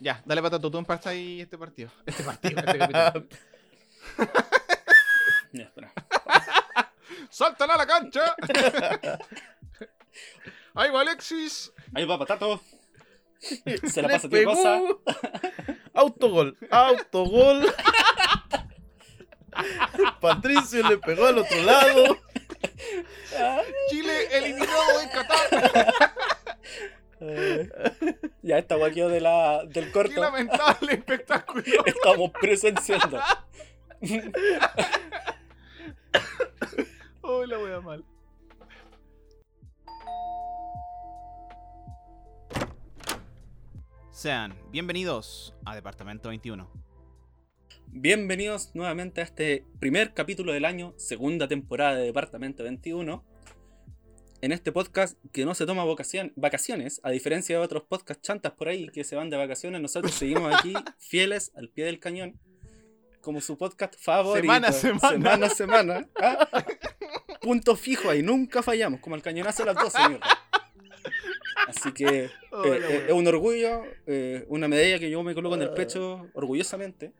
Ya, dale patato, tú empasta ahí este partido. Este partido, este capítulo. Ya, espera. ¡Sáltala a la cancha! ¡Ahí va Alexis! Ahí va Patato. Se la Le pasa tío pegó. cosa. Autogol, autogol. Patricio le pegó al otro lado. Chile eliminado de Qatar. Eh, ya esta guay quedó de la, del ¡Qué corto. lamentable espectáculo! Estamos presenciando. ¡Oh, la wea mal! Sean bienvenidos a Departamento 21. Bienvenidos nuevamente a este primer capítulo del año, segunda temporada de Departamento 21. En este podcast que no se toma vocación- vacaciones, a diferencia de otros podcasts chantas por ahí que se van de vacaciones, nosotros seguimos aquí fieles al pie del cañón, como su podcast favorito. Semana a semana. Semana a semana. ¿ah? Punto fijo ahí, nunca fallamos, como el cañonazo a las 12, mierda. Así que eh, eh, es un orgullo, eh, una medalla que yo me coloco en el pecho orgullosamente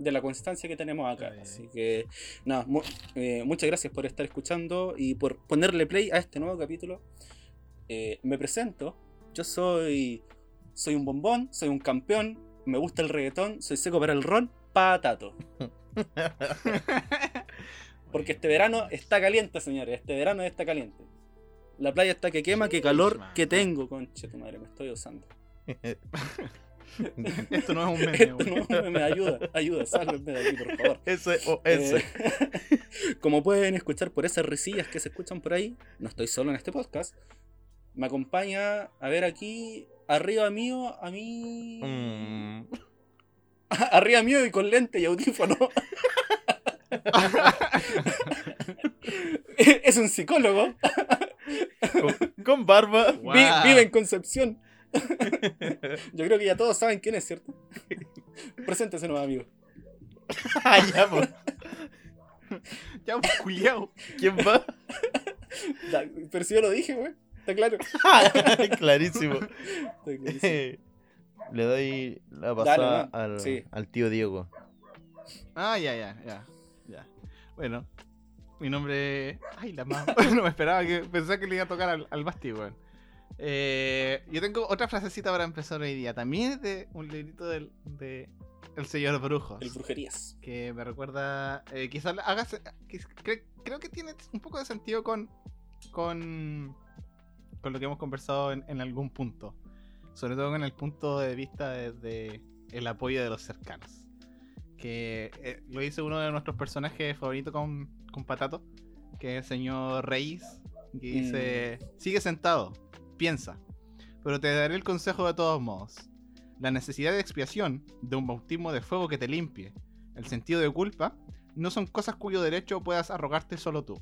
de la constancia que tenemos acá. Así que, nada, mu- eh, muchas gracias por estar escuchando y por ponerle play a este nuevo capítulo. Eh, me presento, yo soy, soy un bombón, soy un campeón, me gusta el reggaetón, soy seco para el ron, patato. Porque este verano está caliente, señores, este verano está caliente. La playa está que quema, qué calor que tengo, conche tu madre, me estoy usando. Esto no es un meme, Esto no me ayuda, ayuda, sálvenme de aquí, por favor. Ese o ese. Eh, como pueden escuchar por esas risillas que se escuchan por ahí, no estoy solo en este podcast. Me acompaña a ver aquí, arriba mío, a mí. Mm. Arriba mío y con lente y audífono. es un psicólogo. Con, con barba. Wow. Vi- vive en Concepción. Yo creo que ya todos saben quién es, ¿cierto? Preséntese, nuevo amigo. Ah, ya, pues. Ya, pues, culiao. ¿Quién va? Da- Pero si yo lo dije, güey. Está claro. Clarísimo. Está clarísimo. Le doy la pasada al, Sí. al tío Diego. Ah, ya, ya, ya. ya. Bueno, mi nombre. Ay, la mamá. No me esperaba que. Pensaba que le iba a tocar al, al Basti, weón. Eh, yo tengo otra frasecita para empezar hoy día. También es de un librito del de El Señor Brujos. El brujerías. que me recuerda. Eh, quizás haga. cre- creo que tiene un poco de sentido con. con. con lo que hemos conversado en, en algún punto. Sobre todo con el punto de vista de, de el apoyo de los cercanos. Que eh, lo dice uno de nuestros personajes favoritos con, con Patato, que es el señor Reis, que dice: Sigue sentado, piensa, pero te daré el consejo de todos modos. La necesidad de expiación, de un bautismo de fuego que te limpie, el sentido de culpa, no son cosas cuyo derecho puedas arrogarte solo tú.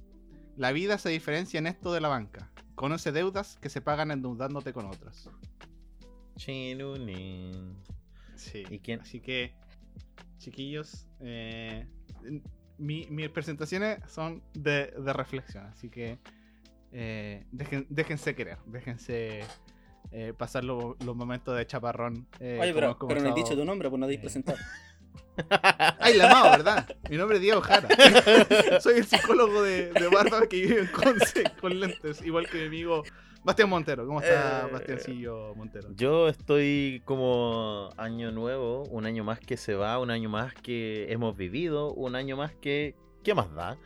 La vida se diferencia en esto de la banca. Conoce deudas que se pagan endeudándote con otros. Chinunin. Sí. ¿Y quién? Así que, chiquillos, eh, mi- mis presentaciones son de, de reflexión. Así que eh, dejen- déjense querer, déjense eh, pasar lo- los momentos de chaparrón. eh, Oye, pero, pero no he dicho tu nombre, pues no te has Eh. presentado. Ay, la amado, ¿verdad? Mi nombre es Diego Jara. Soy el psicólogo de, de Barba que vive en Conce con lentes, igual que mi amigo Bastián Montero. ¿Cómo está Eh, Bastiancillo Montero? Yo estoy como año nuevo, un año más que se va, un año más que hemos vivido, un año más que... ¿Qué más da?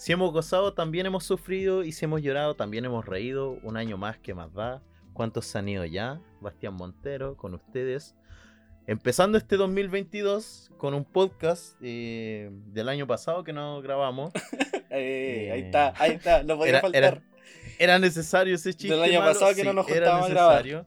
Si hemos gozado, también hemos sufrido y si hemos llorado, también hemos reído, un año más que más da. ¿Cuántos se han ido ya? Bastián Montero con ustedes. Empezando este 2022 con un podcast eh, del año pasado que no grabamos. Eh, ahí Eh, está, ahí está, no podía Era, faltar. era- era necesario ese chiste. Del año malo, pasado que no nos juntábamos a grabar.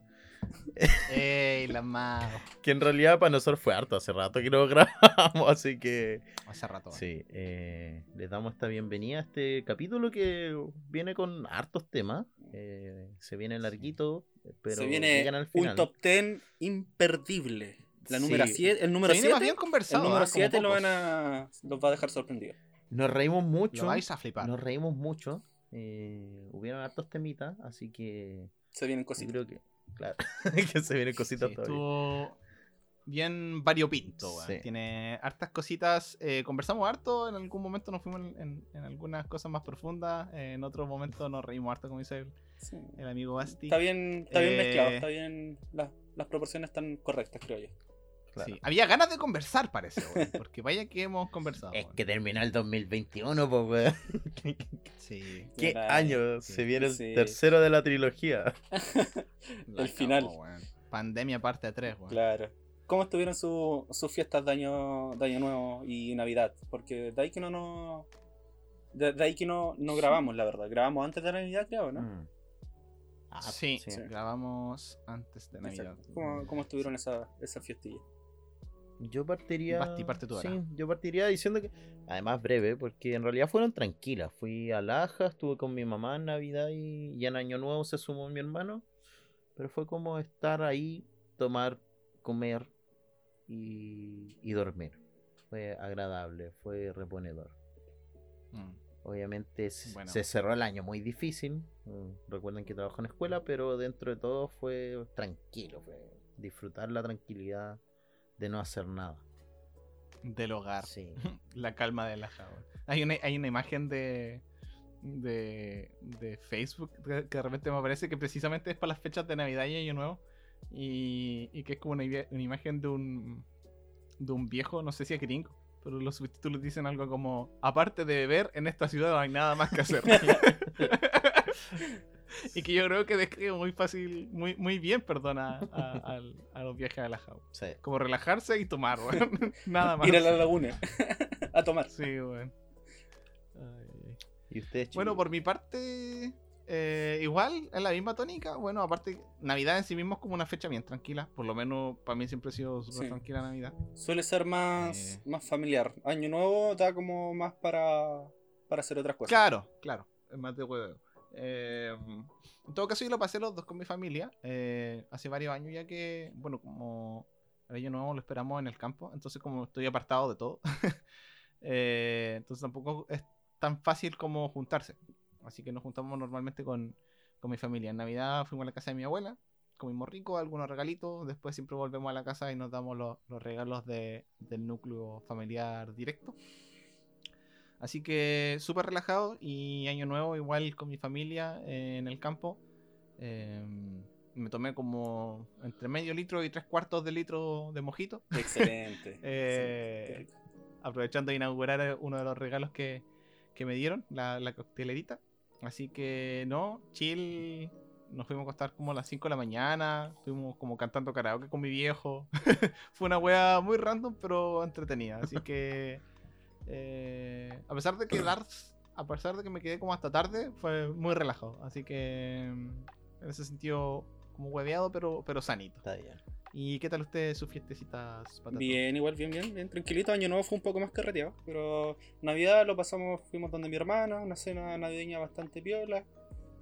Ey, la amado. Que en realidad para nosotros fue harto hace rato que no grabamos, así que Hace rato. sí, eh, les damos esta bienvenida a este capítulo que viene con hartos temas. eh, se viene larguito, pero Se viene llegan al final. un top 10 imperdible. La número 7, el número Se viene más 7, bien conversado. el número ¿ah? Como 7 lo pocos. van a los va a dejar sorprendidos. Nos reímos Lo mucho, vais a flipar. nos reímos mucho. eh, hubieron hartos temitas, así que Se vienen cositas. creo que, claro, que se vienen cositas Sí, todavía. estuvo, bien variopinto. Sí. Tiene hartas cositas. eh, conversamos harto, en algún momento nos fuimos en, en- en algunas cosas más profundas, eh, en otros momentos nos reímos harto, como dice el, Sí. el amigo Basti. Está bien, está bien Eh, mezclado, está bien. las proporciones están correctas, creo yo. Claro. Sí, Había ganas de conversar, parece, weón, porque vaya que hemos conversado. Es que terminó el 2021, pues, weón. Sí, ¿Qué Mira, año? sí, Se viene el sí. tercero de la trilogía. la El final. Pandemia parte 3, weón. Claro. ¿Cómo estuvieron su- sus fiestas de año, de año nuevo y Navidad? Porque de ahí que no nos. De, de ahí que no, no grabamos, la verdad. Grabamos antes de Navidad, creo, ¿no? Mm. Ah, sí, sí. grabamos antes de Navidad. ¿Cómo, cómo estuvieron esas esas fiestillas? Yo partiría. Basti, parte tú ahora. Sí, yo partiría diciendo que. Además, breve, porque en realidad fueron tranquilas. Fui a Laja, estuve con mi mamá en Navidad y, y en Año Nuevo se sumó mi hermano. Pero fue como estar ahí, tomar, comer y, y dormir. Fue agradable, fue reponedor. Mm. Obviamente Bueno. se cerró el año muy difícil. mm, Recuerden que trabajo en escuela, pero dentro de todo fue tranquilo. Fue disfrutar la tranquilidad de no hacer nada. Del hogar. Sí. La calma de la weón. Hay una, hay una imagen de, de, de Facebook que de repente me aparece que precisamente es para las fechas de Navidad y Año Nuevo. Y, y que es como una, una imagen de un, de un viejo, no sé si es gringo, pero los subtítulos dicen algo como: Aparte de beber, en esta ciudad no hay nada más que hacer. y que yo creo que describe muy fácil, muy, muy bien, perdona, a, al- a los viajes a la Jau. Sí. Como relajarse y tomar, weón. Nada más. Ir a la laguna a tomar. Sí, weón. ¿Y ustedes, Bueno, por mi parte, eh, igual, en la misma tónica. Bueno, aparte, Navidad en sí mismo es como una fecha bien tranquila. Por lo menos para mí siempre ha sido súper Sí. tranquila Navidad. Suele ser más, Eh. más familiar. Año nuevo da como más para, para hacer otras cosas. Claro, claro, es más de huevo. Eh, en todo caso, yo lo pasé los dos con mi familia. eh, hace varios años ya que, bueno, como el año nuevo lo esperamos en el campo, entonces como estoy apartado de todo, eh, entonces tampoco es tan fácil como juntarse. Así que nos juntamos normalmente con, con mi familia. En Navidad fuimos a la casa de mi abuela, comimos rico, algunos regalitos, después siempre volvemos a la casa y nos damos los, los regalos de- del núcleo familiar directo. Así que súper relajado y año nuevo igual con mi familia eh, en el campo. Eh, me tomé como entre medio litro y tres cuartos de litro de mojito, Excelente. Eh, Sí, aprovechando de inaugurar eh, uno de los regalos que, que me dieron, la, la coctelerita. Así que no, chill. Nos fuimos a acostar como a las 5 de la mañana. Estuvimos como cantando karaoke con mi viejo. Fue una wea muy random, pero entretenida. Así que. Eh, a pesar de quedar. A pesar de que me quedé como hasta tarde, fue muy relajado. Así que. mm, En ese sentido, como hueveado, pero, pero sanito. Está bien. ¿Y qué tal ustedes sus fiestecitas? patato? Bien, igual, bien, bien, bien. Tranquilito. Año nuevo fue un poco más carreteado. Pero Navidad lo pasamos, fuimos donde mi hermana, una cena navideña bastante piola.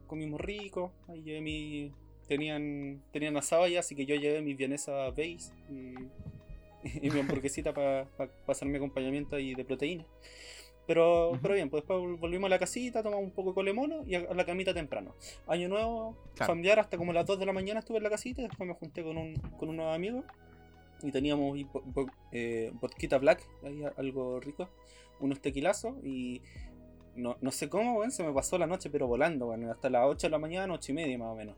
Comimos rico. Ahí llevé mi. Tenían, tenían asado ya, así que yo llevé mis vienesas base y, y mi hamburguesita para pasar mi acompañamiento ahí de proteína. Pero, Ujú. pero bien, pues después vol- volvimos a la casita, tomamos un poco de colemono y a, a la camita temprano. Año nuevo, Claro. familiar, hasta como las 2 de la mañana estuve en la casita y después me junté con, un, con unos amigos y teníamos vo- vo- eh, vodquita black, ahí algo rico, unos tequilazos y no, no sé cómo, weón, se me pasó la noche pero volando, weón, hasta las 8 de la mañana, 8 y media más o menos.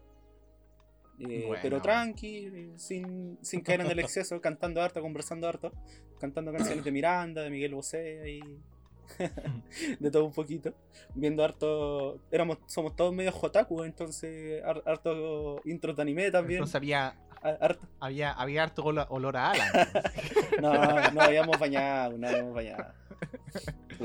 Eh, Bueno. pero tranqui, sin, sin caer en el exceso, cantando harto, conversando harto, cantando canciones de Miranda, de Miguel Bosé y de todo un poquito, viendo harto, éramos, somos todos medio jotaku, entonces har- harto intros de anime también, Entonces había, har- harto, había, había harto olo- olor a Alan. no, no habíamos bañado, no habíamos bañado.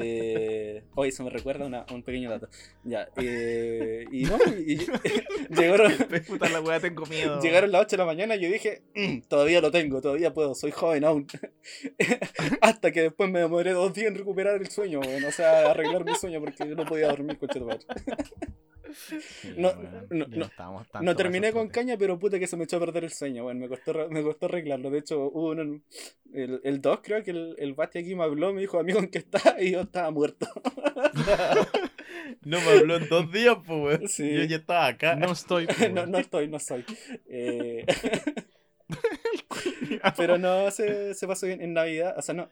Eh, oye, eso me recuerda una- un pequeño dato. Ya, eh, y no, y, y- llegaron, Puta la weá, tengo miedo. llegaron las 8 de la mañana y yo dije, "Mm, todavía lo tengo, todavía puedo, soy joven aún. Hasta que después me demoré dos días en recuperar el sueño, weón, o sea, arreglar mi sueño porque yo no podía dormir, coche de madre. Sí, no- no- no- No terminé con caña, pero puta que se me echó a perder el sueño, weón. Me costó, me costó arreglarlo. De hecho, hubo uno, el, el 2, creo que el, el Basti aquí me habló, me dijo, amigo, ¿en qué está? Y yo estaba muerto. No me habló en dos días, pues, weón. Sí. Yo ya estaba acá. No estoy. no, no estoy, no soy. Eh, Pero no se, se pasó bien en Navidad. O sea, no,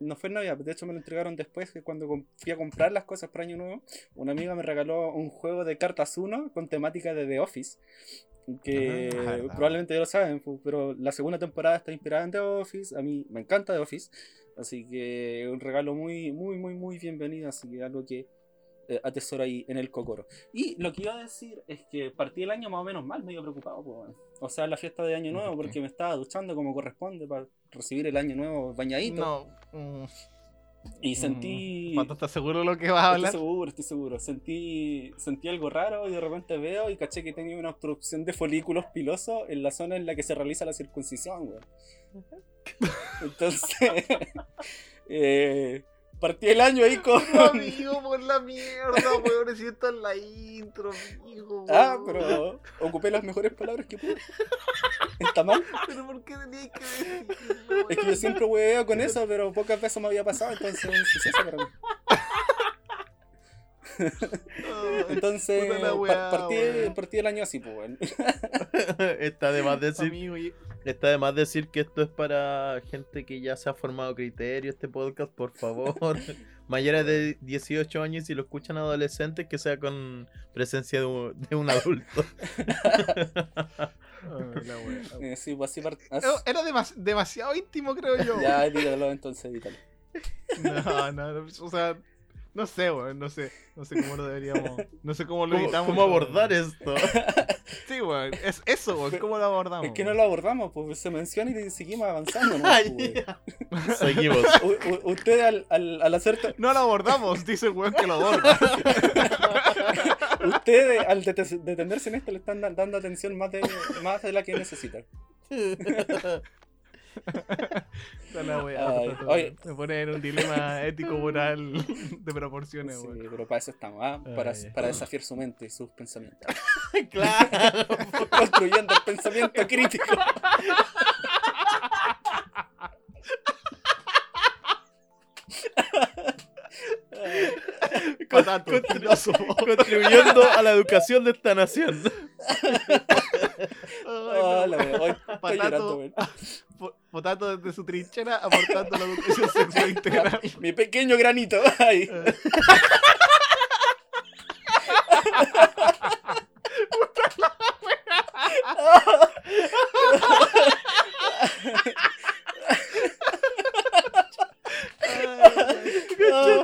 no fue en Navidad. De hecho, me lo entregaron después, que cuando fui a comprar las cosas para Año Nuevo, una amiga me regaló un juego de cartas 1 con temática de The Office. Que Ah, probablemente ya lo saben, pero la segunda temporada está inspirada en The Office. A mí me encanta The Office. Así que un regalo muy, muy, muy, muy bienvenido. Así que algo que eh, atesoro ahí en el cocoro. Y lo que iba a decir es que partí el año más o menos mal, medio preocupado. pues, bueno. O sea, la fiesta de Año Nuevo, porque me estaba duchando como corresponde para recibir el Año Nuevo bañadito. No. mm, Y sentí. mm, Pato, ¿estás seguro de lo que vas a Estoy hablar? seguro, estoy seguro. Sentí, sentí algo raro y de repente veo y caché que tenía una obstrucción de folículos pilosos en la zona en la que se realiza la circuncisión, weón. Entonces, eh, partí el año ahí con. No, amigo, por la mierda, weón. Si está en la intro, amigo. Ah, pero ocupé las mejores palabras que pude. ¿Está mal? Pero ¿por qué tenías que decirlo? Es que yo siempre hueveo con eso, pero pocas veces me había pasado, entonces es un suceso para mí. Entonces, weá, partí, partí el año así, pues, weón. está de más decir, amigo, y- está de más decir que esto es para gente que ya se ha formado criterio este podcast, por favor. Mayores de 18 años y si lo escuchan adolescentes que sea con presencia de un, de un adulto. Ay, la wea. Sí, pues así partí. Era- Era demas- demasiado íntimo, creo yo. Ya, edítalo entonces, edítalo. No, no, no, o sea, no sé, weón, no sé, no sé cómo lo deberíamos, no sé cómo lo ¿Cómo, editamos. cómo abordar esto? Sí, weón, es eso, weón, cómo lo abordamos. Es que no lo abordamos, pues se menciona y seguimos avanzando, ¿no? Ay, Pues, Seguimos. u- Usted al, al, al hacer No lo abordamos, dice el weón que lo aborda. usted al dete- detenerse en esto le están da- dando atención más de, más de la que necesita. La wea, Ay. Me pone en un dilema ético moral de proporciones, Sí, pero para eso estamos, ¿ah? para, Ay, para desafiar su mente y sus pensamientos. claro. Construyendo el pensamiento crítico. Con- filósofo. Contribuyendo a la educación de esta nación. La wea, hoy estoy Patato. llorando, Potato desde su trinchera aportando la educación sexual integral. Mi pequeño granito. Ay. Ay, no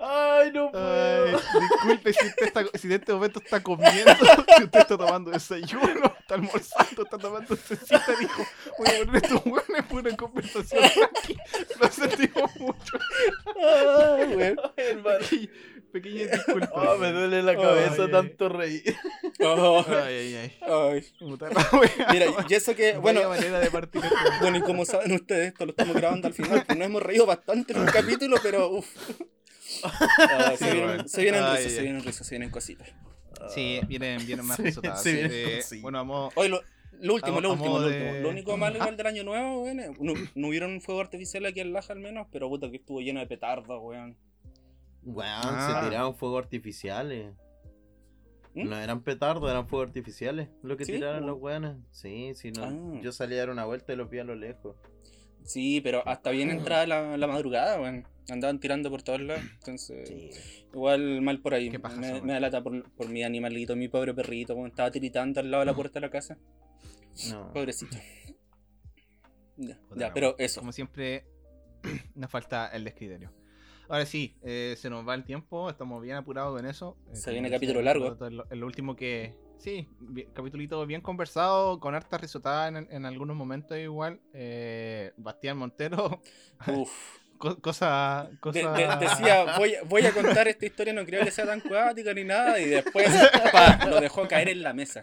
Ay, puedo. disculpe si usted está, si en este momento está comiendo, si usted está tomando desayuno, está almorzando, está tomando cecita, dijo, voy a poner estos hueones por una conversación aquí. Lo sentimos mucho. Ay, weón. hermano. Pequeña, pequeña disculpa. Ah, me duele la cabeza Ay, tanto reír. Oh, Ay, ay, ay. ay. Mira, y eso que, bueno, manera de partir esto. bueno, y como saben ustedes, esto lo estamos grabando al final, pues nos hemos reído bastante en un capítulo, pero uff. se, Sí, vienen, se vienen Ay, risas, se ay. vienen risas, se vienen cositas. Sí, vienen, vienen más Sí, risotadas. sí, cositas. bueno, vamos. Hoy lo, lo último, lo último, lo de- último. Lo único malo igual del año nuevo, weón, no, no hubieron fuego artificial aquí en Laja al menos, pero puta que estuvo lleno de petardos, weón. Weón, Ah. se tiraron fuegos artificiales. ¿Mm? No eran petardos, eran fuegos artificiales. Lo que ¿Sí? tiraron los weones. Sí, sí, no. Ah. Yo salí a dar una vuelta y los vi a lo lejos. Sí, pero hasta bien entrada la, la madrugada, weón. Andaban tirando por todos lados. Entonces, Sí. igual mal por ahí. Me, da lata por, por mi animalito, mi pobre perrito, weón. Estaba tiritando al lado de la puerta de la casa. No. Pobrecito. Ya, ya, pero eso. Como siempre, nos falta el descriterio. Ahora sí, eh, se nos va el tiempo, estamos bien apurados con eso. Eh, Se viene decía capítulo el largo. El, el último que. Sí, capitulito bien conversado, con harta risotada en, en algunos momentos igual. Eh, Bastián Montero, Uf. co- cosa. De- cosa... de- decía, voy, a- voy a contar esta historia, no creo que sea tan cuática ni nada, y después pa, lo dejó caer en la mesa.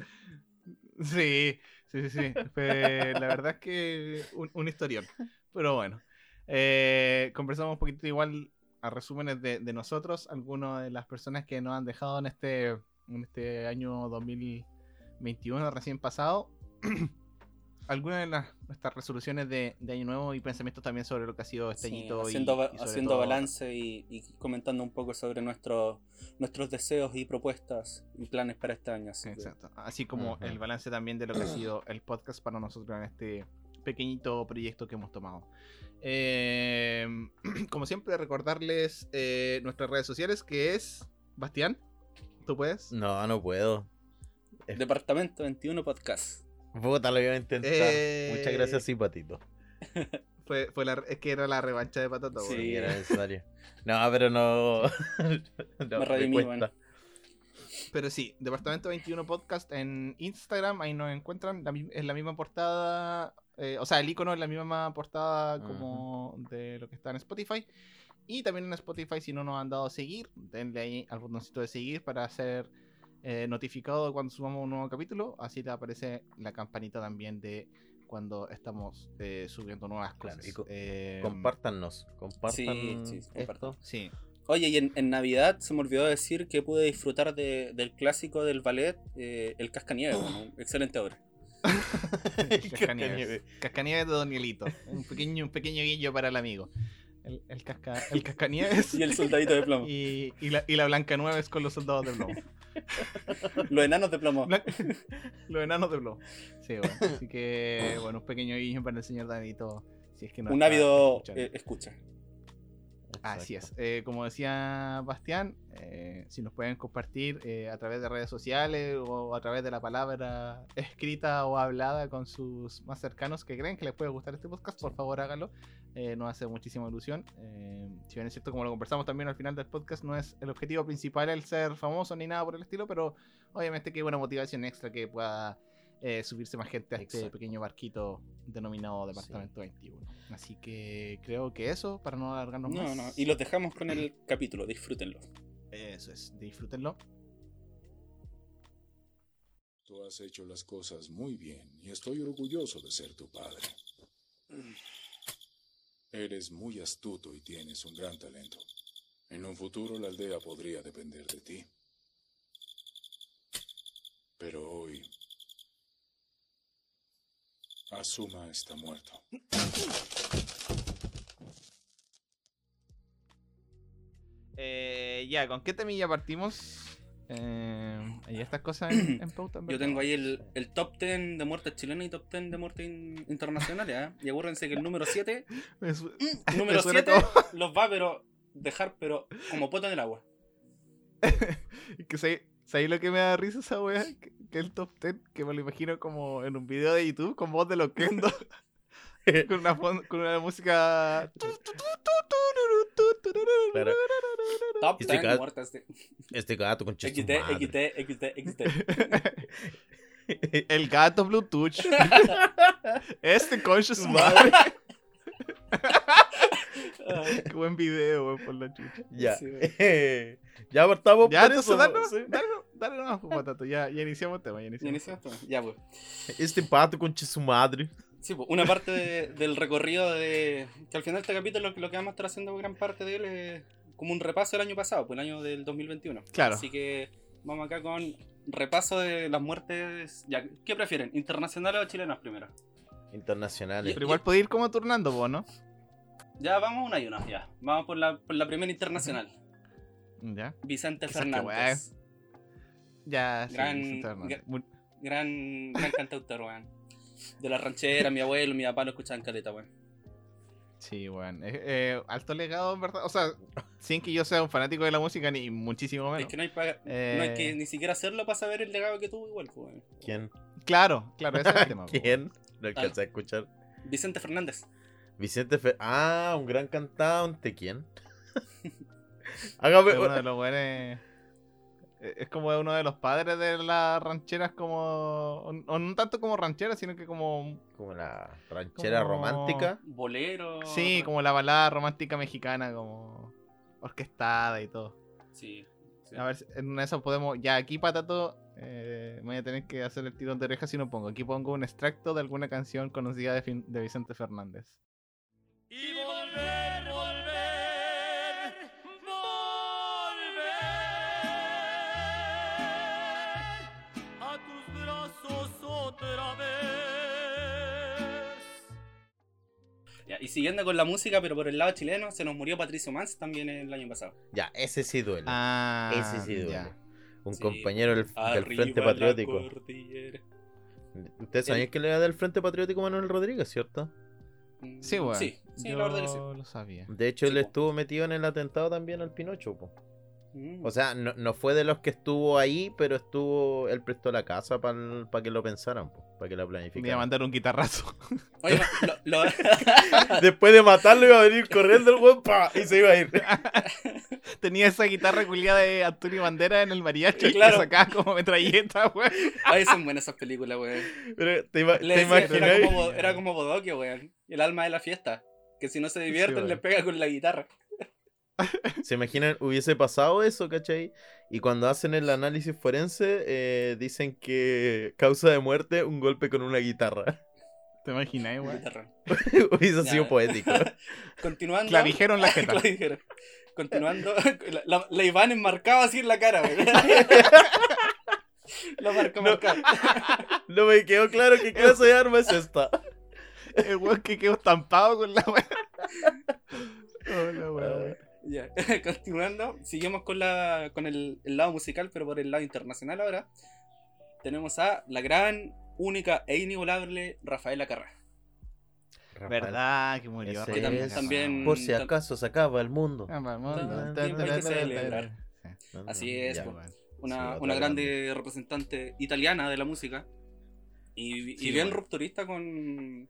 Sí, sí, sí, sí. La verdad es que un, un historión. Pero bueno. Eh, conversamos un poquito igual a resúmenes de, de nosotros, algunas de las personas que nos han dejado en este, en este año 2021 recién pasado. algunas de las, nuestras resoluciones de, de año nuevo y pensamientos también sobre lo que ha sido este Sí, añito haciendo, y haciendo todo- balance y, y comentando un poco sobre nuestros nuestros deseos y propuestas y planes para este año. así que- Exacto. Así como el balance también de lo que ha sido el podcast para nosotros en este pequeñito proyecto que hemos tomado. Eh, como siempre, recordarles eh, nuestras redes sociales, que es Bastián. ¿Tú puedes? No, no puedo. Departamento 21 Podcast. Puta, lo iba a intentar. Eh. Muchas gracias, sí, patito. Fue, fue la, es que era la revancha de Patata. Sí. era necesario. No, pero no. no Me redimí, bueno. Pero sí, Departamento 21 Podcast en Instagram, ahí nos encuentran. la es la misma portada, eh, o sea, el icono es la misma portada como de lo que está en Spotify. Y también en Spotify, si no nos han dado a seguir, denle ahí al botoncito de seguir para ser eh, notificado de cuando subamos un nuevo capítulo. Así te aparece la campanita también de cuando estamos eh, subiendo nuevas Claro, cosas. co- Eh, Compártanos. Compartan Sí, sí, esto. Sí, Oye, y en, en Navidad se me olvidó decir que pude disfrutar de- del clásico del ballet, eh, El Cascanieves. bueno, excelente obra. Cascanieves. Cascanieves de Danielito. Un pequeño, un pequeño guillo para el amigo. El, el, casca, el Cascanieves Y el soldadito de plomo. y, y la, y la Blanca Nueves con los soldados de plomo. Los enanos de plomo. Blan- los enanos de plomo. Sí, bueno. Así que, bueno, un pequeño guiño para el señor Danielito. Si es que no Un ávido escuchando. Escucha. Así es. Exacto. Eh, como decía Bastián, eh, si nos pueden compartir eh, a través de redes sociales o a través de la palabra escrita o hablada con sus más cercanos que creen que les puede gustar este podcast, por favor hágalo. Nos hace muchísima ilusión. Si bien es cierto, como lo conversamos también al final del podcast, no es el objetivo principal el ser famoso ni nada por el estilo, pero obviamente que buena motivación extra que pueda eh, subirse más gente a este pequeño barquito denominado Departamento 21. Así que creo que eso, para no alargarnos No, más. no. Y los dejamos con el capítulo. Disfrútenlo. Eso es, disfrútenlo. Tú has hecho las cosas muy bien y estoy orgulloso de ser tu padre. Eres muy astuto y tienes un gran talento. En un futuro la aldea podría depender de ti. Pero hoy... Asuma está muerto. Eh, ya, ¿con qué temilla partimos? Eh, ¿Hay estas cosas en, en pauta? Yo tengo ahí el, el top 10 de muertes chilenas y top 10 de muertes in- internacionales. ¿ah? Y acuérdense que el número 7, Me su- número suena 7 como- los va pero dejar pero como poto en el agua. que sé- ¿Sabéis lo que me da risa esa wea? El top 10, que me lo imagino como en un video de YouTube con voz de Loquendo. con, una, con una música. Claro. Top Este 10 cat- muertes de Este gato con XD, madre. XD, XD, XD. El gato Bluetooth. este concha su madre. Ay, Qué buen video, weón, por la chucha. Ya. Sí, ya partamos Ya, por entonces eso. dale, nomás, sí. dale, dale nomás, pues, patato. Ya, ya iniciamos el tema. Ya ¿Ya iniciamos. iniciamos? Ya, pues. Este pato con su madre. Sí, pues, una parte de- del recorrido de. Que al final este capítulo lo, lo que vamos a estar haciendo gran parte de él es como un repaso del año pasado, pues el año del 2021. Claro. Así que vamos acá con repaso de las muertes. Ya, ¿Qué prefieren? ¿Internacionales o chilenas primero? Internacionales. Pero igual puede ir como turnando, vos, ¿no? Ya, vamos una y una, ya. Vamos por la, por la primera internacional. Ya. Vicente Fernández. Ya, sí, Gran- Vicente Fernández. gran- Gran, gran cantautor, weón. De la ranchera, mi abuelo, mi papá lo escuchaban caleta, weón. Sí, weón. Eh, eh, alto legado, en verdad. O sea, sin que yo sea un fanático de la música, ni muchísimo menos. Es que no hay, pa- Eh, no hay que ni siquiera hacerlo para saber el legado que tuvo igual, weón. ¿Quién? Claro, claro, ese es el tema. ¿Quién? No alcancé a escuchar. Vicente Fernández. Vicente Fe... Ah, un gran cantante. ¿Quién? Hágame Es uno de los buenos. Es como uno de los padres de las rancheras, como. O no tanto como rancheras, sino que como. Como la ranchera Como- romántica. Bolero. Sí, como la balada romántica mexicana, como. Orquestada y todo. Sí. sí. A ver, en eso podemos. Ya aquí, patato. Eh, voy a tener que hacer el tirón de orejas si no pongo. Aquí pongo un extracto de alguna canción conocida de, fin- de Vicente Fernández. Y volver, volver, volver a tus brazos otra vez. Ya, y siguiendo con la música, pero por el lado chileno, se nos murió Patricio Mans también el año pasado. Ya, ese sí duele. Ah, ese sí duele. ya. Un Sí, compañero del, Frente Patriótico. Ustedes sabían El- que le era del Frente Patriótico Manuel Rodríguez, ¿cierto? Sí, weón. Sí, sí, Yo la verdad que sí. lo sabía. De hecho, Sí, él po. estuvo metido en el atentado también al Pinocho, po. Mm. O sea, no, no fue de los que estuvo ahí, pero estuvo. Él prestó la casa para que lo pensaran, para que la Me iba a planificaran. mandar un guitarrazo. Oye, lo- lo- Después de matarlo, iba a venir corriendo el weón ¡pa! y se iba a ir. Tenía esa guitarra culiada de Antonio Bandera en el mariachi Claro. que sacaba como metralleta, weón. Ay, son buenas esas películas, weón. Pero, ¿te, ima- te decía- era, imaginas? como, era como Bodoquio, weón. El alma de la fiesta. Que si no se divierten, le pega con la guitarra. ¿Se imaginan? Hubiese pasado eso, ¿cachai? Y cuando hacen el análisis forense, eh, dicen que causa de muerte un golpe con una guitarra. ¿Te imaginas? Guitarra. Hubiese Ya. sido poético. Continuando. Clavijeron la jeta. Clavijeron. Continuando. La, la, la Iván enmarcaba así en la cara, weón. La marca No. marcada. No me quedó claro qué clase de arma es esta. El weón que quedó estampado con la weón. Hola, weón. Ya, continuando, seguimos con, la, con el, el lado musical, pero por el lado internacional ahora. Tenemos a la gran, única e inigualable Rafaela Carrá. ¿Verdad? Que murió. Ese Que tam- es- también- Por si acaso se acaba el mundo. Ah. Así es, Ya. Una, Sí, una grande representante italiana de la música. Y, y Sí, bien bueno. rupturista con,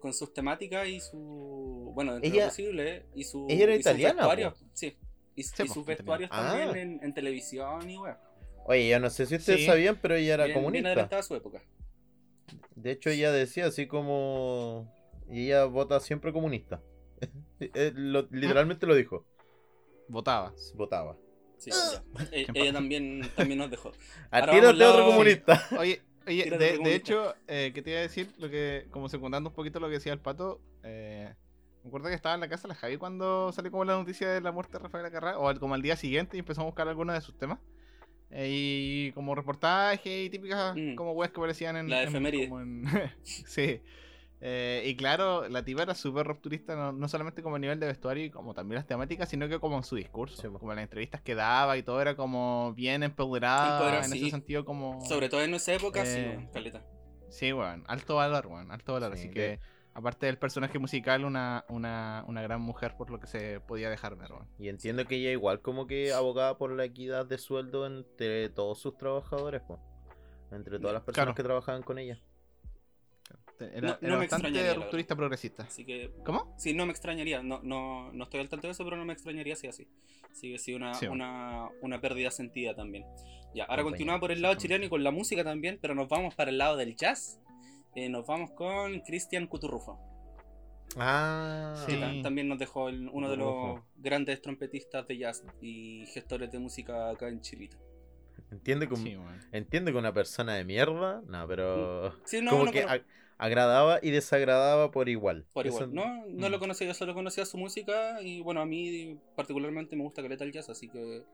con sus temáticas y su. Bueno, dentro de Ella- lo posible. Y su, ella era y sus italiana, vestuarios, po. Sí. Y, Sí, y po, sus vestuarios Ah. también en, en televisión y weón. Oye, yo no sé si ustedes Sí. sabían, pero ella era Bien, bien comunista. adelantada a su época. De hecho, ella decía así como. Y ella vota siempre comunista. Eh, lo- literalmente lo dijo. Votaba. Votaba. Sí. E- Qué ella también, también nos dejó. A Ahora tírate vamos al otro lado- comunista. Oye, oye de, hecho, eh, ¿qué te iba a decir? Lo que, como secundando un poquito lo que decía el pato, eh, me acuerdo que estaba en la casa de la Javi cuando salió como la noticia de la muerte de Rafael Carrá, o al- como al día siguiente y empezó a buscar algunos de sus temas. Eh, y como reportaje y típicas Mm. como weas que aparecían en. La efeméride. en- sí. Eh, y claro, la tipa era súper rupturista, no, no solamente como a nivel de vestuario y como también las temáticas, sino que como en su discurso. Sí, como en las entrevistas que daba y todo era como bien empoderada en sí. ese sentido como... Sobre todo en esa época, sí, Eh, weón, caleta. Sí, weón, alto valor, weón, alto valor. Sí, Así que, aparte del personaje musical, una, una, una gran mujer por lo que se podía dejar ver, weón. Y entiendo que ella igual como que abogaba por la equidad de sueldo entre todos sus trabajadores, pues. Entre todas las personas Claro. que trabajaban con ella. Era, No- no era bastante rupturista progresista. Así que ¿Cómo? Sí, no me extrañaría. No, no, no estoy al tanto de eso, pero no me extrañaría si así. Sí, sí, una, Sí, una, una pérdida sentida también. Ya, ahora continuamos por el lado chileno y con la música también, pero nos vamos para el lado del jazz. Eh, nos vamos con Cristian Cuturrufo. Ah, que Sí. ta- también nos dejó el- uno de los grandes trompetistas de jazz y gestores de música acá en Chilito. Entiende que, Sí, entiende que una persona de mierda, no, pero Sí, no, como no, que pero- agradaba y desagradaba por igual. por Eso- igual. No, no Mm. lo conocía, yo solo conocía su música y bueno, a mí particularmente me gusta caleta el jazz, así que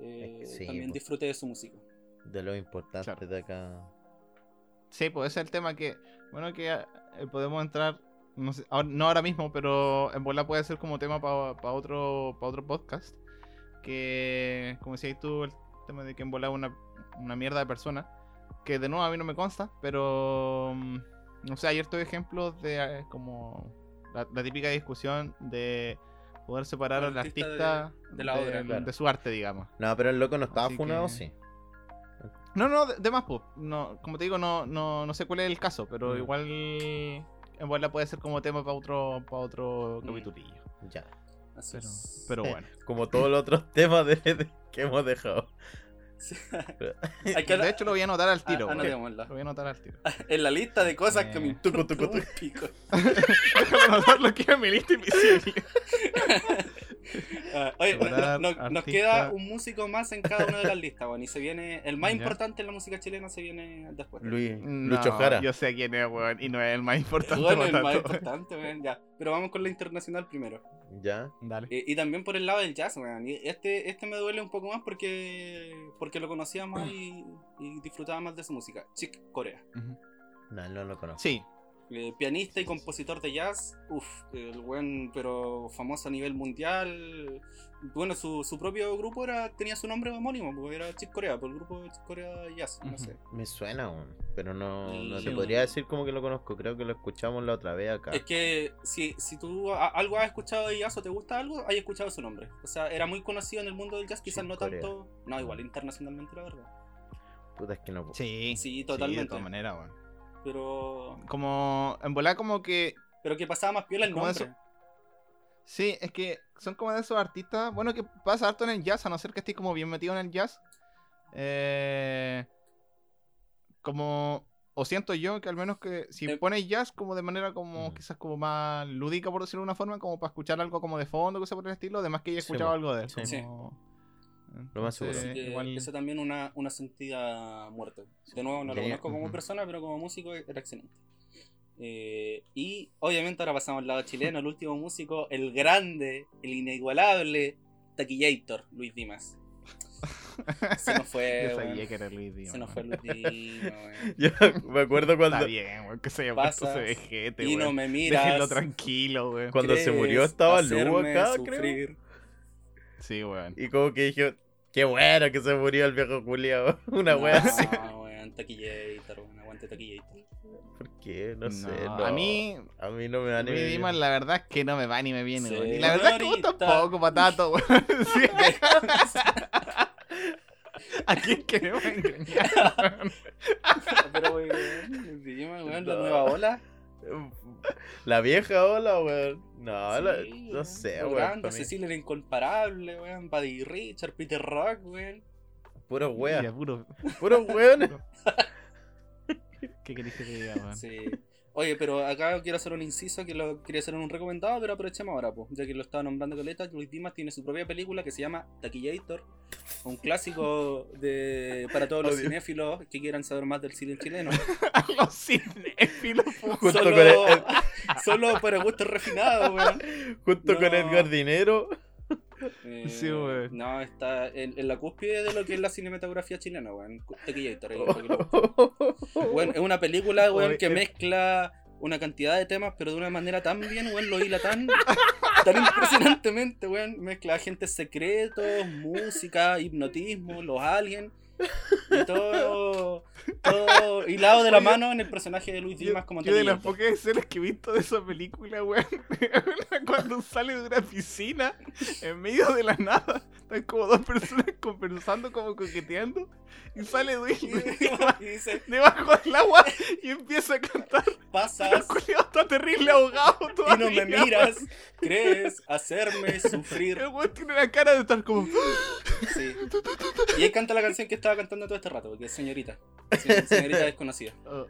eh, sí, también pues. disfruté de su música. De lo importante Claro. de acá. Sí, pues ese es el tema que, bueno, que eh, podemos entrar, no, sé, ahora- no ahora mismo, pero en bola puede ser como tema para otro, pa otro podcast. Que, como decías tú, el tema de que en bola una, una mierda de persona. Que de nuevo a mí no me consta, pero mm, no sé, hay ciertos ejemplos de eh, como la, la típica discusión de poder separar al artista artista de- de la obra, de claro. su arte, digamos. No, pero el loco no estaba Así funado, que- sí. No, no, de, de más, pues. No, como te digo, no, no, no sé cuál es el caso, pero Mm. igual en bola puede ser como tema para otro, para otro Mm. capitulillo. Ya. Así Pero, es. pero bueno. Como todos los otros temas de, de- que hemos dejado. Hay que De hecho, lo voy a anotar al Ah, tiro. anotémosla. Lo voy a anotar al tiro. En la lista de cosas que me Eh. Tucu, tucu, un pico. Déjame anotar lo que es mi lista invisible. Ah, oye, no- no- nos queda un músico más en cada una de las listas, bueno, y se viene, el más Ya. importante en la música chilena se viene después. Luis, No, Lucho Jara. Yo sé quién es, weón, y no es el más importante. Bueno, el más importante, weón, ya. Pero vamos con la internacional primero. Ya. Dale. Eh, y también por el lado del jazz, weón. Y este, este me duele un poco más porque, porque lo conocía más y, y disfrutaba más de su música. Chick Corea. Ujú. No, no lo conozco. Sí. Eh, pianista y compositor de jazz, uff, el buen, pero famoso a nivel mundial. Bueno, su, su propio grupo era tenía su nombre homónimo, porque era Chick Corea, por el grupo de Chick Corea Jazz, no sé. Me suena, weón, pero no, no te podría decir como que lo conozco. Creo que lo escuchamos la otra vez acá. Es que si, si tú a- algo has escuchado de jazz o te gusta algo, hay escuchado su nombre. O sea, era muy conocido en el mundo del jazz, quizás Chick no Corea. tanto. No, igual internacionalmente, la verdad. Puta, es que no. Sí, Sí, de totalmente. todas maneras, weón. Pero. Como, en volar como que Pero que pasaba más piola el nombre. eso- Sí, es que son como de esos artistas. Bueno, que pasa harto en el jazz, a no ser que estés como bien metido en el jazz. Eh, como. O siento yo que al menos que si Eh. pones jazz como de manera como Mm. quizás como más lúdica, por decirlo de una forma, como para escuchar algo como de fondo, cosas por el estilo, además que haya Sí, escuchado algo de él. Sí. Sí. Lo más seguro. Entonces, Así que igual- Eso también una, una sentida muerte. De nuevo, no lo conozco como persona, pero como músico era excelente. Eh, y obviamente ahora pasamos al lado chileno, el último músico, el grande, el inigualable Taquillator, Luis Dimas. Se nos fue, Yo sabía que era Luis Díaz. Se nos fue. Luis Dimas. Yo me acuerdo cuando, Está bien, weón, que se haya puesto Pasas ese vejete, Y no me miras. Déjenlo tranquilo, weón. cuando se murió ¿crees estaba Lu hacerme acá, creo. Sí, weón. Y como que dije, qué bueno que se murió el viejo Juliado. Una No, wea así. weón, Taquillator, weón, aguante Taquillator. ¿Por qué? No, sé. No, no. A mí, A mí no me da ni me Dimas, la verdad es que no me va ni me viene, weón. Y la verdad es que vos tampoco, patato, weón. Sí. ¿A quién queremos engañar, weón? Pero, weón, weón, la No. nueva ola. La vieja ola, weón. No, la- Sí, no sé, weón. Cecilia era incomparable, weón. Buddy Richard, Peter Rock, weón. Puro Mira, weón. puro. Puro weón. ¿Qué querés que te diga, weón? Sí. Oye, pero acá quiero hacer un inciso que lo quería hacer en un recomendado, pero aprovechemos ahora, pues, ya que lo estaba nombrando Coleta. Luis Dimas tiene su propia película que se llama Taquillator, un clásico de para todos los Audio. cinéfilos que quieran saber más del cine chileno. Los cinéfilos. Junto Solo, con el- solo para gustos refinados, weón. Junto No. con Edgar Dinero. Eh, Sí, weón. No, está en, en la cúspide de lo que es la cinematografía chilena, weón. Busquen. Weón, es una película, weón, que eh. mezcla una cantidad de temas, pero de una manera tan bien, weón, lo hila tan, tan impresionantemente, weón. Mezcla agentes secretos, música, hipnotismo, los aliens. Y todo, todo hilado de la mano en el personaje de Luis Dimas como yo de las pocas escenas que he visto de esa película, weón, cuando sale de una piscina en medio de la nada, están como dos personas conversando, como coqueteando, y sale Luis Dimas Y dice, debajo del agua y empieza a cantar. El pasas culiao está terrible ahogado y todavía. no me miras, crees hacerme sufrir. El weón tiene la cara de estar como. Sí. Y él canta la canción que estaba cantando todo este rato, porque es señorita. Sí, señorita desconocida. "Oh".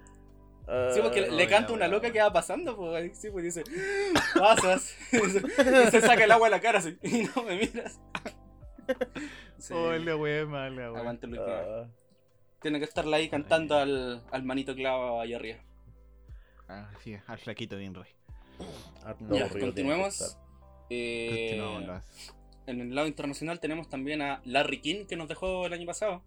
Sí, porque le- le Oh, canta una loca que va pasando, pues, sí, pues dice, pasas, y se, y se saca el agua de la cara así, y no me miras. Sí. Oh, la wea mala, weón. Aguante Luis. Ah, Tiene que estarla ahí cantando al, al manito clavo allá arriba. Ah, sí, al flaquito de Inroy. harto ya, continuemos. Eh, Continuamos, las- en el lado internacional tenemos también a Larry King, que nos dejó el año pasado.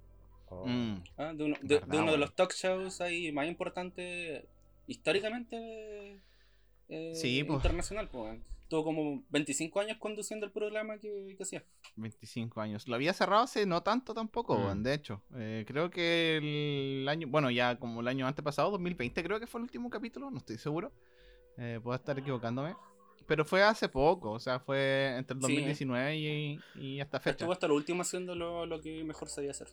Oh. Mm. ¿ah? De, uno, de- de Verdad, uno de weón. los talk shows ahí más importantes históricamente eh, Sí, internacional. Pues. Tuvo como 25 años conduciendo el programa que, que hacía. 25 años. Lo había cerrado hace no tanto tampoco, Mm. de hecho. Eh, creo que el año, bueno, ya como el año antepasado, 2020, creo que fue el último capítulo, no estoy seguro. Eh, puedo estar equivocándome. Pero fue hace poco, o sea, fue entre el Sí. 2019 y, y hasta fecha. Estuvo hasta lo último haciendo lo, lo que mejor sabía hacer.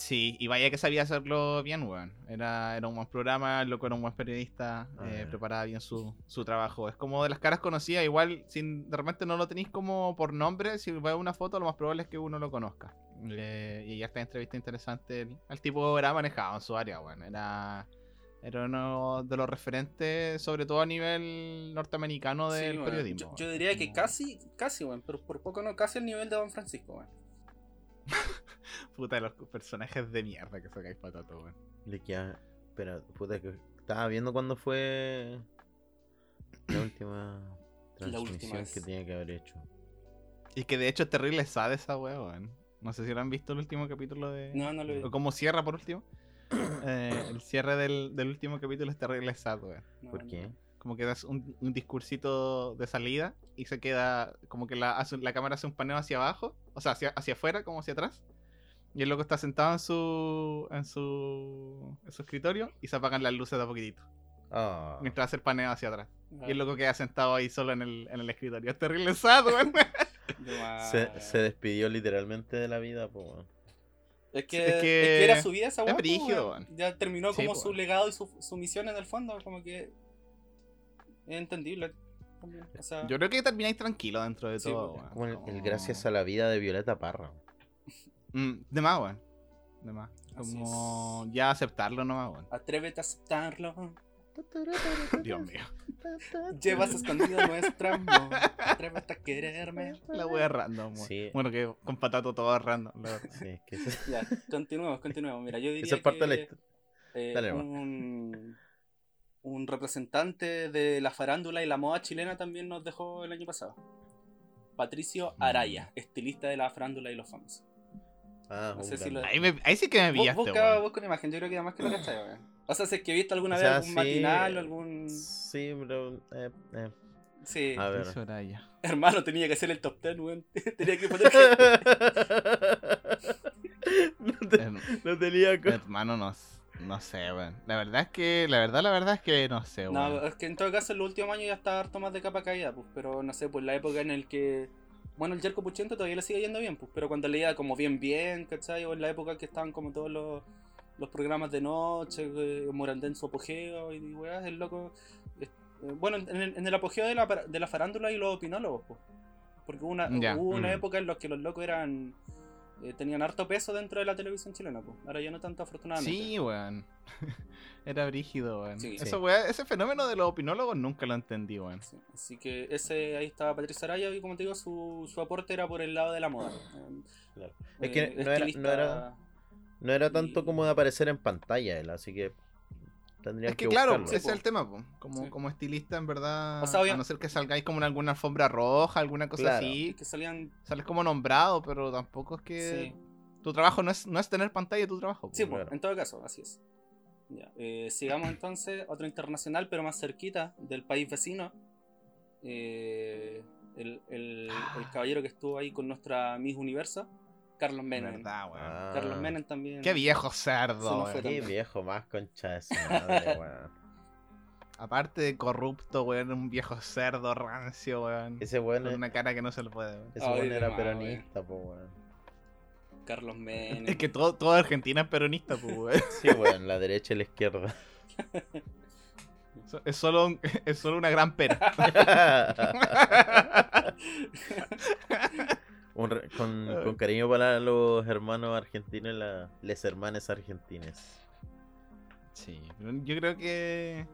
Sí, y vaya que sabía hacerlo bien, weón. Era, era un buen programa, el loco era un buen periodista, Ah, eh, preparaba bien su, su trabajo. Es como de las caras conocidas, igual, si de repente no lo tenéis como por nombre, si ves una foto, lo más probable es que uno lo conozca. Eh, y ya esta entrevista interesante, el, el tipo era manejado en su área, weón. Era, era uno de los referentes, sobre todo a nivel norteamericano Sí, del periodismo. Yo, diría que Como- casi, casi, weón, pero por poco no, casi el nivel de Don Francisco, weón. Puta, los personajes de mierda que sacáis patato, weón. Le queda. Espera, puta que. Estaba viendo cuándo fue. La última. Transmisión última que tenía que haber hecho. Y que de hecho es terrible sad esa weá, weón. No sé si lo han visto el último capítulo de. No, no lo vi. O cómo cierra por último. eh, el cierre del, del último capítulo es terrible sad, weón. No, ¿Por qué? Como que das un, un discursito de salida y se queda. Como que la, hace- la cámara hace un paneo hacia abajo, o sea, hacia, hacia afuera, como hacia atrás. Y el loco está sentado en su, en su. en su escritorio y se apagan las luces de a poquitito. Ah. Mientras hace el paneo hacia atrás. Ah, Y el loco queda sentado ahí solo en el, en el escritorio. Es terrible sad, weón. más. Se, se despidió literalmente de la vida, po, weón. Es que, Es es que que era su vida esa es brígido, weón. Ya terminó Sí, como po, su legado y su, su misión en el fondo, como que es entendible. también, O sea, Yo creo que termináis tranquilo dentro de Sí, todo. Como el, gracias a la vida de Violeta Parra. Mm, de más, weón. De más. Así Como ya aceptarlo nomás, weón. atrévete a aceptarlo. Dios mío. Llevas escondido nuestro amor. Atrévete a quererme. La wea random, weón. Sí. Bueno, que con patato todo random, la verdad. Sí, es que esa, Ya, continuemos, continuemos. Mira, yo diría esa es parte de la que, eh, Dale, un, un representante de la farándula y la moda chilena también nos dejó el año pasado. Patricio Mm. Araya, estilista de la farándula y los famosos. Ah, No un sé si grande. lo- Ahí, me- ahí sí que me pillaste, Busca, weón. busca una imagen, yo creo que además que lo cachai. O sea, si es que viste alguna O vez algún sí, matinal o algún. Sí, pero. eh, eh. Sí. A ver. Sí, Soraya. Hermano, tenía que hacer el top 10, weón. tenía que poner. no, te- Herm- no tenía Hermano, no, no sé, weón. La verdad es que, la verdad, la verdad es que no sé, weón. No, es que en todo caso en los últimos años ya está harto más de capa caída, pues, pero no sé, pues la época en el que, bueno, el Jerko Puchento todavía le sigue yendo bien, pues, pero cuando leía como bien bien, ¿cachai? O en la época que estaban como todos los, los programas de noche, eh, Morandé en su apogeo y weas, el loco, eh, eh, bueno, en el, en el apogeo de la, de la farándula y los opinólogos, pues, porque hubo una, hubo una mm. época en la que los locos eran... eh, tenían harto peso dentro de la televisión chilena, pues. Ahora ya no tanto, afortunadamente. Sí, weón. Era brígido, weón. Sí. Eso, Sí. weón, ese fenómeno de los opinólogos nunca lo entendí, weón. Sí, así que ese ahí estaba Patricia Araya y como te digo, su, su aporte era por el lado de la moda. Claro. eh, Es que no era- no era- No era tanto Y- como de aparecer en pantalla él, así que. Tendrían Es que, claro, buscarlo. ese es el tema, po. Como, Sí. como estilista, en verdad. O sea, A no ser que salgáis como en alguna alfombra roja, alguna cosa Claro. así. que salían. Sales como nombrado, pero tampoco es que. Sí, Tu trabajo no es, no es tener pantalla, tu trabajo. po. sí pues, claro. en todo caso, así es. Ya, eh, sigamos entonces, otro internacional, pero más cerquita, del país vecino. Eh, el, el- el caballero que estuvo ahí con nuestra Miss Universo, Carlos Menem. verdad, weón. Ah, Carlos Menem también. Qué viejo cerdo, weón. Qué también. viejo más concha de su madre, weón. Aparte de corrupto, weón, un viejo cerdo rancio, weón. Ese weón, Con una cara que no se le puede, weón. ese Ay, weón era peronista, po, weón. Carlos Menem. Es que todo, toda Argentina es peronista, pues, weón. Sí, weón, la derecha y la izquierda. Es solo, un- es solo una gran pera. Un re- con, con cariño para los hermanos argentinos, la, les hermanes argentines. Sí, pero yo creo que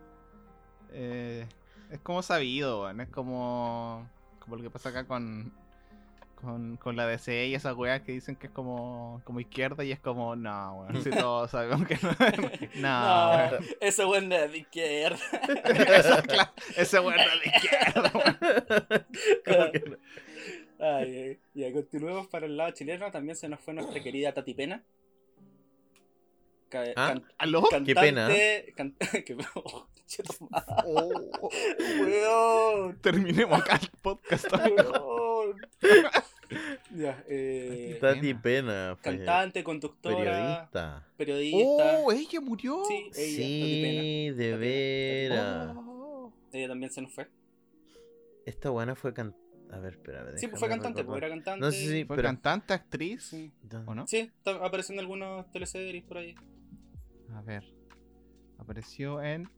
eh, es como sabido, weón. Es como, como lo que pasa acá con, con, con la DC y esas weas que dicen que es como, como izquierda y es como, no, weón. Si todos sabemos que no. no, ese weón no es de izquierda. Eso, claro, ese weón no es de izquierda, weón. Ay, ay. Ya continuemos para el lado chileno. También se nos fue nuestra querida Tati Pena. Ca- Ah, can- ¿Aló? Qué pena. can- que- oh, madre, Oh, weón, terminemos acá el podcast. weón. Ya, eh, Tati Pena, fue cantante, conductora, periodista. periodista. Oh, ella murió. Sí, ella, Tati Pena. Sí, de veras. Oh. Ella también se nos fue. Esta buena fue can... A ver, espera, Sí, pues fue cantante, pues era cantante. No sé si- Fue pero- cantante, actriz, Sí, ¿o no? sí está- apareció en algunos teleseries por ahí. A ver. Apareció en.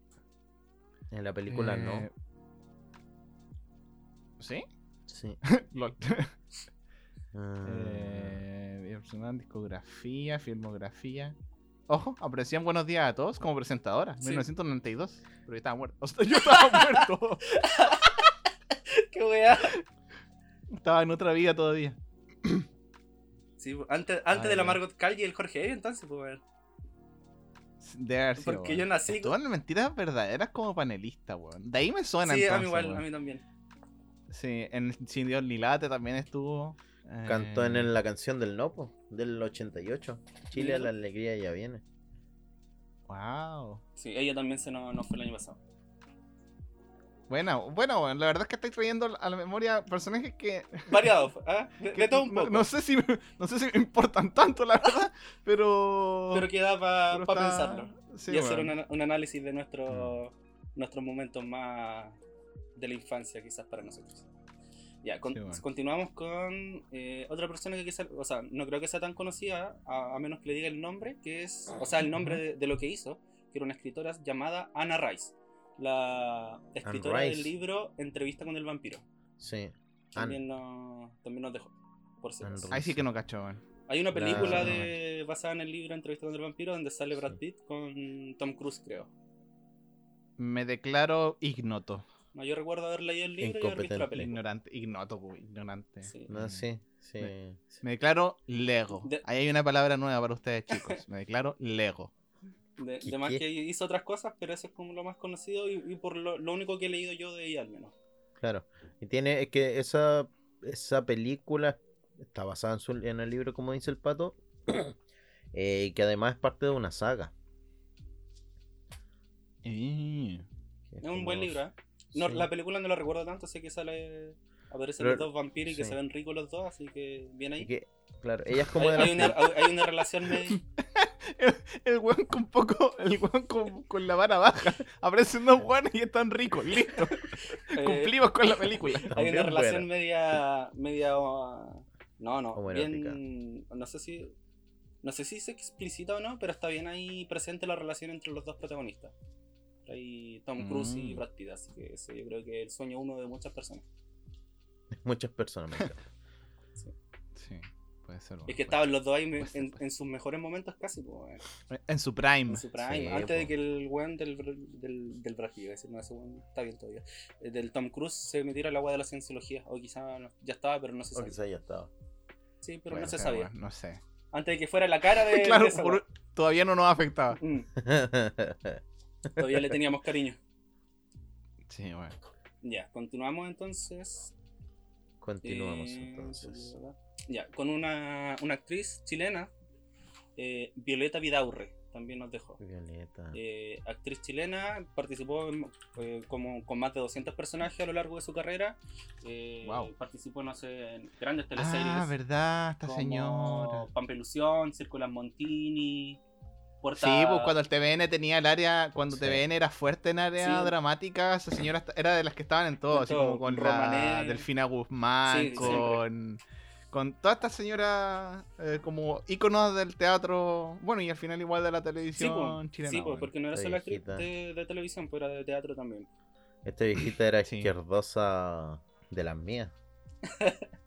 En la película eh, no. ¿Sí? Sí. Lol. Ah, Eh, personal, discografía, filmografía. Ojo, aparecía en Buenos Días a Todos como presentadora, Sí. 1992. Pero yo estaba muerto. O sea, yo estaba muerto. ¡Qué weá! Estaba en otra vida todavía. Sí, antes, antes Ah, de la. Margot Cal y el Jorge Evia, entonces, pues, weón. De haber sido, Porque yo nací- Estuvo en mentiras verdaderas como panelista, weón. De ahí me suena Sí, a mí igual, weón. a mí también. Sí, en Sin Dios ni Late también estuvo. Cantó en eh, la canción del Nopo, del 88. Chile a la alegría ya viene. Wow. Sí, ella también se nos, nos fue el año pasado. Bueno, bueno, la verdad es que estáis trayendo a la memoria personajes que, Variados, ¿ah? De, que de todo un no, poco. no sé si no sé si me importan tanto, la verdad, pero. Pero queda para está- pensarlo. sí, y hacer un, un análisis de nuestro, nuestros momentos más de la infancia, quizás para nosotros. Ya, con- Sí, bueno. continuamos con eh, otra persona que quizás, o sea, no creo que sea tan conocida, a, a menos que le diga el nombre, que es, o sea, el nombre de, de lo que hizo, que era una escritora llamada Anna Rice, la escritora del libro Entrevista con el vampiro. Sí. También, nos, también nos dejó, por si. Ahí sí que no cacho, weón. Hay una película La- de, basada en el libro Entrevista con el vampiro donde sale Brad Sí. Pitt con Tom Cruise, creo. Me declaro ignoto. No, yo recuerdo haber leído el libro y haber visto la película. Ignorante, ignoto, pues, ignorante. Sí. No, sí, sí. Me- sí. Me declaro Lego. De- Ahí hay una palabra nueva para ustedes, chicos. Me declaro Lego. De, que hizo otras cosas, pero eso es como lo más conocido y, y por lo, lo único que he leído yo de ella al menos. Claro. Y tiene, es que esa, esa película está basada en, su- en el libro, como dice el pato, eh, y que además es parte de una saga. Que Es un buen libro, ¿eh? No, sí. La película no la recuerdo tanto, sé que sale... Aparecen Pero- los dos vampiros y que se ven ricos los dos, así que bien ahí. que, claro, ella es como Hay, de hay una, hay una relación medio... El, el weón con poco, el weón con, con la vara baja. Aparecen dos weones y están ricos, listo. Cumplimos con la película. Hay una relación buena. media. media. uh, no, no. Bien. No sé si. No sé si se explicita o no, pero está bien ahí presente la relación entre los dos protagonistas. Hay Tom Cruise y Mm. Brad Pitt, así que ese yo creo que es el sueño uno de muchas personas. muchas personas. me encanta. Sí, puede ser. Es que estaban los dos ahí me- en, en sus mejores momentos casi, pues. En su prime. en su prime. Sí, Antes de que el weón del, del, iba a decir, no, ese weón está bien todavía. eh, Del Tom Cruise se metiera al agua de la cienciología. O quizá no- ya estaba, pero no se O sabía. quizá ya estaba. Sí, pero no se sabía. No sé. Antes de que fuera la cara de. claro, de por- todavía no nos afectaba. Mm, todavía le teníamos cariño. Sí, bueno. Ya, continuamos entonces. Continuamos Eh, entonces. Ya, con una, una actriz chilena, eh, Violeta Vidaurre, también nos dejó. Violeta. Eh, actriz chilena, participó en, eh, como, con más de 200 personajes a lo largo de su carrera. Eh, Wow. Participó, no sé, en grandes teleseries. Ah, verdad, esta como señora. Pampelusión, Círculas Montini, Sí, pues cuando el TVN tenía el área, cuando Sí. TVN era fuerte en área Sí. dramática, esa señora esta- era de las que estaban en todo, En así todo, como con con la Romané. Delfina Guzmán, Sí, con, con todas estas señoras eh, como íconos del teatro, bueno, y al final igual de la Sí, televisión pues, chilena. sí, pues, bueno. porque no era Esta solo actriz de, de televisión, pero era de teatro también. Esta viejita era Sí. izquierdosa de las mías.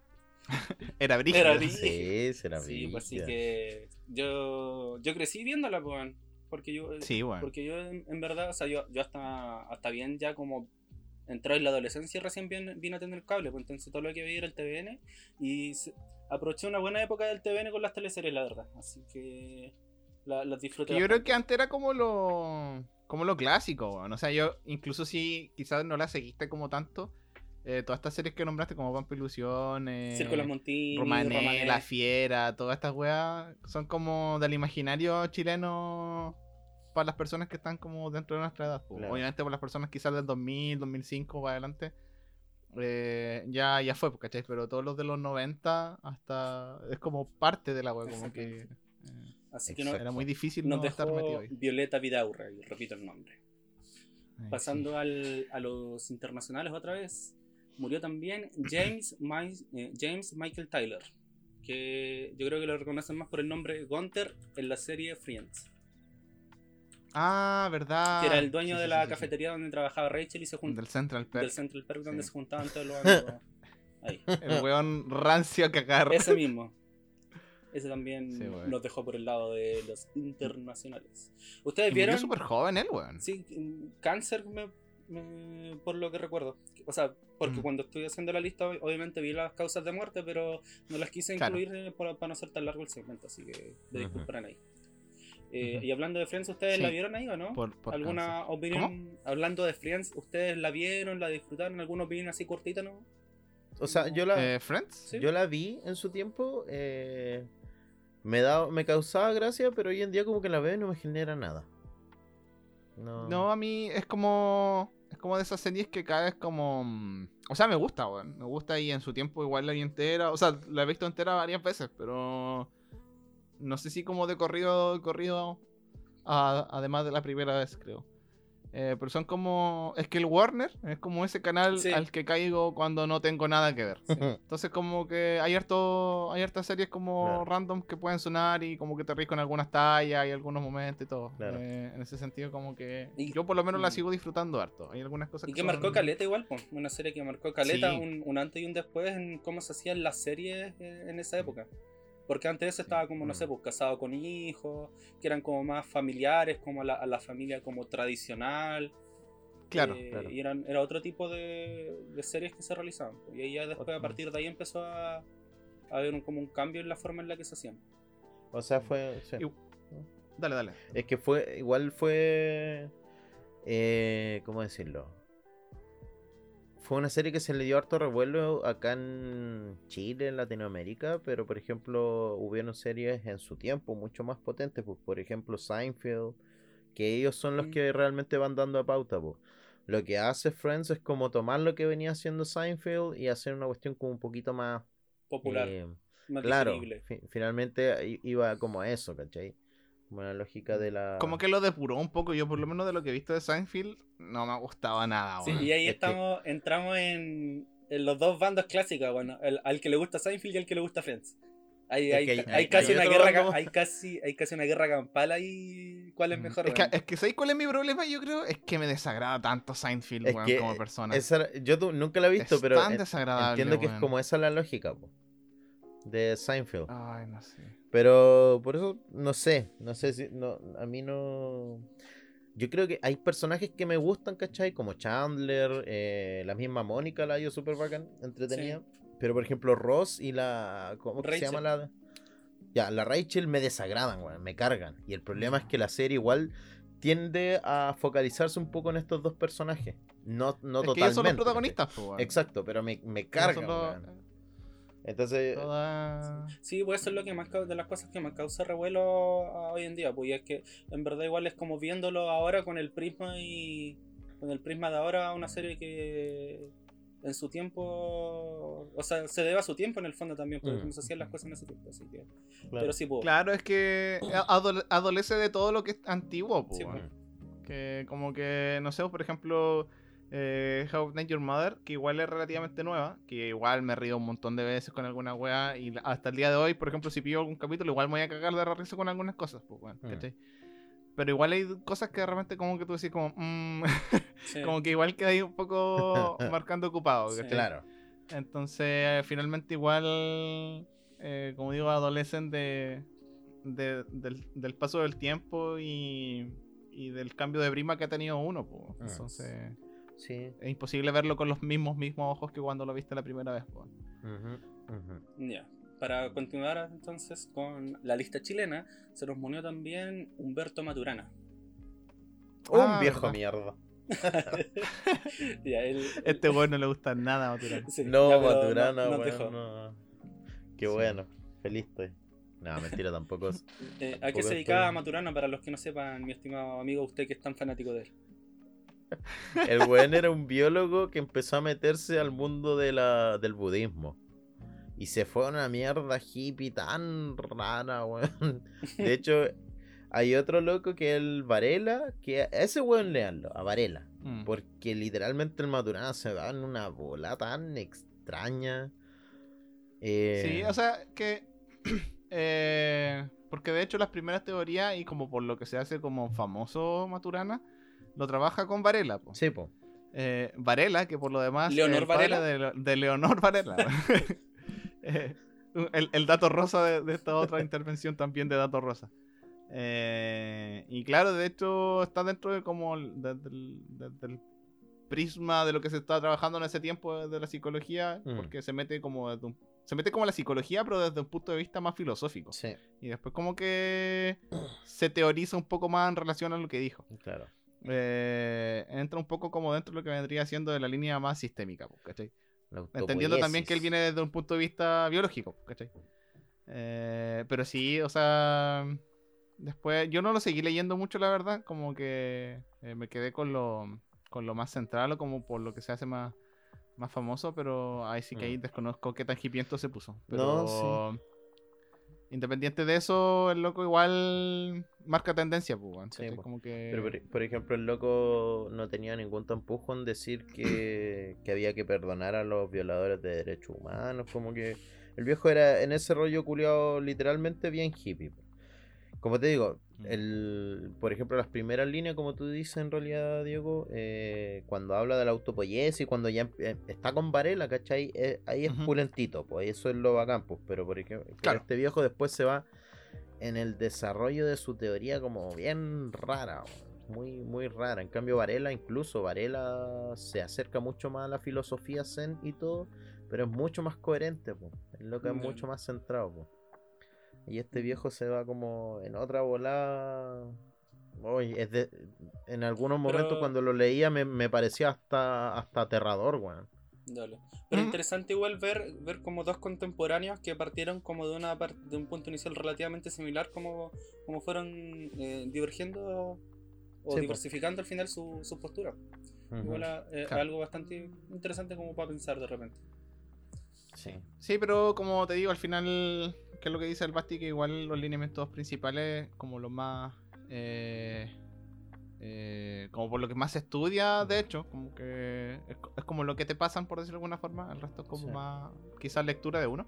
Era brígida. Era brígida. Sí, será Sí, pues así brígida. que yo, yo crecí viéndola, pues, porque yo, Sí, bueno. porque yo en, en verdad, o sea, yo, yo hasta, hasta bien ya como entró en la adolescencia y recién vine, vine a tener cable, pues entonces todo lo que veía era el TVN y se- aproveché una buena época del TVN con las teleseries, la verdad, así que la- las disfruté. Yo creo que antes era como lo como lo clásico, weón. o sea, yo incluso si quizás no la seguiste como tanto, eh, todas estas series que nombraste como Vampa Ilusión, eh, Círculos Montini, Romané, Romané. La Fiera, todas estas weas son como del imaginario chileno para las personas que están como dentro de nuestra edad. Claro. Obviamente por las personas quizás del 2000, 2005 o adelante, eh, ya, ya fue, ¿cachai? Pero todos los de los 90 hasta es como parte de la wea, como que eh, Así que no, era muy difícil nos no estar metido ahí. Violeta Vidaurra, y repito el nombre. Ay, Pasando al- a los internacionales otra vez, murió también James, eh, James Michael Tyler, que yo creo que lo reconocen más por el nombre Gunther en la serie Friends. Ah, verdad. que era el dueño Sí, de sí, la sí, cafetería donde trabajaba Rachel y se juntó Del Central Perk. del Central Perk donde se juntaban todos los amigos. Ahí. El weón rancio a cagar. Ese mismo. Ese también Sí, nos dejó por el lado de los internacionales. ¿Ustedes vieron? súper joven él, weón. Sí, mm, cáncer me, me- por lo que recuerdo. O sea, porque Mm. cuando estuve haciendo la lista, ob- obviamente vi las causas de muerte, pero no las quise Claro. incluir eh, para, para no ser tan largo el segmento, así que me disculparán ahí. Eh. Y hablando de Friends, ¿ustedes Sí. la vieron ahí o no? Por, por ¿Alguna cáncer. opinión? Hablando de Friends, ¿ustedes la vieron, la disfrutaron? ¿Alguna opinión así cortita, no? O sea, yo la, Eh, ¿Friends? Sí. yo la vi en su tiempo. eh, me, da, me causaba gracia, pero hoy en día como que la veo y no me genera nada. No. No, a mí es como. Como de esas series que cada vez como. mm, O sea, me gusta, weón. Me gusta y en su tiempo igual la vi entera. O sea, la he visto entera varias veces, pero. No sé si como de corrido, corrido. a- además de la primera vez, creo. Eh, pero son como. Es que el Warner es como ese canal Sí. al que caigo cuando no tengo nada que ver. Entonces como que hay harto, hay hartas series como Claro. random que pueden sonar y como que te ríes con algunas tallas y algunos momentos y todo. Claro. Eh, en ese sentido como que Y- yo por lo menos la mm. sigo disfrutando harto. Hay algunas cosas Y que que son- marcó Caleta igual, pues. Una serie que marcó Caleta, Sí. un, un antes y un después en cómo se hacían las series eh, en esa época. Porque antes eso estaba como, no sé, Mm. pues casado con hijos, que eran como más familiares, como la, a la familia como tradicional. Claro, eh, claro. Y eran, era otro tipo de, de series que se realizaban. pues. Y ahí ya después, a partir de ahí empezó a, a haber un, como un cambio en la forma en la que se hacían. O sea, fue. sí. Y- Dale, dale. Es que fue. Igual fue. Eh, ¿Cómo decirlo? Fue una serie que se le dio harto revuelo acá en Chile, en Latinoamérica, pero por ejemplo hubieron series en su tiempo mucho más potentes, pues, por ejemplo Seinfeld, que ellos son los que realmente van dando a pauta. pues. Lo que hace Friends es como tomar lo que venía haciendo Seinfeld y hacer una cuestión como un poquito más... Popular, eh, más claro, fi- finalmente i- iba como a eso, ¿cachai? Como la lógica de la... Como que lo depuró un poco. Yo por lo menos de lo que he visto de Seinfeld no me gustaba nada. Sí, weón. y ahí Es que- estamos, entramos en, en los dos bandos clásicos, bueno, el- al que le gusta Seinfeld y al que le gusta Friends. Hay, hay, que hay- hay hay- casi hay una guerra, bando. hay casi, hay casi una guerra campal ahí. ¿Cuál es Mm. mejor? Es que, es que ¿sabéis cuál es mi problema? Yo creo es que me desagrada tanto Seinfeld, Es weón, que como persona. esa- yo nunca la he visto, Es pero tan desagradable, entiendo que es como esa la lógica po, de Seinfeld. Ay, no sé. Pero por eso no sé, no sé si no, a mí no. Yo creo que hay personajes que me gustan, ¿cachai? Como Chandler, eh, la misma Mónica la yo súper bacán, entretenida. Pero por ejemplo Ross y la. ¿Cómo que se llama la.? Ya, la Rachel me desagradan, weón, me cargan. Y el problema es que la serie igual tiende a focalizarse un poco en estos dos personajes. No, no es que totalmente. ellos son los protagonistas. Exacto, pero me, me cargan. los-. Entonces, toda- Sí, pues eso es lo que más de las cosas que más causa revuelo hoy en día, pues y es que en verdad igual es como viéndolo ahora con el prisma y con el prisma de ahora una serie que en su tiempo, o sea, se debe a su tiempo en el fondo también, porque Mm. se hacían las cosas en ese tiempo, así que, claro. pero sí, pues, Claro, es que adole- adolece de todo lo que es antiguo, pues, Sí. Mm. Que como que, no sé, por ejemplo, eh, How Met Your Mother, que igual es relativamente nueva, que igual me río un montón de veces con alguna wea, y hasta el día de hoy, por ejemplo, si pido algún capítulo, igual me voy a cagar de la risa con algunas cosas, pues, weón, Mm. ¿cachai? Pero igual hay cosas que de repente como que tú decís como, mm, sí. como que igual queda ahí un poco marcando ocupado, Sí. Claro. Entonces, finalmente igual, eh, como digo, adolecen de, de- del, del paso del tiempo y, y del cambio de prima que ha tenido uno. po. Ah. Entonces, Sí. es imposible verlo con los mismos mismos ojos que cuando lo viste la primera vez. Ya. Para continuar entonces con la lista chilena, se nos unió también Humberto Maturana. Un Ah, viejo verdad. mierda. Ya, él- Este weón no le gusta nada, Maturana. sí, No, ya, Maturana, no- no. Qué Sí. bueno. Feliz estoy. No, mentira, tampoco es. Eh, ¿A qué Tampoco se dedicaba estoy- Maturana para los que no sepan, mi estimado amigo, usted que es tan fanático de él? El weón era un biólogo que empezó a meterse al mundo de la, del budismo. Y se fue a una mierda hippie tan rara, weón. De hecho, hay otro loco que es el Varela, que a ese weón leanlo, a Varela. Mm. Porque literalmente el Maturana se va en una bola tan extraña. Eh, Sí, o sea, que. eh, porque de hecho, las primeras teorías, y como por lo que se hace como famoso Maturana, lo trabaja con Varela. po. Sí, po. Eh, Varela, que por lo demás. ¿Leonor es el padre Varela? De, de Leonor Varela. Eh, el, el dato rosa de, de esta otra intervención también de dato rosa. Eh, y claro, de hecho, está dentro de como el- de- del, de- del prisma de lo que se estaba trabajando en ese tiempo de la psicología, Mm. porque se mete como desde un- se mete como a la psicología, pero desde un punto de vista más filosófico. Sí, Y después como que se teoriza un poco más en relación a lo que dijo. claro. Eh, entra un poco como dentro de lo que vendría siendo de la línea más sistémica, ¿cachai? Entendiendo también que él viene desde un punto de vista biológico, ¿cachai? Eh, pero sí, o sea, Después, yo no lo seguí leyendo mucho, la verdad. Como que eh, me quedé con lo, con lo más central o como por lo que se hace más, más famoso, pero ahí sí que ahí Mm. desconozco qué tan hipiento se puso. Pero No, independiente de eso, el loco igual marca tendencia, pues, Sí, como que... Pero por, por ejemplo, el loco no tenía ningún tampujo en decir que, que había que perdonar a los violadores de derechos humanos. Como que el viejo era en ese rollo culiado literalmente bien hippie. Como te digo. El, por ejemplo, las primeras líneas, como tú dices en realidad, Diego, eh, cuando habla de la autopoiesis y cuando ya eh, está con Varela, ¿cachai? Eh, ahí es Ujú. pulentito, pues eso es lo bacán, pues. Pero por ejemplo, Claro. este viejo después se va en el desarrollo de su teoría como bien rara, muy, muy rara. En cambio, Varela, incluso Varela se acerca mucho más a la filosofía zen y todo, pero es mucho más coherente, po. el loco es Ya. mucho más centrado. po. Y este viejo se va como en otra volada. Uy, es de- en algunos momentos Pero- cuando lo leía me, me parecía hasta, hasta aterrador, weón. Dale. Pero Mm. interesante igual ver, ver como dos contemporáneos que partieron como de una de un punto inicial relativamente similar, como, como fueron eh, divergiendo o Sí, diversificando al final su, su postura. Igual a- eh, Claro. algo bastante interesante como para pensar de repente. Sí. Sí, pero como te digo, al final, que es lo que dice el Basti, que igual los lineamientos principales, como los más. eh, eh, como por lo que más se estudia, de hecho, como que es, co- es como lo que te pasan, por decirlo de alguna forma, el resto es como Sí. más. quizás lectura de uno.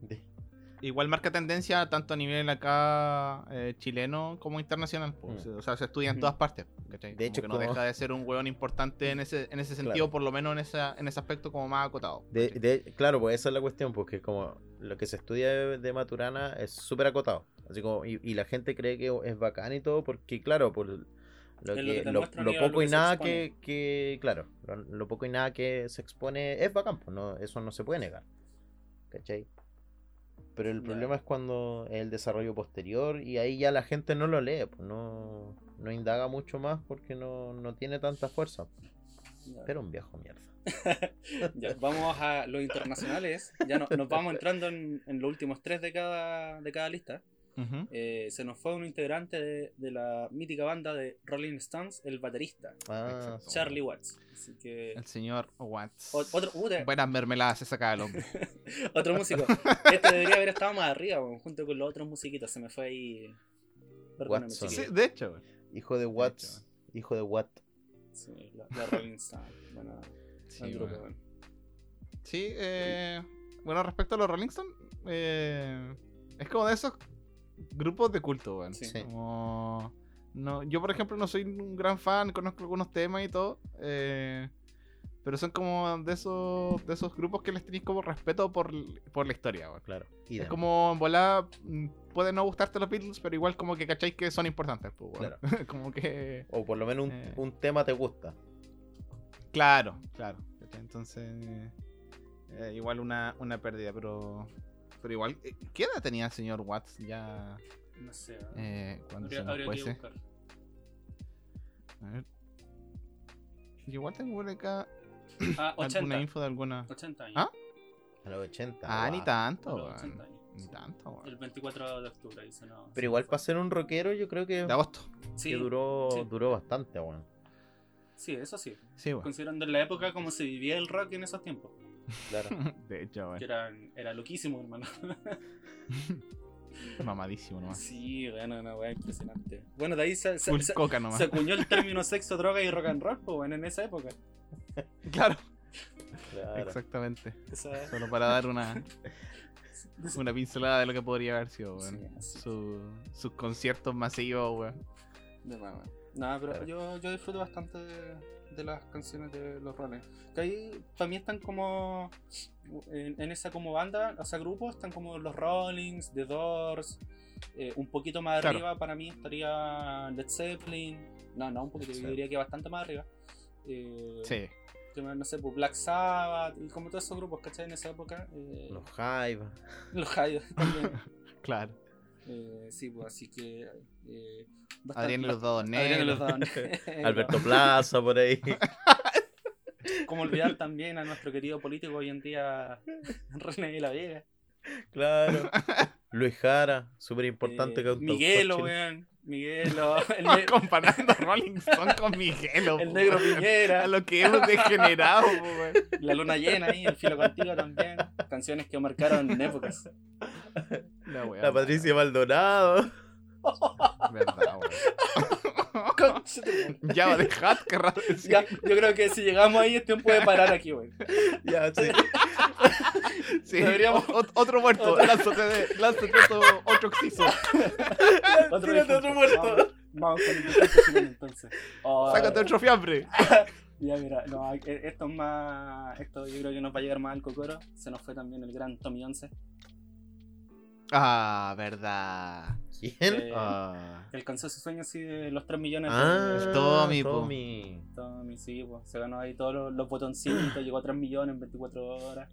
De- igual marca tendencia tanto a nivel acá eh, chileno como internacional. pues, Mm. O sea, se estudia en todas partes. ¿cachai? De Como hecho, que no como- deja de ser un hueón importante en ese, en ese Claro. sentido, por lo menos en, esa, en ese aspecto como más acotado. De, ¿cachai? de- claro, pues esa es la cuestión, porque como lo que se estudia de, de Maturana es súper acotado. Así como, y, y la gente cree que es bacán y todo, porque claro, por lo, Es lo que lo, lo lo poco que y nada que, que, claro, lo, lo poco y nada que se expone es bacán, pues no, eso no se puede negar. ¿Cachai? Pero el problema es cuando es el desarrollo posterior y ahí ya la gente no lo lee, pues no, no indaga mucho más porque no, no tiene tanta fuerza. Ya. Pero un viejo mierda. Ya, vamos a los internacionales. Ya no- nos vamos entrando en, en los últimos tres de cada, de cada lista. Eh, se nos fue un integrante de, de la mítica banda de Rolling Stones, el baterista, Ah. Charlie Watts. Así que. El señor Watts. o- otro, puta, Buenas mermeladas se saca el hombre. otro músico. Este debería haber estado más arriba, junto con los otros musiquitos. Se me fue ahí. Perdóname. Sí, de hecho. hijo de Watts, hijo de Watt. Sí, la, la Rolling Stones. Bueno, Sí, grupo, güey. weón. Sí, eh, bueno, respecto a los Rolling Stones, eh, es como de esos grupos de culto, weón. Sí. Sí. Como- no, yo, por ejemplo, no soy un gran fan, conozco algunos temas y todo, eh, pero son como de esos, de esos grupos que les tenéis como respeto por, por la historia, weón. Claro. Es idem. como en volada, mm, puede no gustarte los Beatles, pero igual como que cacháis que son importantes, pues, weón. como que... O por lo menos un, eh. un tema te gusta. Claro, claro. Entonces, eh, igual una, una pérdida, pero pero igual, eh, ¿qué edad tenía el señor Watts ya No sé. eh, cuando habría se nos habría que fuese? buscar. A ver. Igual tengo por acá Ah, 80. alguna info de alguna. 80 años. ¿Ah? A los 80. Ah, ni tanto, A los weón. 80 años. Ni sí. tanto, weón. El 24 de octubre dice no. Pero igual para ser un rockero yo creo que, De agosto. Sí, que duró, sí. duró bastante, weón. sí, eso sí. Sí, weón. Considerando la época como se vivía el rock en esos tiempos. Claro. De hecho, Que weón. era, era loquísimo, hermano. Mamadísimo nomás. Sí, bueno, una weá impresionante. Bueno, de ahí se, se, se- coca nomás. se acuñó el término sexo, droga y rock and roll, pues, bueno, en esa época. Claro, claro. exactamente. Esa- Solo para dar una, una pincelada de lo que podría haber sido, weón. Sí, así. Su- sus conciertos masivos, weón. De más. Nada, pero Claro. yo, yo disfruto bastante de, de las canciones de los Rolling. Que ahí para mí están como en, en esa como banda, o sea, grupo, están como los Rollings, The Doors. eh, un poquito más Claro. arriba para mí estaría Led Zeppelin. No, no, un poquito, yo diría que bastante más arriba. Eh, Sí. que no sé, pues Black Sabbath y como todos esos grupos, ¿cachai? En esa época. eh, Los Hive. los Hive también. Claro. Sí, pues así que. Eh, Adrián los dados negros. Alberto Plaza por ahí. Como olvidar también a nuestro querido político hoy en día, René de la Vega. claro. Luis Jara, súper importante Eh, Miguelo, weón. Miguelo. El, comparando Rolling Stone con Miguelo. el negro. Piñera. A lo que hemos degenerado, weón. La luna llena ahí, el filo contigo también. Canciones que marcaron épocas. La, La Patricia Maldonado. Verdad, weón. Concha tu madre. Ya va a dejar, querrás decir. Ya, yo creo que si llegamos ahí, este puede parar aquí, weón. Ya, sí. Sí, Deberíamos- o- otro muerto. Otro- Lánzate, de, lánzate otro, otro oxiso. Otro Tírate otro muerto. Vamos, vamos con el entonces. Oh, Sácate otro fiambre. Ya, mira, no, e- esto es más. Esto yo creo que nos va a llegar más al cocoro. Se nos fue también el gran Tommy 11. Ah, verdad. ¿Quién? Eh, Ah. El alcanzó su sueño así de los 3 millones Ah, de. Tommy, po. Tommy. Tommy, sí, pues. Se ganó ahí todos los, los botoncitos, llegó a 3 millones en 24 horas.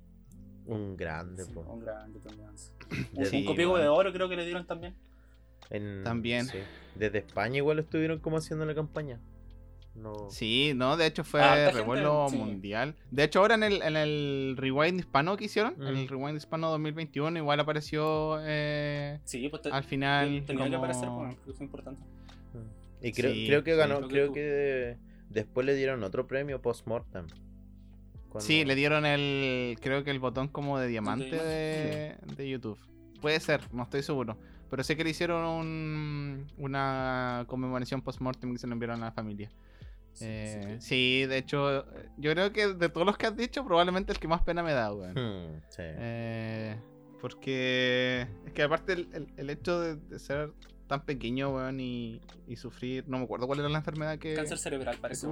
Un grande, Sí, po. un grande Tommy 11. De- Un, Sí, un copiego de oro creo que le dieron también. en- También. sí. Desde España igual estuvieron como haciendo la campaña. No. Sí, no, de hecho fue Ah, gente, revuelo sí. mundial. De hecho, ahora en el, en el Rewind hispano que hicieron, en el Rewind hispano 2021, igual apareció eh, Sí, pues te- al final. tenía que aparecer, pues, porque fue importante. Y creo, Sí, creo que sí. ganó, Creo que creo tú- que después le dieron otro premio post-mortem. Cuando- Sí, le dieron el. Creo que el botón como de diamante diamante, de, de YouTube. Puede ser, no estoy seguro. Pero sé que le hicieron un, una conmemoración post-mortem que se lo enviaron a la familia. Sí, Eh, sí, sí, de hecho, yo creo que de todos los que has dicho, probablemente el que más pena me da, weón. Hmm, sí. Eh, porque es que aparte el, el- el hecho de, de ser tan pequeño, weón, y, y sufrir, no me acuerdo cuál era la enfermedad que, Cáncer cerebral, parece.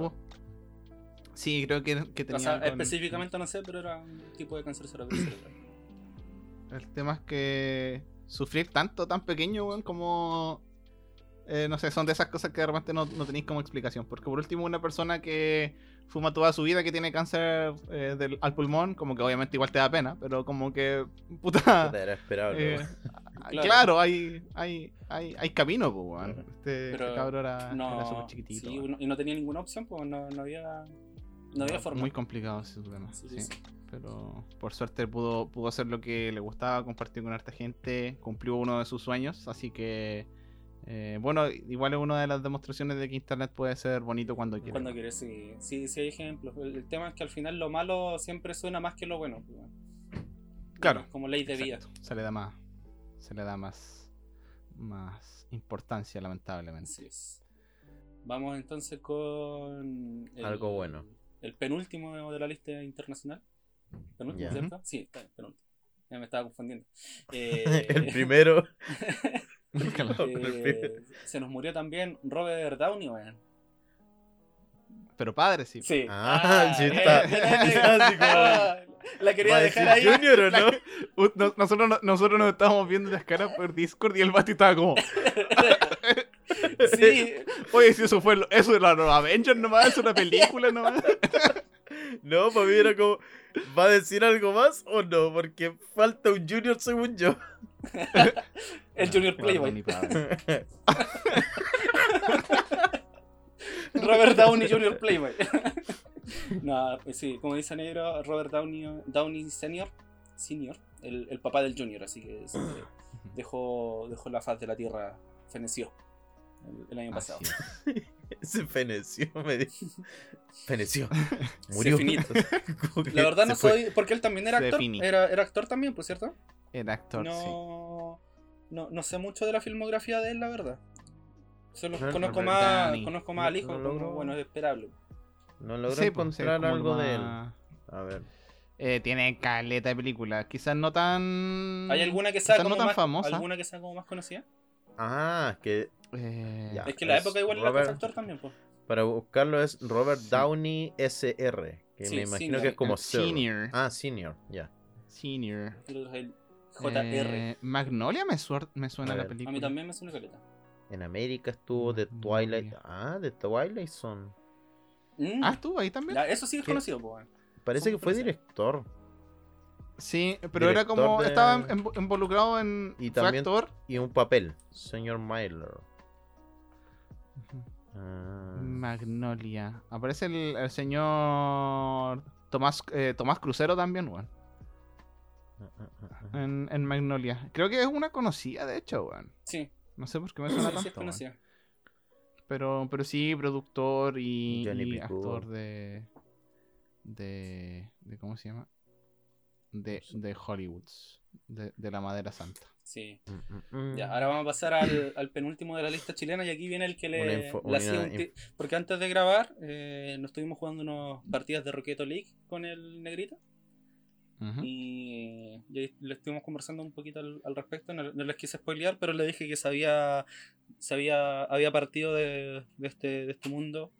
Sí, creo que, que tenía O sea, específicamente no sé, pero era un tipo de cáncer cerebral. cerebral. El tema es que sufrir tanto, tan pequeño, weón, como... eh, no sé, son de esas cosas que de repente no, no tenéis como explicación. Porque por último, una persona que fuma toda su vida, que tiene cáncer eh, del, al pulmón, como que obviamente igual te da pena, pero como que... Puta... Era esperable. eh, weón. ah, Claro. claro, hay, hay, hay, hay camino, pues. Este, este cabro era, era No, súper chiquitito. sí, y no tenía ninguna opción, pues no, no había, no había forma. Muy complicado ese sí. sí, sí. Pero por suerte pudo, pudo hacer lo que le gustaba, compartir con harta gente, cumplió uno de sus sueños, así que eh, bueno, igual es una de las demostraciones de que internet puede ser bonito cuando quiere. Cuando quieres, sí, sí, sí hay ejemplos. El, el tema es que al final lo malo siempre suena más que lo bueno. pues. Claro. Como ley de vida. Se le da más, se le da más, más importancia, lamentablemente. Así es. Vamos entonces con. el- Algo bueno. El penúltimo de la lista internacional. ¿Penúltimo, cierto? Sí, está, penúltimo. Ya me estaba confundiendo. Eh, el primero. eh, se nos murió también Robert Downey, weón. Pero padre, sí. Sí. Ah, sí está. eh, ah, La quería ¿Va a dejar ahí. Junior o no? Uh, no- nosotros, no- nosotros nos estábamos viendo las caras por Discord y el Basti estaba como, Sí, oye, si eso fue, lo- eso era los Avengers nomás, es una película nomás. No, para mí era como. ¿Va a decir algo más o no? Porque falta un Junior según yo. el Junior Playboy. Robert Downey Jr. Playboy. no, pues sí, como dice Negro, Robert Downey, Downey Senior, senior el, el papá del Junior, así que se dejó, dejó la faz de la tierra, feneció el, el año pasado. Se feneció, me dijo. Feneció. Murió. La verdad no soy, porque él también era actor, era, era actor también, pues cierto. Era actor, sí. no, no, no sé mucho de la filmografía de él, la verdad. Solo No, conozco Robert más, conozco más No- al hijo, no como, bueno, es esperable. No logró Sí, pues, sí, encontrar algo de él. A ver. Eh, tiene caleta de películas, quizás no tan. ¿Hay alguna que sea como no tan más, famosa. alguna que sea como más conocida? Ah, que Eh, Ya. Es que la es época igual era Robert- que actor también, pues. para buscarlo es Robert Sí. Downey SR. Que Sí, me imagino senior. que es como. Senior. Ah, senior, ya. Senior. JR. Eh, Magnolia me, me suena A la película. A mí también me suena caleta. En América estuvo The Twilight. Ah, The Twilight Zone. Mm. Ah, estuvo ahí también. Eso sí es ¿Qué? conocido, pues. Parece que fue director. Sí, pero era como. de- Estaba invo- involucrado en. Y también- actor. Y un papel. Señor Myler. Ah, Magnolia. Aparece el, el señor. Tomás, eh, Tomás Crucero también, weón. ah, ah, ah. En, en Magnolia. Creo que es una conocida, de hecho, weón. Sí, No sé por qué me suena sí tanto. es weón. conocida. Pero, pero sí, productor y, actor de, de. de. ¿Cómo se llama? De, de Hollywoods. De, de la Madera Santa. Sí. Mm, mm, mm. Ya, ahora vamos a pasar al, al penúltimo de la lista chilena y aquí viene el que Una le, info- le una hacía un Porque antes de grabar eh, nos estuvimos jugando unos partidas de Roqueto League con el negrito Y, le estuvimos conversando un poquito al, al respecto. No, no les quise spoilear, pero le dije que sabía, sabía había partido de, de este, de este mundo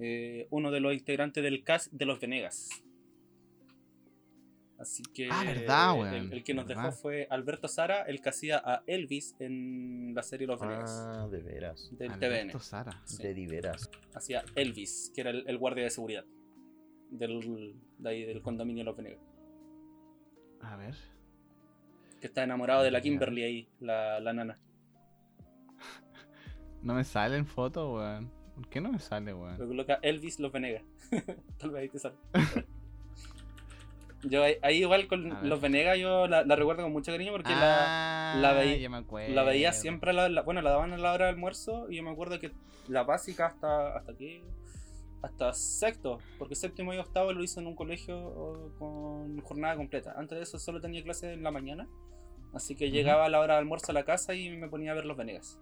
eh, uno de los integrantes del cast de los Venegas. Así que Ah, verdad, el- el, el que nos verdad. dejó fue Alberto Sara, el que hacía a Elvis en la serie Los Venegas Ah, de veras. del Alberto TVN. Sara. Sí. De veras. Hacía Elvis, que era el, el guardia de seguridad del, de ahí, del condominio Los Venegas. A ver. Que está enamorado de la. Kimberly ahí, la, la nana. No me sale en foto, weón. ¿Por qué no me sale, Lo weón? coloca Elvis Los Venegas. Tal vez ahí te sale. yo ahí, ahí igual con. Los Venegas yo la, la recuerdo con mucho cariño porque la, Ah, la veí- ya me acuerdo. la veía siempre, la, bueno, la daban a la hora de almuerzo y yo me acuerdo que la básica hasta, hasta qué, hasta sexto, porque séptimo y octavo lo hice en un colegio con jornada completa. Antes de eso solo tenía clase en la mañana, así que Ujú. llegaba a la hora de almuerzo a la casa y me ponía a ver Los Venegas.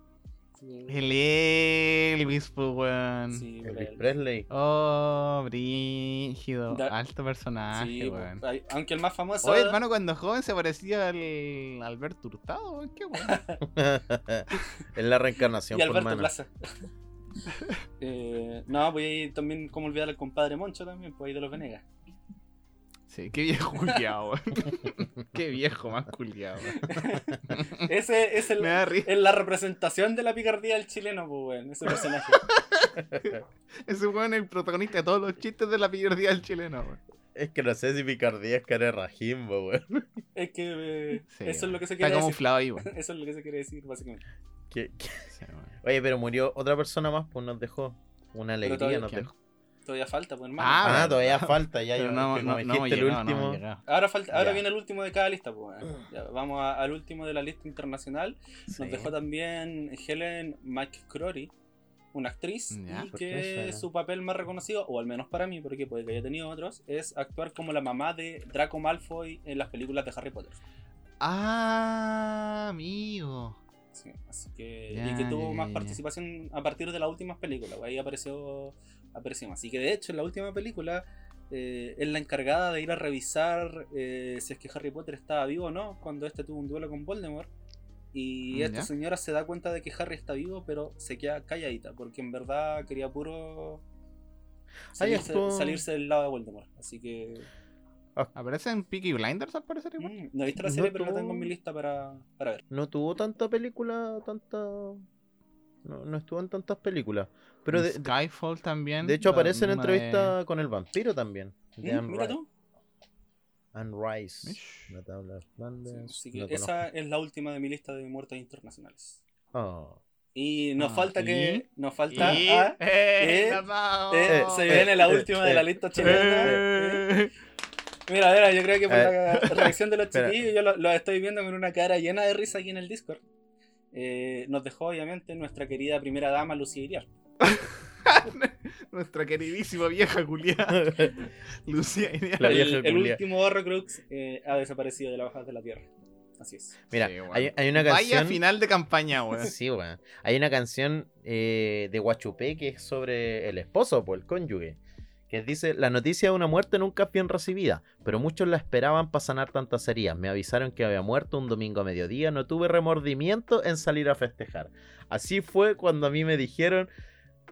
Sí, El Elvis, pues, weón. sí, Elvis pero- Presley. Oh, brígido. Da- Alto personaje, sí, weón. aunque el más famoso... Oye, hermano, cuando joven se parecía al Alberto Hurtado, weón. Qué weón. es la reencarnación, y por Alberto. Plaza. Eh, no, pues ahí también, como olvidar al compadre Moncho también, pues ahí de los Venegas. Sí, qué viejo culiado. Qué viejo más culiado. Ese es, el, es la representación de la picardía del chileno, pues, weón, ese personaje. Ese weón es el protagonista de todos los chistes de la picardía del chileno, weón. Es que no sé si picardía es cara de Rajimbo, weón. Es que eh, Sí, eso es lo que se quiere decir. camuflado ahí, weón. Eso es lo que se quiere decir, básicamente. ¿Qué- qué? Sí, weón. Oye, pero murió otra persona más, pues nos dejó. Una alegría todavía- nos ¿quién? dejó. Todavía falta, pues, hermano. Ah, Ah, todavía falta, ya yo no, no, no, el último. llegado. Ahora, falta, ahora Ya. viene el último de cada lista, pues. weón. Ya, vamos a- al último de la lista internacional. Nos Sí. dejó también Helen McCrory, una actriz, Ya, y ¿por qué que su papel más reconocido, o al menos para mí, porque puede que haya tenido otros, es actuar como la mamá de Draco Malfoy en las películas de Harry Potter. Ah, amigo. Sí, así que, y que tuvo más participación a partir de las últimas películas, ahí apareció, apareció más. Así que de hecho en la última película eh, es la encargada de ir a revisar eh, si es que Harry Potter estaba vivo o no, cuando este tuvo un duelo con Voldemort. Y esta Ya. señora se da cuenta de que Harry está vivo, pero se queda calladita, porque en verdad quería puro salirse del lado de Voldemort. Así que Aparece en Peaky Blinders al parecer igual. mm, no he visto la No serie, pero la tuvo- tengo en mi lista para, para ver. No tuvo tanta película, tanta. No, no estuvo en tantas películas. Pero de, Skyfall también. de hecho aparece en entrevista con el vampiro también. De Mm, Mira Ri- tú. Anne Rice. La tabla de Sí, esa es la última de mi lista de muertes internacionales. Oh. Y nos Ah, falta ¿y? que. Nos falta. Y- ah, ¡Eh! eh, eh, se viene la eh, última de la lista chilena. Mira, mira, yo creo que por la reacción de los chiquillos, yo lo, lo estoy viendo con una cara llena de risa aquí en el Discord. Eh, nos dejó, obviamente, nuestra querida primera dama, Lucía Iriar. Nuestra queridísima vieja culiada, Lucía Iriar. La El, vieja el culia. último Horrocrux eh, ha desaparecido de la hoja de la tierra. Así es. Mira, Sí, hay, hay una Vaya canción. final de campaña, weón. Sí, weón. Hay una canción eh, de Guachupé que es sobre el esposo, pues, el cónyuge. Que dice, la noticia de una muerte nunca es bien recibida, pero muchos la esperaban para sanar tantas heridas. Me avisaron que había muerto un domingo a mediodía, no tuve remordimiento en salir a festejar. Así fue cuando a mí me dijeron,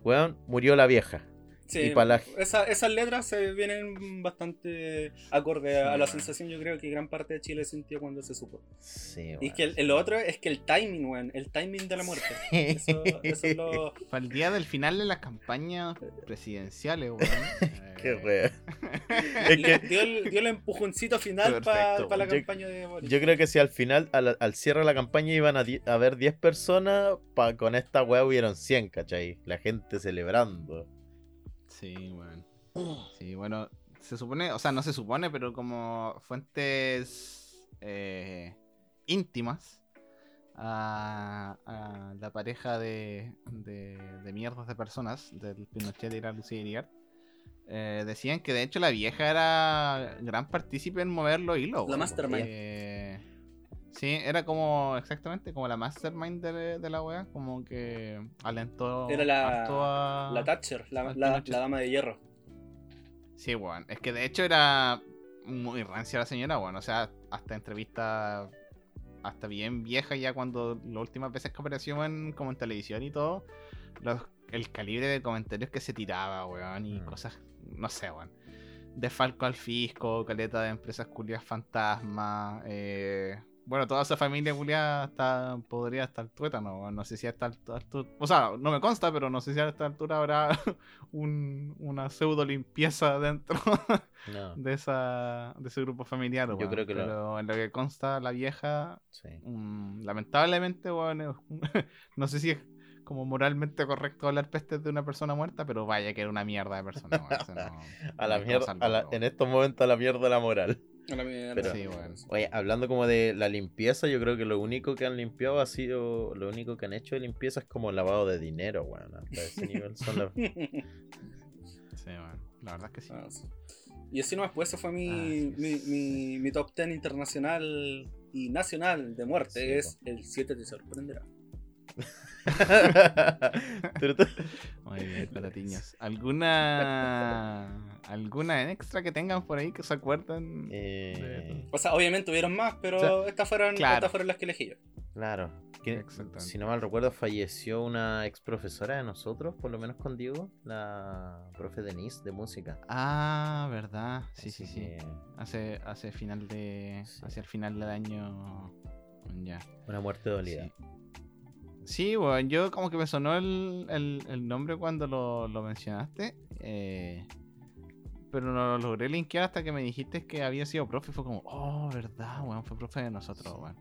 weón, murió la vieja. Sí, Y pa' la- esa- esas letras se vienen bastante acorde a, Sí, a la bueno. sensación, yo creo que gran parte de Chile sintió cuando se supo. Sí, Y que el, el otro es que el timing, weón, el timing de la muerte. Eso, eso es lo. Para el día del final de las campañas presidenciales, weón. Qué Eh, weón. Le- que dio, el, dio el empujoncito final para Perfecto, la. Yo- campaña de Boris. yo creo que si al final, al, al cierre de la campaña, iban a, di- a haber 10 personas, pa, con esta weá hubieron 100, ¿cachai? La gente celebrando. Sí, weón. Sí, bueno, se supone, o sea, no se supone, pero como fuentes eh, íntimas a, a la pareja de, de, de mierdas de personas del Pinochet y la Lucía Iriart, eh, decían que de hecho la vieja era gran partícipe en mover los hilos. La mastermind. Sí, era como exactamente como la mastermind de, de la wea, como que alentó Era la- a- La Thatcher, la, dama de hierro. Sí, weón. Es que de hecho era muy rancia la señora, weón. O sea, hasta entrevista hasta bien vieja ya cuando las últimas veces que apareció en, como en televisión y todo, los- el calibre de comentarios que se tiraba, weón, y Mm. cosas, no sé, weón. De Falco al Fisco, caleta de empresas culias fantasma, eh, bueno, toda esa familia culia está, podría estar tuétano, weón. no sé si a esta altura, o sea, no me consta, pero no sé si a esta altura habrá un- una pseudo limpieza dentro No, de esa de ese grupo familiar, Yo creo que lo- pero en lo que consta la vieja, sí. mm, lamentablemente, un- no sé si es como moralmente correcto hablar pestes de una persona muerta, pero vaya que era una mierda de persona, no- A no la mierda, a la- en estos momentos a la mierda la moral. A la mierda. Pero- Sí, weón. Oye, hablando como de la limpieza, yo creo que lo único que han limpiado ha sido, lo único que han hecho de limpieza es como lavado de dinero, weón. Hasta ese nivel son las... Sí, weón. La verdad es que sí. Ah, sí. Y así nomás, pues ese fue mi, Así mi, mi, mi top 10 internacional y nacional de muerte. Sí, es el 7 te sorprenderá. Muy bien. ¿Alguna alguna extra que tengan por ahí que se acuerden? Eh, O sea, obviamente hubieron más, pero O sea, estas, fueron, claro. estas fueron las que elegí yo. claro. si no mal recuerdo, falleció una ex profesora de nosotros, por lo menos con Diego, la profe Denise de música. Ah, verdad. Sí, Así sí, sí. Hace, hace final de. Sí. Hacia el final del año. Ya. Una muerte dolida. Sí. Sí, bueno, yo como que me sonó el, el- el nombre cuando lo, lo mencionaste. eh, pero no lo logré linkear hasta que me dijiste que había sido profe. Fue como, oh, verdad, weón, fue profe de nosotros, weón.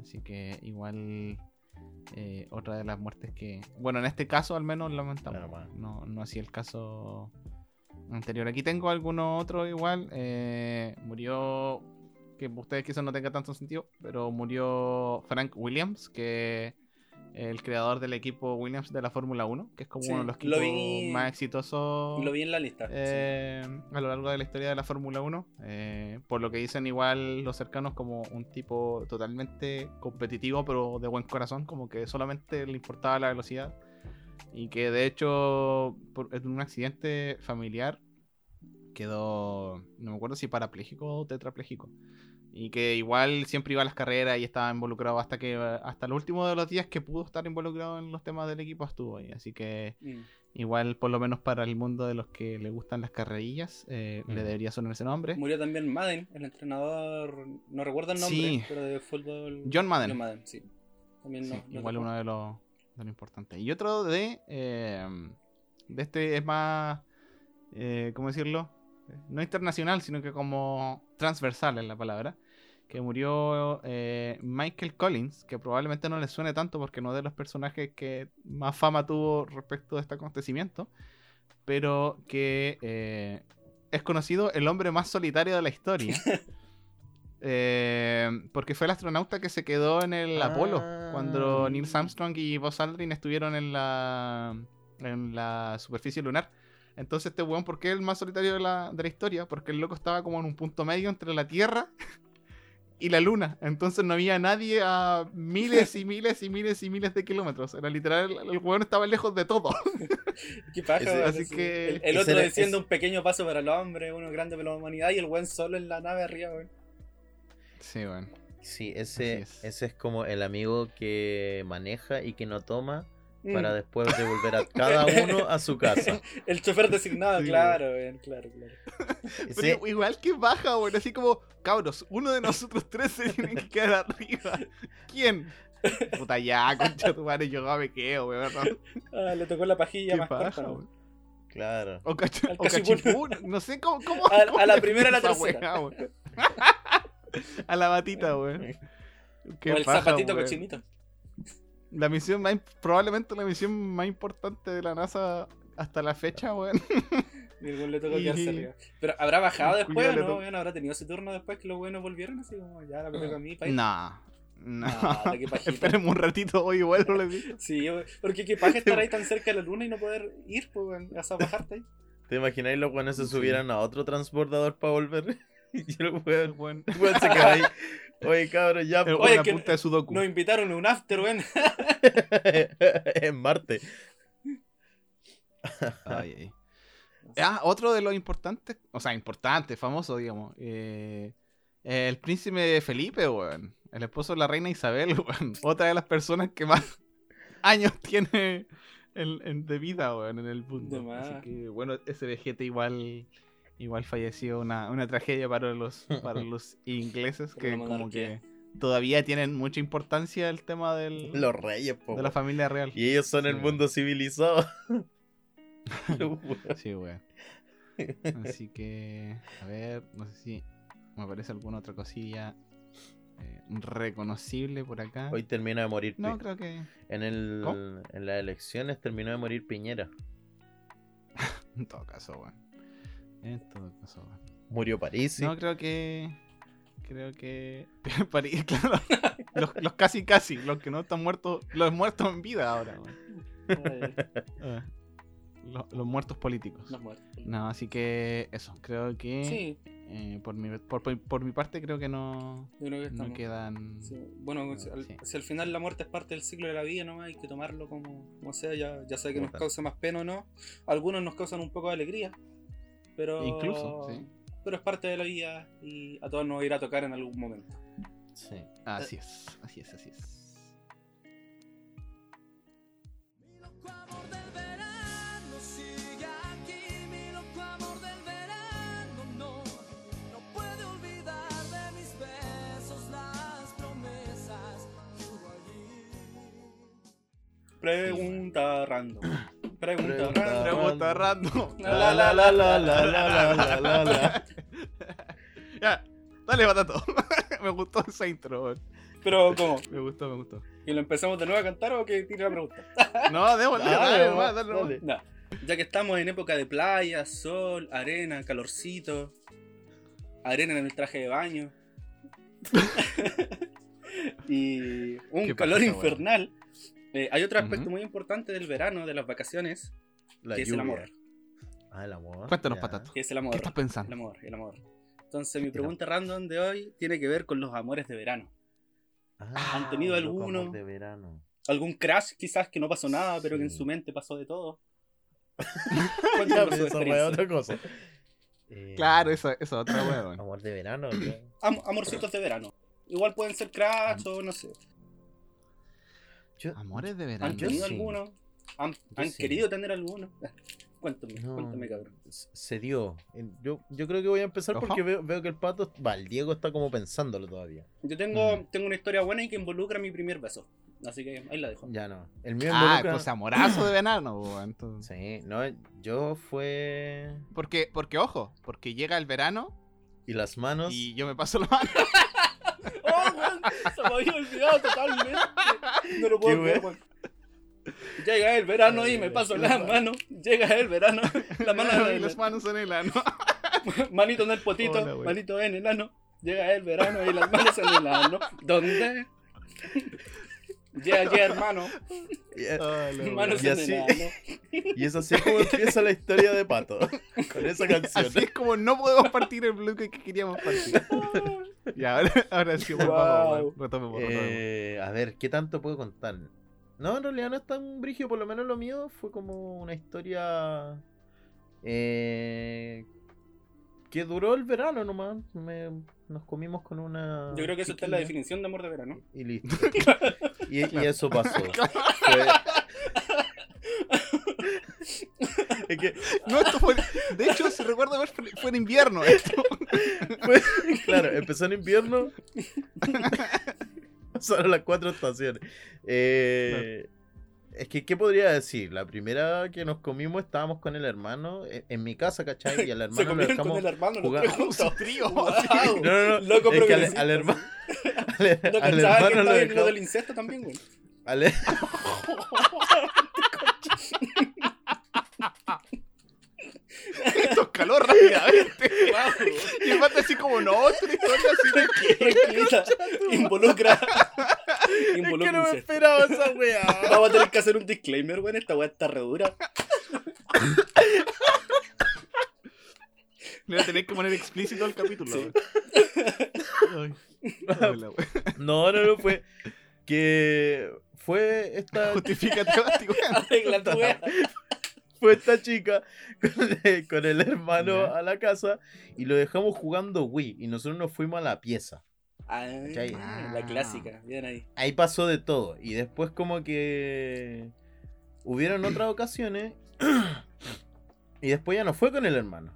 Así que igual eh, otra de las muertes que. Bueno, en este caso al menos lamentamos. Claro, bueno. No, no así el caso anterior. Aquí tengo alguno otro igual. eh, murió. Que ustedes quizás no tenga tanto sentido. Pero murió Frank Williams, que el creador del equipo Williams de la Fórmula 1, que es como Sí, uno de los lo equipos vi- más exitosos Lo vi en la lista. sí. eh, a lo largo de la historia de la Fórmula 1. eh, por lo que dicen igual los cercanos como un tipo totalmente competitivo pero de buen corazón, como que solamente le importaba la velocidad. Y que de hecho por, en un accidente familiar quedó, no me acuerdo si parapléjico o tetrapléjico. Y que igual siempre iba a las carreras y estaba involucrado hasta que hasta el último de los días que pudo estar involucrado en los temas del equipo estuvo ahí. Así que Mm. Igual, por lo menos para el mundo de los que le gustan las carrerillas, eh, le debería sonar ese nombre. Murió también Madden, el entrenador, no recuerdo el nombre, Sí. pero de fútbol. John Madden. John Madden, sí. También Sí, no- igual uno de los, de los importantes. Y otro de. eh, de este es más. eh, ¿Cómo decirlo? No internacional, sino que como transversal es la palabra. Que murió eh, Michael Collins, que probablemente no le suene tanto porque no es de los personajes que más fama tuvo respecto de este acontecimiento. Pero que eh, es conocido el hombre más solitario de la historia. Eh, porque fue el astronauta que se quedó en el Ah. Apolo cuando Neil Armstrong y Buzz Aldrin estuvieron en la en la superficie lunar. Entonces este weón, ¿por qué es el más solitario de la, de la historia? Porque el loco estaba como en un punto medio entre la Tierra y la Luna. Entonces no había nadie a miles y miles y miles y miles de kilómetros. Era literal, el, el weón estaba lejos de todo. Qué paja, así ese- que- El, otro era- diciendo ese- un pequeño paso para el hombre, uno grande para la humanidad, y el buen solo en la nave arriba, weón. Sí, weón. Sí, ese es. ese es como el amigo que maneja y que no toma Mm. para después devolver a cada uno a su casa. El chofer designado, Sí, claro, weón, claro, claro. Igual que baja, weón. Así como, cabros, uno de nosotros tres se tiene que quedar arriba. ¿Quién? Puta ya, concha tu madre, yo me quedo, weón. Ah, le tocó la pajilla Qué más paja, corta. Claro. O, cachi- Al o cachipún. No sé cómo. cómo A- cómo a la primera a la tercera. a la batita, weón. Qué o el paja, zapatito weón. cochinito. La misión más, probablemente la misión más importante de la NASA hasta la fecha, weón. Y el weón le tocó Y- quedarse arriba. Pero ¿habrá bajado después o no? Weón, ¿Habrá tenido ese turno después que los buenos volvieron? Así como, ya, la toca a mí, país. No. No. Ah, pajita. Espérenme un ratito, hoy igual no les digo. Sí, porque qué paja estar ahí tan cerca de la luna y no poder ir, pues, weón. Vas a bajarte ahí. ¿Te imagináis los buenos se Sí. subieran a otro transbordador para volver? y el weón, Weón. el weón se queda ahí. Oye, cabrón, ya. Oye, weón a que punta de Sudoku. Nos invitaron a un after, weón. en Marte. Ay, ay. Ah, otro de los importantes, o sea, importante, famoso, digamos. eh, el príncipe Felipe, weón. El esposo de la reina Isabel, weón. Otra de las personas que más años tiene en, en- de vida, weón, en el mundo. Así que, bueno, ese vejete igual igual falleció. Una, una tragedia para los, para los ingleses que como que todavía tienen mucha importancia el tema del, Los reyes, po. de la familia real. Y ellos son Sí, el mundo civilizado. Sí, weón. Así que, a ver, no sé si me aparece alguna otra cosilla eh, reconocible por acá. Hoy termina de morir. No, creo que en, el, ¿Cómo? en las elecciones terminó de morir Piñera. en todo caso, weón. En todo caso. Murió París. sí. No, creo que. Creo que. París, claro. Los, los casi casi, los que no están muertos. Los muertos en vida ahora. Ah, los, los muertos políticos. Nos muertos. No, así que eso, creo que. Sí, eh, por, mi, por, por- por mi parte, creo que no, yo creo que no quedan. Sí, Bueno, No, si, al, sí. si al final la muerte es parte del ciclo de la vida, nomás hay que tomarlo como, como sea, ya, ya sea que nos cause más pena o no. Algunos nos causan un poco de alegría, pero, Incluso, sí. Pero es parte de la vida y a todos nos irá a tocar en algún momento. Sí, eh. así es, así es, así es. Pregunta random. Pregunta, random. Pregunta random. La la la la la la la la la la. Ya, dale, batato. me gustó esa intro, weón. Pero, ¿cómo? Me gustó, me gustó. ¿Y lo empezamos de nuevo a cantar o que tire la pregunta? No, démosle, Dale, dale, nomás. Ya que estamos en época de playa, sol, arena, calorcito, arena en el traje de baño y un ¿Qué calor pasa, infernal, eh, hay otro aspecto muy importante del verano, de las vacaciones, La que es el amor. Ah, el amor. Cuéntanos, ya. patato. Que es el amor. ¿Qué estás El pensando? amor, el amor. Entonces mi El pregunta random de hoy tiene que ver con los amores de verano. Ah, ¿Han tenido alguno? de verano. Algún crash quizás que no pasó nada, pero que en su mente pasó de todo. Cuéntanos pero su experiencia. otra cosa. Eh, Claro, esa esa otra weón. Amor de verano. Am- amorcitos de verano. Igual pueden ser crash o no sé. Yo- Amores de ¿Han verano. yo tenido sí. alguno? ¿Han, han sí. querido tener alguno? Cuéntame, No. cuéntame, cabrón. se dio. Yo, yo creo que voy a empezar Ojo. porque veo, veo que el pato, va, el Diego está como pensándolo todavía. Yo tengo, Mm. tengo una historia buena y que involucra mi primer beso. Así que ahí la dejo. Ya no. El mío Ah, involucra. pues amorazo de verano, entonces. Sí, no, yo fue. Porque, porque, ojo, porque llega el verano Y las manos. y yo me paso la mano. ¡Oh, weón! Se me había olvidado totalmente. No lo puedo ¿Qué, creer, weón? weón. Llega el verano y me paso mal. manos. Llega el verano. La mano y en las manos en el ano. manito en el potito, Hola, manito en el ano. Llega el verano y las manos en el ano. ¿Dónde? Llega aquí, hermano. Y, eh, Manos Y así- el ano. y es así como empieza la historia de pato. Con esa canción. Así es como no podemos partir el bloque que queríamos partir. Ya, ahora, ahora sí, Wow. retomemos, retomemos. Eh, a ver, ¿qué tanto puedo contar? No, en realidad no es tan brigio, por lo menos lo mío fue como una historia eh, que duró el verano nomás. Me- nos comimos con una. Yo creo que eso está en la definición de amor de verano. Y listo. y, y eso pasó. Fue- es que No, esto fue. De hecho, si recuerdo ver, fue fue en invierno esto. fue- claro, empezó en invierno. Pasaron las cuatro estaciones. Eh, Es que, ¿qué podría decir? La primera que nos comimos estábamos con el hermano eh, en mi casa, ¿cachai? Y al Se hermano comieron con dejamos. el hermano tres juntos. trío. Wow. No, no, no. Loco es que al, al hermano. Al, No al que hermano lo en lo dejamos. del incesto también, güey. al- calor rápidamente. Y el así como, no, otra historia así que... tranquilita. Involucra. Es que Involucra no me esperaba esa weá. Vamos a tener que hacer un disclaimer, weón. Esta weá está re dura. Le voy a tener que poner explícito al capítulo. Sí. Ay. No, no, no, fue que fue esta, Justifícate. Arregla tu weá. Fue esta chica con, el- con el hermano a la casa y lo dejamos jugando Wii y nosotros nos fuimos a la pieza. Ah, ¿Cachai? la clásica. Bien ahí. Ahí pasó de todo y después como que hubieron otras ocasiones y después ya no fue con el hermano.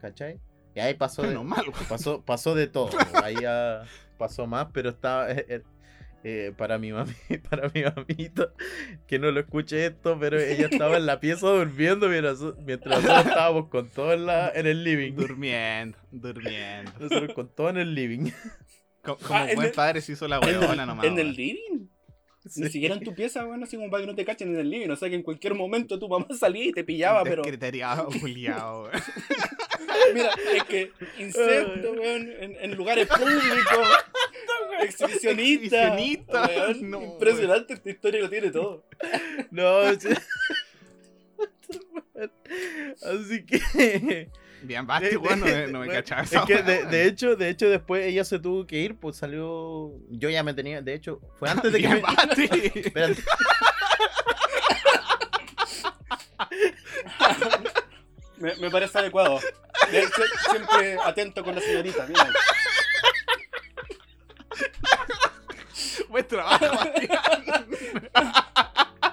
¿Cachai? Y ahí pasó de, mal, pasó, pasó de todo. Ahí ya pasó más, pero estaba eh, para mi mami, para mi mamita, que no lo escuche esto, pero ella estaba en la pieza durmiendo mientras, mientras nosotros estábamos con todo en, la, en el living. Durmiendo, durmiendo. Nosotros con todo en el living. Co- Como, Ah, en buen el- padre se hizo la ¿En huevona nomás. en el living? Ni Sí. siquiera en tu pieza, weón, así como para que no te cachen en el living. O sea que en cualquier momento tu mamá salía y te pillaba, pero. Mira, es que incesto, weón, en, en lugares públicos. Exhibicionista. Exhibicionista, weón, no, impresionante, esta historia lo tiene todo. No, sí. Así que. Bien, Basti, weón, no, me- no me cachaba Es que de, de hecho, de hecho, después ella se tuvo que ir, pues salió. Yo ya me tenía. De hecho, fue antes de que Bien, me. Basti. Espérate. Me, me parece adecuado. Siempre atento con la señorita. Mira. Buen trabajo.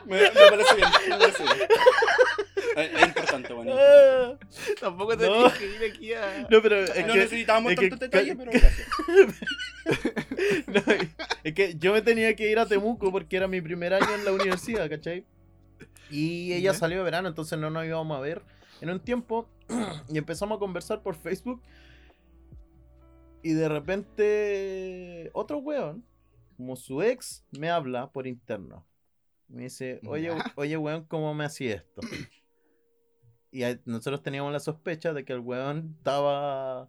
Me, me parece bien. Me parece bien. Es, es importante, bueno. Ah, Tampoco No. tenías que ir aquí a... No, pero es no que, necesitábamos es que- tantos detalles, pero gracias. no, es que yo me tenía que ir a Temuco porque era mi primer año en la universidad, ¿cachai? Y ella Ya. salió de verano, entonces no nos íbamos a ver en un tiempo y empezamos a conversar por Facebook. Y de repente, otro weón, como su ex, me habla por interno. Me dice, oye, oye, weón, ¿cómo me hacía esto? Y nosotros teníamos la sospecha de que el weón estaba.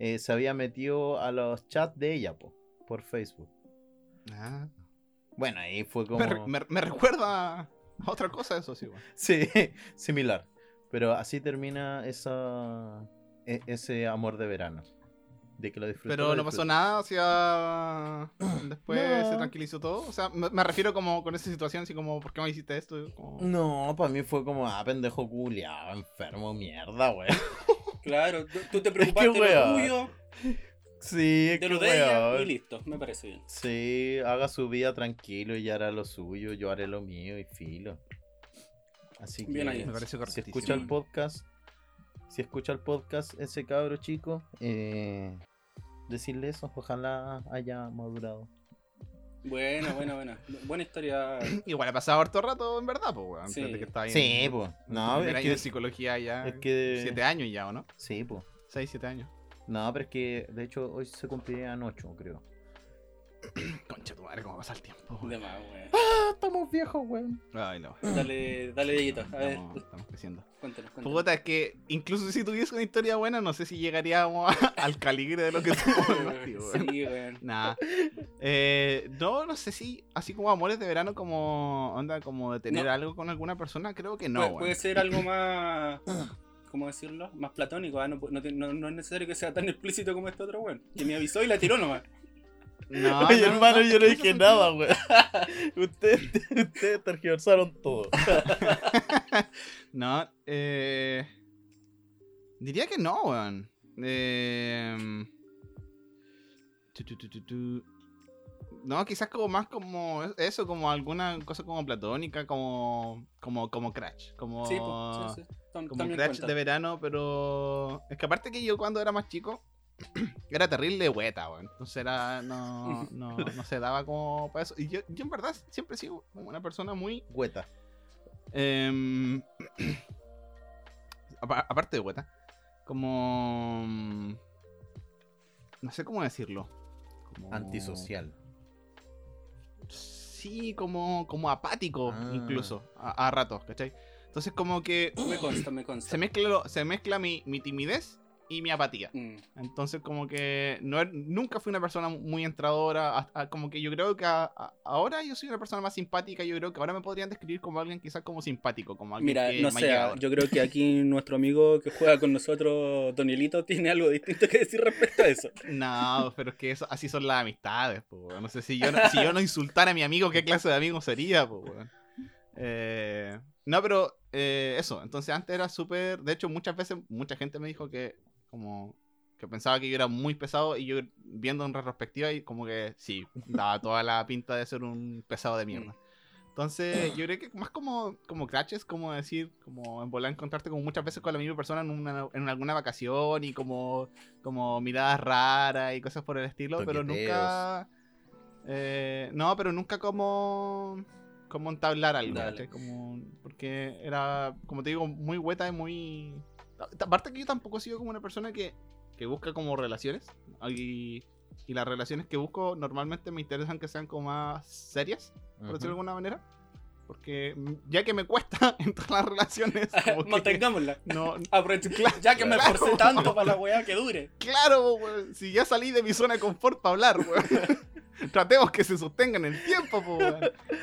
eh, se había metido a los chats de ella, po, por Facebook. Ah. Bueno, ahí fue como. Me, re- me- me recuerda a otra cosa eso, sí, weón. Sí, similar. Pero así termina esa. e- ese amor de verano. De que lo disfrutó. Pero lo no pasó nada, o sea... Después No. se tranquilizó todo. O sea, me, me refiero como con esa situación, así como, ¿por qué me hiciste esto? Como... No, para mí fue como, ah, pendejo culiado, enfermo, mierda, weón. Claro, tú, te preocupaste de lo tuyo, Sí, de lo de ella y listo. Me parece bien. Sí, haga su vida tranquilo y hará lo suyo, yo haré lo mío y filo. Así que Bien ahí. Me parece si correctísimo. escucha el podcast, si escucha el podcast ese cabro chico, eh, decirle eso, ojalá haya madurado. Bueno, bueno, bueno. Buena historia. Igual ha pasado harto rato, en verdad, pues, weón. Sí. Que está ahí Sí, en- pues. en No, es año que, de psicología ya. es que- Siete años ya, ¿o no? sí, pues. Seis, siete años. No, pero es que de hecho hoy se cumplirían ocho, creo. Concha tu madre, cómo pasa el tiempo. De más, weón. Ah, estamos viejos, weón. Ay, no. Dale, dale, Dieguito. A ver, Estamos, estamos creciendo. cuéntanos, cuéntanos. Puta, es que incluso si tuviese una historia buena, no sé si llegaríamos a- al calibre de lo que tuvo el. Sí, weón. Nah. Eh, no, no sé si así como amores de verano, como onda, como de tener No. algo con alguna persona, creo que no. Puede, ser algo más. ¿Cómo decirlo? Más platónico. No, no, no- no es necesario que sea tan explícito como este otro weón. Que me avisó y la tiró nomás. No, Oye, no, hermano, no, yo no dije nada, weón. ustedes, ustedes tergiversaron todo. No, eh. Diría que no, weón. Eh, tu, tu, tu, tu, tu. No, quizás como más como eso, como alguna cosa como platónica, como como como Crash, como Sí, pues, sí, sí. Tam- como Crash cuenta. de verano, pero es que aparte que yo cuando era más chico era terrible hueta, weón. Entonces era no no, no se daba como para eso y yo, yo en verdad siempre he sido como una persona muy Hueta. Em, apa- aparte de Hueta, como. mm, No sé cómo decirlo. Como- Antisocial. Sí, como, como apático, Ah. incluso, a, a ratos, ¿cachai? Entonces como que Me consta, me consta. se mezcla, lo- se mezcla mi, mi timidez y mi apatía. Mm. Entonces como que no, er- nunca fui una persona muy entradora. como que yo creo que a- a- ahora yo soy una persona más simpática. Yo creo que ahora me podrían describir como alguien quizás como simpático. Como alguien Mira, que no sé, yo creo que aquí nuestro amigo que juega con nosotros, Donielito, tiene algo distinto que decir respecto a eso. No, pero es que eso, así son las amistades. No sé si yo no, si yo no insultara a mi amigo, ¿qué clase de amigo sería? Eh, no, pero eh, eso. Entonces antes era súper. De hecho, muchas veces, mucha gente me dijo que como que pensaba que yo era muy pesado y yo viendo en retrospectiva y como que sí, daba toda la pinta de ser un pesado de mierda. Entonces, yo creo que más como, como crutches, como decir, como en volar encontrarte como muchas veces con la misma persona en, una, en alguna vacación y como, como miradas raras y cosas por el estilo, pero Toqueteos. nunca... eh, no, pero nunca como como entablar algo. Como, porque era, como te digo, muy hueta y muy... Aparte que yo tampoco he sido como una persona que, que busca como relaciones. Y, y las relaciones que busco normalmente me interesan que sean como más serias, por decirlo de alguna manera. Porque ya que me cuesta entrar las relaciones, Mantengámosla. no, ya que me Claro. tanto para la weá que dure. claro, weón, si ya salí de mi zona de confort para hablar, weón. Tratemos que se sostengan en el tiempo, po.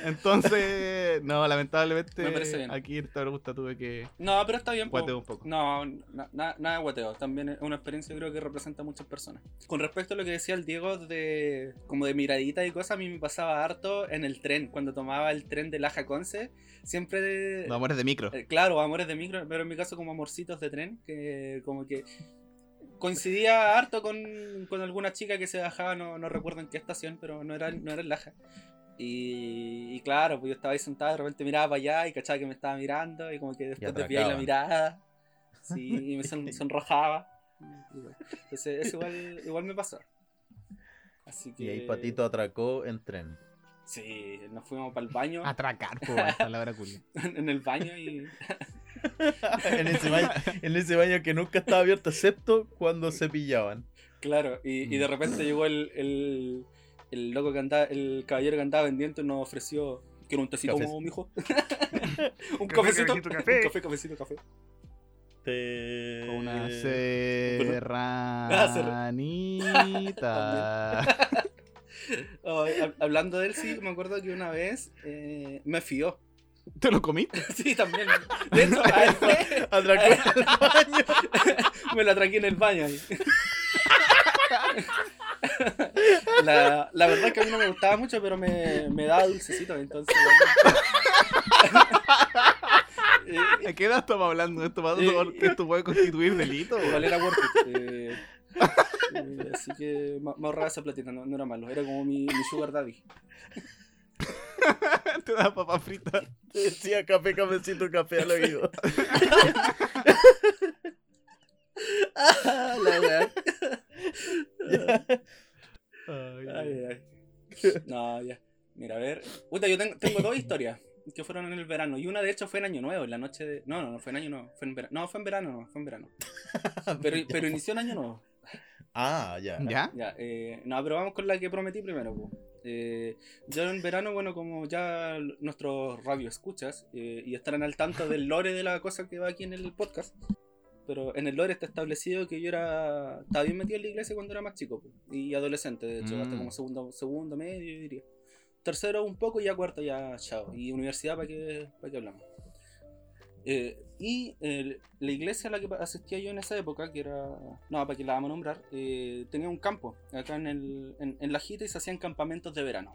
Entonces, no, lamentablemente, Me parece bien. aquí esta pregunta tuve que No, pero está bien. po. guatear un poco. No, na- na- nada de guateo. También es una experiencia creo que representa a muchas personas. Con respecto a lo que decía el Diego de como de miradita y cosas, a mí me pasaba harto en el tren. Cuando tomaba el tren de Laja Conce, siempre... Los amores de micro. Eh, Claro, amores de micro, pero en mi caso como amorcitos de tren, que como que coincidía harto con, con alguna chica que se bajaba, no, no recuerdo en qué estación, pero no era, no era en Laja. Y, y claro, pues yo estaba ahí sentado, de repente miraba para allá y cachaba que me estaba mirando y como que después desviaba la mirada. Sí, y me son- sonrojaba. Entonces, eso igual, igual me pasó. Así que... Y ahí Patito atracó en tren. Sí, nos fuimos para el baño, Atracar, weón, palabra culia. en el baño y... en, ese baño, en ese baño que nunca estaba abierto excepto cuando se pillaban. Claro, y, y de repente llegó el, el, el loco que andaba, el caballero que andaba vendiendo y nos ofreció. Quiero un tecito, como, mijo. un Café, cafecito. café. Un café, cafecito, café. Te... Una serranita. Hab- hablando de él, sí, me acuerdo que una vez eh, me fió. ¿Te lo comiste? Sí, también. De hecho, a él fue. Atracó en el baño. me lo atraqué en el baño ahí. La, la verdad que a mí no me gustaba mucho, pero me, me daba dulcecito, entonces. ¿A qué edad estamos hablando de esto? ¿Para Eh, esto puede constituir delito? Igual era worth eh, eh, así que me, me ahorraba esa platita, no, no era malo. Era como mi, mi sugar daddy. Te da papa frita. Te decía café, cafecito, café al oído. La. Ay, Ay, ay. No, ya. Mira, a ver. Puta, yo tengo, tengo dos historias que fueron en el verano. Y una de hecho fue en Año Nuevo, en la noche de. No, no, no fue en Año Nuevo. Fue en verano. No, fue en verano, no, fue en verano. Pero, pero inició en Año Nuevo. Ah, ya. ¿Ya? Ya, eh, no, pero vamos con la que prometí primero. po. Eh, yo en verano, bueno, como ya nuestros radio escuchas eh, y estarán al tanto del lore de la cosa que va aquí en el podcast. Pero en el lore está establecido que yo era estaba bien metido en la iglesia cuando era más chico po, y adolescente, de hecho, hasta Mm. como segundo, segundo medio, yo diría. Tercero un poco y ya cuarto ya chao. Y universidad, ¿para qué, para qué hablamos? Eh, y eh, la iglesia a la que asistía yo en esa época, que era. No, para que la vamos a nombrar, eh, tenía un campo acá en, el, en, en la Jita y se hacían campamentos de verano.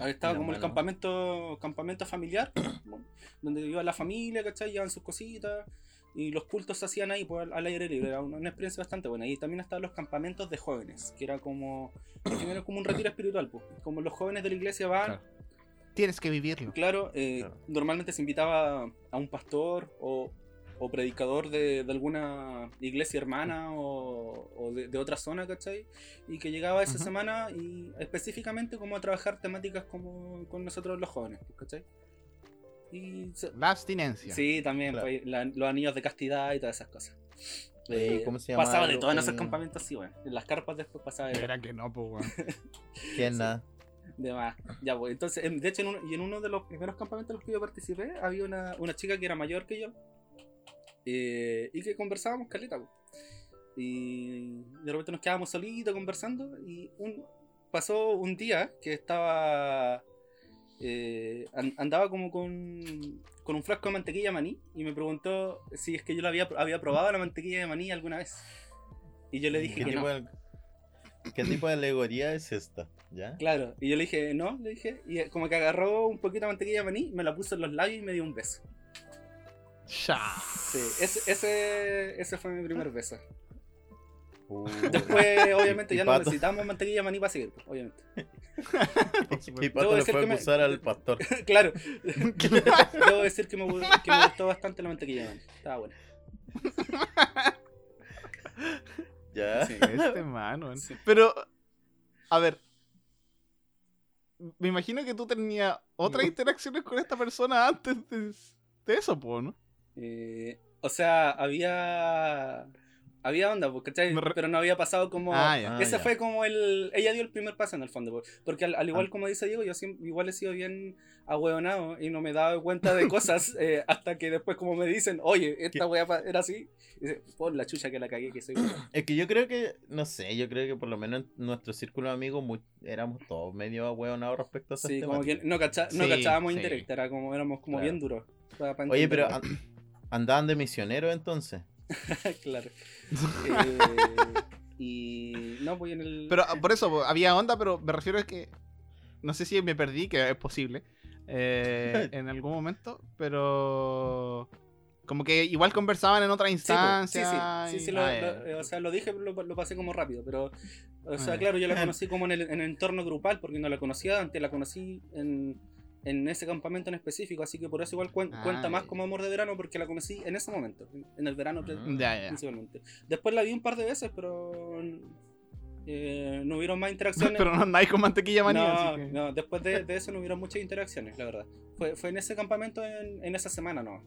Ahí estaba como el campamento campamento familiar, bueno, donde iba la familia, ¿cachai? Llevaban sus cositas y los cultos se hacían ahí pues, al, al aire libre. Era una, una experiencia bastante buena. Y también estaban los campamentos de jóvenes, que era como. al final era como un retiro espiritual, pues. Como los jóvenes de la iglesia van. Claro. Tienes que vivirlo. Claro, eh, Claro. normalmente se invitaba a un pastor o, o predicador de, de alguna iglesia hermana o, o de, de otra zona, ¿cachai? Y que llegaba esa Ujú. semana y específicamente como a trabajar temáticas como con nosotros los jóvenes, ¿cachai? Y se- La abstinencia. sí, también Claro. pues, la- los anillos de castidad y todas esas cosas. Eh, ¿Cómo se llama? pasaba de el- todo en esos campamentos, sí, bueno. En las carpas después pasaba de Era que no, pues, weón. ¿Quién nada? De más. Ya, pues. Entonces, en- de hecho, en uno, y en uno de los primeros campamentos en los que yo participé, había una, una chica que era mayor que yo. eh, y que conversábamos caleta, pues. Y de repente nos quedábamos solitos conversando. Y un, pasó un día que estaba. eh, an- andaba como con, con un frasco de mantequilla de maní. Y me preguntó si es que yo la había, había probado la mantequilla de maní alguna vez. Y yo le dije ¿Qué que no. ¿Qué tipo de alegoría es esta? ¿Ya? Claro, y yo le dije, no, le dije, y como que agarró un poquito de mantequilla de maní, me la puso en los labios y me dio un beso. Ya. Sí, ese, ese, ese fue mi primer beso. Uh, Después, obviamente, ya no Pato. necesitamos mantequilla de maní para seguir, pues, obviamente. Y Debo Pato le decir fue a que me- acusar al pastor. claro, debo decir que me, gu- que me gustó bastante la mantequilla de maní, estaba buena. ¿Ya? Sí. Este man, weón. Sí. Pero, a ver. Me imagino que tú tenías otras interacciones con esta persona antes de, de eso, po, ¿no? Eh, o sea, había... Había onda, pues, ¿cachai? Pero no había pasado como... Ah, ya. Ah, Ese ya. fue como el. Ella dio el primer paso en el fondo. por- Porque al, al igual Ah. como dice Diego, yo siempre, igual he sido bien ahueonado y no me daba cuenta de cosas eh, hasta que después, como me dicen, oye, esta ¿Qué? wea pa- era así. Y dice, por la chucha que la cagué, que soy. weón". Es que yo creo que, no sé, yo creo que por lo menos en nuestro círculo de amigos éramos todos medio ahueonados respecto a esas Sí, como que no, cacha- no Sí, cachábamos sí. indirecta, era como, éramos como Claro. bien duros. Oye, pero an- andaban de misioneros entonces. claro. Eh, y. No, pues en el. Pero ah, por eso, había onda, pero me refiero a que. No sé si me perdí, que es posible. eh, en algún momento, pero. Como que igual conversaban en otra Sí, instancia. sí, sí, sí, y- sí, lo, ah, lo- ya. o sea, lo dije, lo, lo pasé como rápido, pero, o sea, Ah, claro, yo la conocí como en el, en el entorno grupal, porque no la conocía antes, la conocí en, en ese campamento en específico, así que por eso igual cuen- Ah, cuenta más como amor de verano, porque la conocí en ese momento, en el verano ya. principalmente. Después la vi un par de veces, pero eh, no hubieron más interacciones. Pero no andáis con mantequilla manía. no, así que- no, después de, de eso no hubieron muchas interacciones, la verdad. Fue, fue en ese campamento, en, en esa semana, no.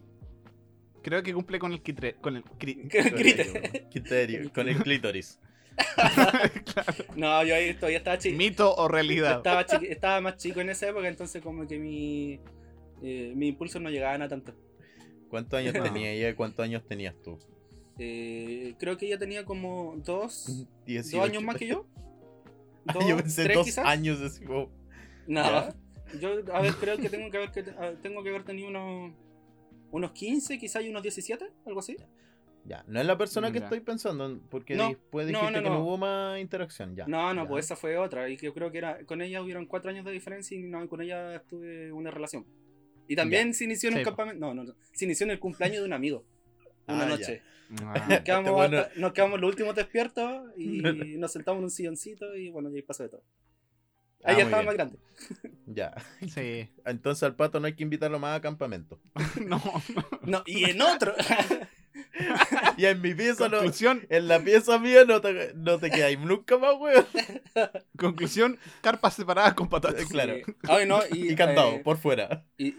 Creo que cumple con el quitre, con el cri- Grite. Criterio, con el clítoris. No, yo ahí todavía estaba chico. Mito o realidad. estaba, más chico en esa época, entonces como que mi, eh, mi impulso no llegaban a tanto. ¿Cuántos años tenía ella y cuántos años tenías tú? Eh, creo que ella tenía como dos, 18. dos años más que yo. Ah, Dos, yo pensé tres dos quizás. años así como... No, ¿Ya? yo a ver, creo que tengo que haber, que te- tengo que haber tenido unos, unos 15, quizás y unos 17, algo así. Ya, no es la persona que Ya. estoy pensando, porque No, después dijiste no, que no no. hubo más interacción. Ya, No, no, ya. pues esa fue otra. Y que yo creo que era con ella hubieron cuatro años de diferencia y no, con ella tuve una relación. Y también se inició en un Sí, campamento. No, no, no. Se inició en el cumpleaños de un amigo. Una Ah, ya. noche. Ah, Nos quedamos, Este bueno- hasta- nos quedamos los últimos despiertos y nos sentamos en un silloncito y bueno, y ahí pasó de todo. Ah, Ahí estaba bien. más grande. Ya. sí. Entonces al pato no hay que invitarlo más a campamento. No. No, y en otro. Y en mi pieza no. Conclusión, En la pieza mía no te, no te quedáis nunca más, weón. conclusión, carpas separadas con patatas. Claro. Sí. Ay, no, y, Y candado, eh, por fuera. y,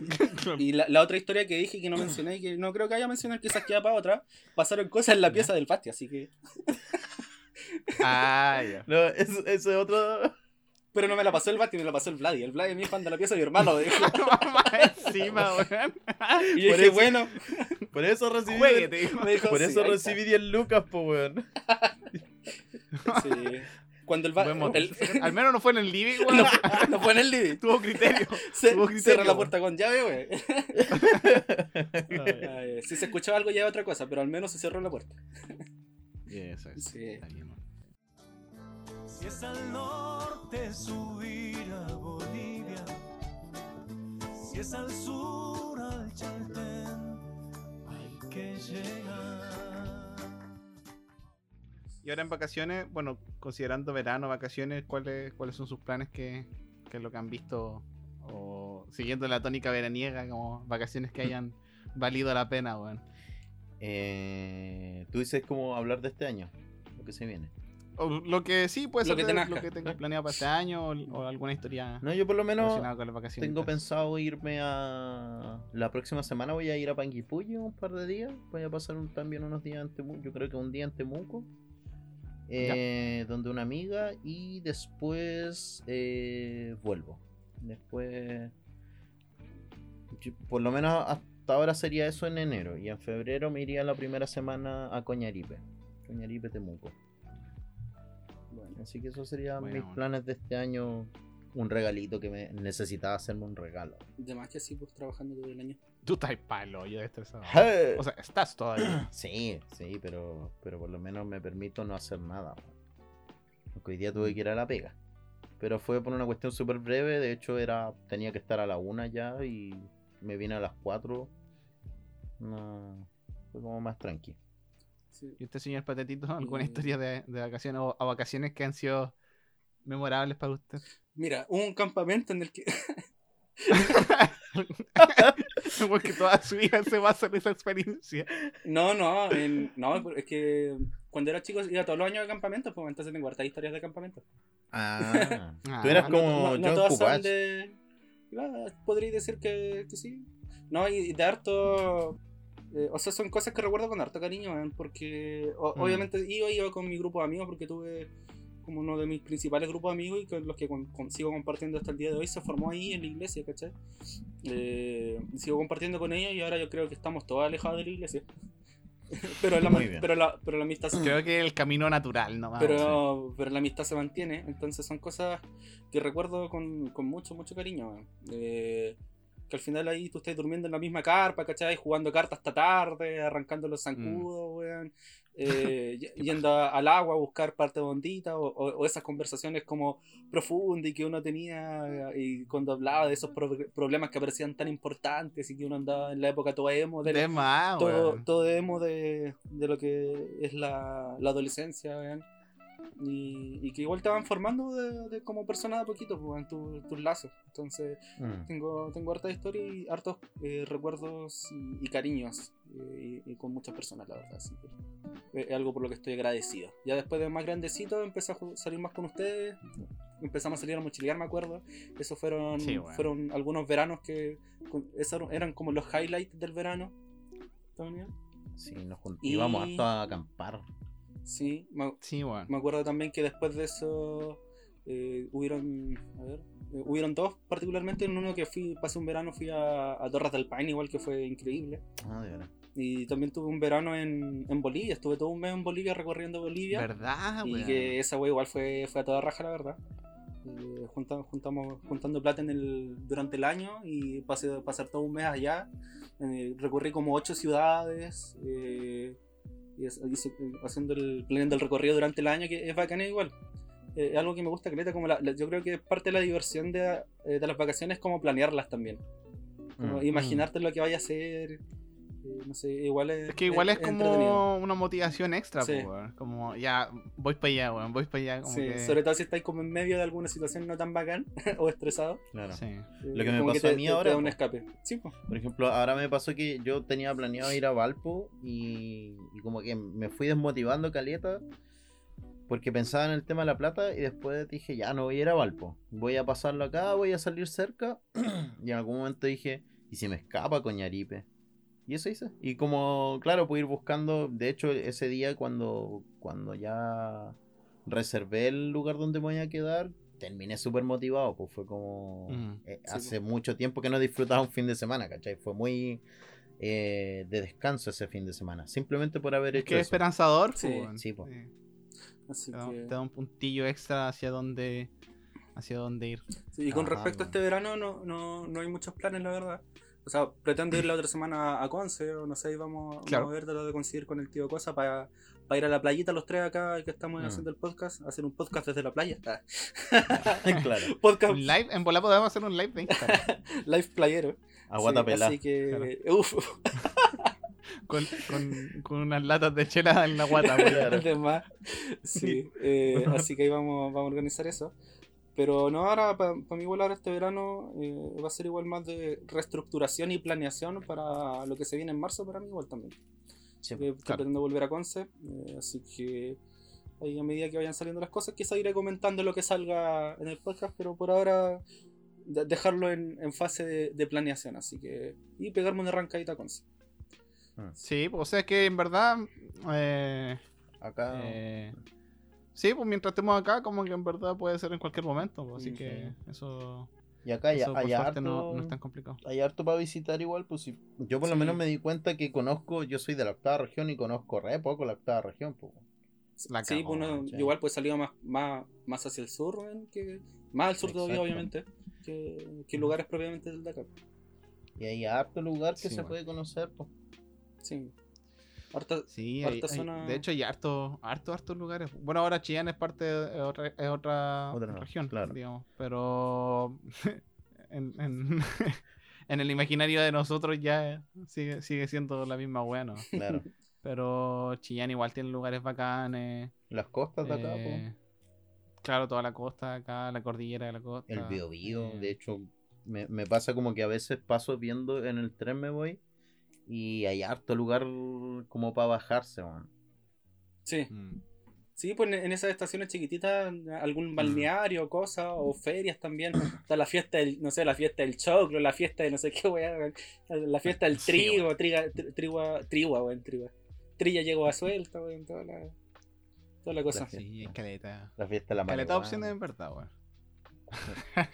y la, la otra historia que dije que no mencioné y que no creo que haya mencionado, quizás queda para otra, pasaron cosas en la pieza del patio, así que. Ah, ya. No, eso es otro. Pero no me la pasó el Bati, me la pasó el Vladi. El Vladi me dijo, anda a la pieza de mi hermano. dijo. Encima, weón. Y yo Por dije, eso- bueno, Por eso recibí. Juegue, te digo. me dijo, Por sí, eso recibí 10 lucas, po, weón. Sí. Cuando el motivo. Al menos no fue en el living, weón. No, no fue en el living. Tuvo criterio. Se, Tuvo cerró criterio, la weón. puerta con llave, güey. Ay, Si se escuchaba algo ya es otra cosa, pero al menos se cerró la puerta. Eso es. Sí. Está bien, weón. Si es al norte subir a Bolivia, si es al sur al Chaltén, hay que llegar. Y ahora en vacaciones, bueno, considerando verano, vacaciones, ¿cuáles, cuáles son sus planes que, que es lo que han visto? O siguiendo la tónica veraniega, como vacaciones que hayan valido la pena, weón. Eh, Tú dices como hablar de este año, lo que se viene. O lo que sí, puede Lo ser que te nazca. lo que tengas planeado para este año o, o alguna historia No, yo por lo menos tengo pensado irme a. La próxima semana voy a ir a Panguipulli un par de días. Voy a pasar un- también unos días en Temuco. Yo creo que un día en Temuco. eh, donde una amiga y después eh, vuelvo. Después, yo- por lo menos hasta ahora sería eso en enero y en febrero me iría la primera semana a Coñaripe, Coñaripe Temuco. Así que eso serían Bueno, mis bueno. planes de este año. Un regalito que me necesitaba hacerme un regalo. de más que sí, pues trabajando todo el año. Tú estás palo, yo estresado. ¡Hey! O sea, estás todavía. Sí, sí, pero, pero por lo menos me permito no hacer nada. Porque hoy día tuve que ir a la pega. Pero fue por una cuestión súper breve. De hecho, era tenía que estar a la una ya y me vine a las 4. No, fue como más tranqui. Sí. ¿Y usted, señor Patetito, alguna historia de, de vacaciones o, o vacaciones que han sido memorables para usted? Mira, hubo un campamento en el que. Porque toda su vida se basa en esa experiencia. No, no, en- no, es que cuando era chico iba todos los años de campamento, pues entonces tengo hartas historias de campamento. Ah, Ah, tú eras no, como no, no John todas son Kupach. de. Ah, podría decir que, que sí. No, y de harto. Eh, o sea, son cosas que recuerdo con harto cariño, man, porque o- Mm. obviamente iba, iba con mi grupo de amigos porque tuve como uno de mis principales grupos de amigos y con los que con- con- sigo compartiendo hasta el día de hoy se formó ahí en la iglesia, ¿cachai? Eh, sigo compartiendo con ellos y ahora yo creo que estamos todos alejados de la iglesia. pero, la, pero, la, pero la amistad se- Creo que el camino natural, ¿no? pero, pero la amistad se mantiene, entonces son cosas que recuerdo con, con mucho, mucho cariño. Eh, que al final ahí tú estás durmiendo en la misma carpa, ¿cachai? Jugando cartas hasta tarde, arrancando los zancudos, weón. Eh, yendo a- al agua a buscar parte bondita, o, o- o esas conversaciones como profundas y que uno tenía y cuando hablaba de esos pro- problemas que parecían tan importantes y que uno andaba en la época todo emo De más, todo, emo de, de lo que es la, la adolescencia, weón. Y, y que igual te van formando de, de como persona de poquito, pues, en tu- tus lazos. Entonces, Mm. tengo, tengo harta historia y hartos eh, recuerdos y, y cariños eh, y, y con muchas personas, la verdad. Así que es algo por lo que estoy agradecido. Ya después de más grandecito, empecé a salir más con ustedes. Empezamos a salir a mochilear, me acuerdo. Esos fueron, Sí, bueno. fueron algunos veranos que. esos eran como los highlights del verano. ¿También? Sí, nos Y- íbamos harto a acampar. Sí, me, Sí, weón. me acuerdo también que después de eso eh, hubieron, a ver, eh, hubieron dos particularmente, en uno que fui, pasé un verano, fui a, a Torres del Paine, igual que fue increíble. Ah, de verdad. Y también tuve un verano en, en Bolivia, estuve todo un mes en Bolivia recorriendo Bolivia. ¿Verdad, y weón? que esa wea igual fue, fue a toda raja, la verdad. Eh, junta- juntamos, juntando plata en el, durante el año y pasé pasar todo un mes allá. Eh, recorrí como ocho ciudades. eh, y es- haciendo el planeando el recorrido durante el año, que es bacán igual. Eh, es algo que me gusta, Caleta, como la- la- yo creo que parte de la diversión de, eh, de las vacaciones es como planearlas también. Como Mm. imaginarte lo que vaya a hacer. Eh, no sé, igual es. Es que igual es, entretenido. como una motivación extra, Sí. Como, ya, voy para allá, weón, voy para allá. Como Sí, que... sobre todo si estáis como en medio de alguna situación no tan bacán o estresado. Claro. Sí. eh, Lo que me como pasó te- a mí te- te ahora, da un escape. Sí, pues. Por ejemplo, ahora me pasó que yo tenía planeado ir a Valpo y, y como que me fui desmotivando caleta porque pensaba en el tema de la plata y después dije, ya no voy a ir a Valpo, voy a pasarlo acá, voy a salir cerca y en algún momento dije, ¿y si me escapa Coñaripe? Y eso hice. Y como, claro, pude ir buscando, de hecho ese día cuando, cuando ya reservé el lugar donde me voy a quedar, terminé súper motivado, pues fue como... Mm. eh, Sí, hace mucho tiempo que no disfrutaba un fin de semana, ¿cachai? Fue muy eh, de descanso ese fin de semana, simplemente por haber Es hecho eso. esperanzador, Sí, weón. sí. Así Te da, que. te da un puntillo extra hacia dónde, hacia dónde ir. Sí, y con Ajá, respecto a este verano, no, no, no hay muchos planes, la verdad. O sea, pretendo ir la otra semana a Conce, o no sé, y vamos, Claro. vamos a ver de lo de conseguir con el tío Cosa para ir a la playita los tres acá que estamos Mm. haciendo el podcast, hacer un podcast desde la playa. Claro, podcast Un live, en bola podemos hacer un live de Instagram. live playero. aguata Sí. Así que, uf, con, con, con unas latas de chela en la guata, weón. Claro. de más. Sí, eh, así que ahí vamos, vamos a organizar eso. Pero no, ahora para mí igual ahora este verano eh, va a ser igual más de reestructuración y planeación para lo que se viene en marzo para mí igual también. Sí, Eh, estoy claro. pretendo volver a Conce, eh, así que ahí a medida que vayan saliendo las cosas, quizá iré comentando lo que salga en el podcast, pero por ahora de- dejarlo en, en fase de, de planeación, así que y pegarme una arrancadita a Conce. Sí, pues, o sea que en verdad. Eh, Acá eh, Sí, pues mientras estemos acá, como que en verdad puede ser en cualquier momento. pues, así que eso, Y acá hay, eso hay harto, no, no es tan complicado. hay harto para visitar igual, pues si- yo por lo menos me di cuenta que conozco, yo soy de la octava región y conozco re poco la octava región, pues. La sí, pues uno sí. igual pues salió más, más, más hacia el sur, que, más al sur todavía, obviamente, que, que lugares propiamente del Dakar. Y hay harto lugar que Sí, se bueno. puede conocer, pues. Sí. Harta- Sí, Harta hay- hay- zona- de hecho hay harto, harto, hartos lugares. Bueno, ahora Chillán es parte de otra, es otra, Otra, región, claro. digamos. Pero en, en, en el imaginario de nosotros ya sigue, sigue siendo la misma wea, ¿no? Claro. Pero Chillán igual tiene lugares bacanes. Las costas de acá, pues. eh, claro, toda la costa de acá, la cordillera de la costa. El Biobío, eh, de hecho, me, me pasa como que a veces paso viendo en el tren me voy y hay harto lugar como para bajarse, man. Sí, mm, sí, pues en, esas estaciones chiquititas, algún balneario, cosas, o ferias también. Está la fiesta del, no sé, la fiesta del choclo, la fiesta de no sé qué, weá, weón, la fiesta del Sí, trigo, triga, tri- trigua, trigua, weón, trigua. Trilla llegó a suelta, weón, toda la, toda la cosa. Gracias. Sí, caleta. La fiesta de la Caleta marihuana. opciones en verdad, weón.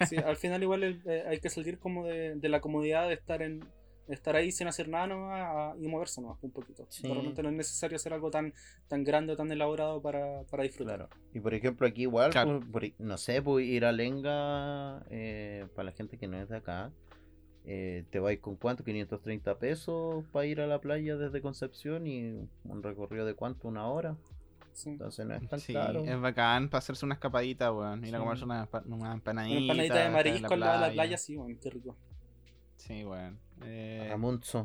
Sí, al final igual el- eh, hay que salir como de, de la comodidad de estar en de estar ahí sin hacer nada nomás a- y moverse nomás un poquito. Sí. Realmente no es necesario hacer algo tan, tan grande o tan elaborado para, para disfrutar. Claro. Y por ejemplo, aquí igual, Claro. por- por- no sé, pues ir a Lenga, eh, para la gente que no es de acá, eh, te vais con cuánto, 530 pesos para ir a la playa desde Concepción y un recorrido de cuánto, una hora. Sí. Entonces no es tan Sí, caro. es bacán para hacerse una escapadita, weón. Ir Sí. a comerse una, una Una empanadita. de marisco al lado de la playa, sí, bueno, qué rico. Sí, weón. Eh,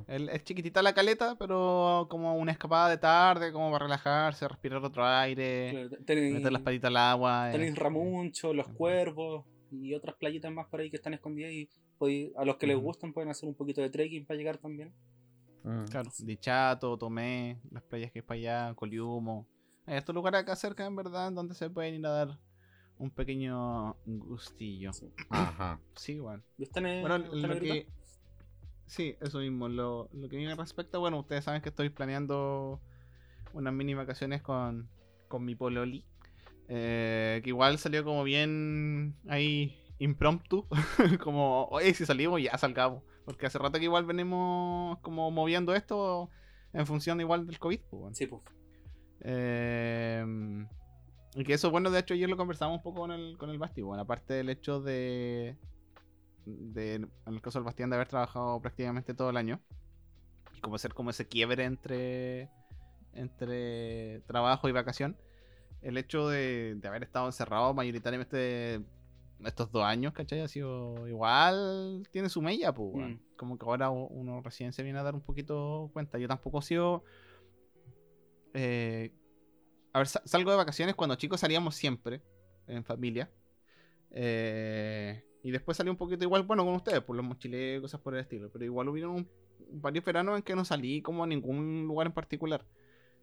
el- es chiquitita la caleta, pero como una escapada de tarde, como para relajarse, respirar otro aire, Claro, tenéis, meter las patitas al agua. eh. tenéis Ramuncho, Los Cuervos y otras playitas más por ahí que están escondidas y podéis- a los que les gustan pueden hacer un poquito de trekking para llegar también. Mm. Claro, Dichato, Tomé, las playas que es para allá, Coliumo. Hay estos lugares acá cerca, en verdad, en donde se pueden ir a dar un pequeño gustillo. Sí. Ajá. Sí, weón. ¿Y están en- Bueno, están lo que. Sí, eso mismo. Lo, lo que me respecta, bueno, ustedes saben que estoy planeando unas mini vacaciones con, con mi pololi. eh, que igual salió como bien ahí impromptu. como, oye, si salimos, ya salgamos. Porque hace rato que igual venimos como moviendo esto en función igual del COVID. pues. Sí, pues. Eh, y que eso, bueno, de hecho ayer lo conversamos un poco con el, con el Basti, bueno, aparte del hecho de, de, en el caso del Bastián, de haber trabajado prácticamente todo el año, y como hacer como ese quiebre entre, entre trabajo y vacación, el hecho de, de haber estado encerrado mayoritariamente estos dos años, ¿cachai? Ha sido igual, tiene su mella, pues. Mm. como que ahora uno recién se viene a dar un poquito cuenta, yo tampoco he sido... Eh, a ver, sa- salgo de vacaciones cuando chicos salíamos siempre en familia. Eh, y después salí un poquito igual, bueno, con ustedes, por los mochileos, cosas por el estilo. Pero igual hubieron un- varios veranos en que no salí como a ningún lugar en particular.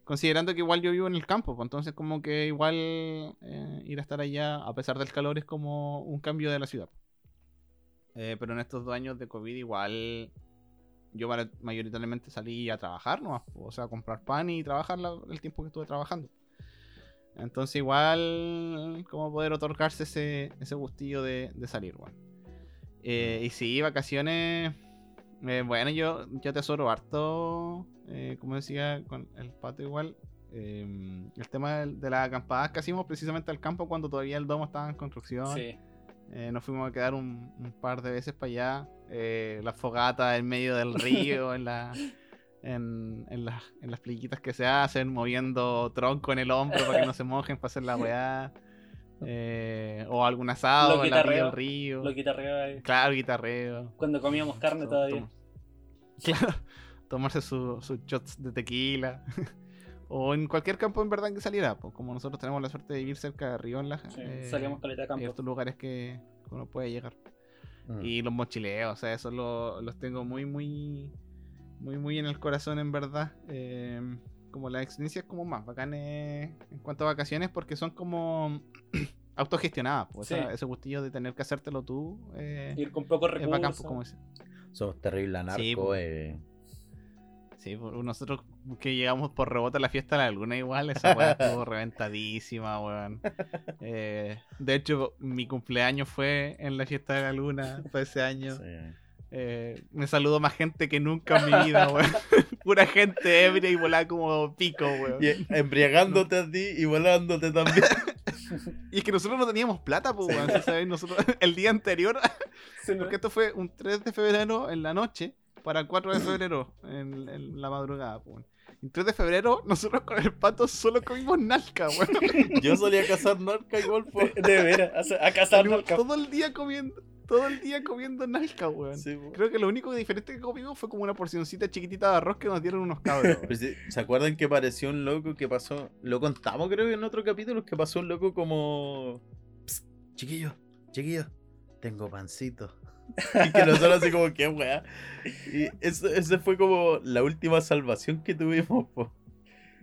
Considerando que igual yo vivo en el campo, pues entonces como que igual eh, ir a estar allá, a pesar del calor, es como un cambio de la ciudad. Eh, pero en estos dos años de COVID igual yo mayoritariamente salí a trabajar, ¿no? O sea, a comprar pan y trabajar el tiempo que estuve trabajando. Entonces igual, como poder otorgarse ese, ese gustillo de, de salir, bueno. Eh, y sí, vacaciones. eh, bueno, yo, yo atesoro harto, eh, como decía con el pato igual. eh, el tema del- de, las acampadas que hicimos precisamente al campo cuando todavía el domo estaba en construcción. Sí. Eh, nos fuimos a quedar un, un par de veces para allá. Eh, la fogata en medio del río, en, la, en, en, las, en las playitas que se hacen, moviendo tronco en el hombro para que no se mojen para hacer la weá. Eh, o algún asado Lo en la del río. Lo guitarreo ahí. Claro, guitarreo. Cuando comíamos carne To- todavía. tom- Claro, tomarse su- sus shots de tequila. o en cualquier campo en verdad que saliera. Pues como nosotros tenemos la suerte de vivir cerca de Riola. Sí, eh, salíamos caleta campo. otros lugares que que uno puede llegar. Mm. Y los mochileos, o sea, eso lo- los tengo muy, muy, muy, muy en el corazón, en verdad. Eh, como las experiencias como más bacanes en cuanto a vacaciones, porque son como autogestionadas. Pues, Sí. ese gustillo de tener que hacértelo tú eh, Ir con pocos es bacán, recursos. pues, como dice. Somos terrible anarco, Sí, eh. Sí, nosotros que llegamos por rebote a la fiesta de la luna igual, esa weá estuvo reventadísima, weón. Eh, de hecho, mi cumpleaños fue en la fiesta de la luna, fue ese año. Sí. Eh, me saludó más gente que nunca en mi vida, weón. Pura gente ebria y volada como pico, weón. Y embriagándote a ti y volándote también. Y es que nosotros no teníamos plata, pues, weón. ¿sabes? Nosotros, el día anterior, porque esto fue un 3 de febrero en la noche para el 4 de febrero en, en la madrugada, pues. weón. El 3 de febrero, nosotros con el pato solo comimos nalca, weón. Yo solía cazar narca igual por. De, de veras, a, a cazar Salimos narca. todo el día comiendo, todo el día comiendo nalca, weón. Sí. Creo que lo único diferente que comimos fue como una porcioncita chiquitita de arroz que nos dieron unos cabros. Pero sí, ¿Se acuerdan que pareció un loco que pasó? Lo contamos creo que en otro capítulo, que pasó un loco como... "Psst, chiquillo, chiquillo, tengo pancito. Y que nosotros así como, qué weá. Y eso, ese fue como la última salvación que tuvimos, po.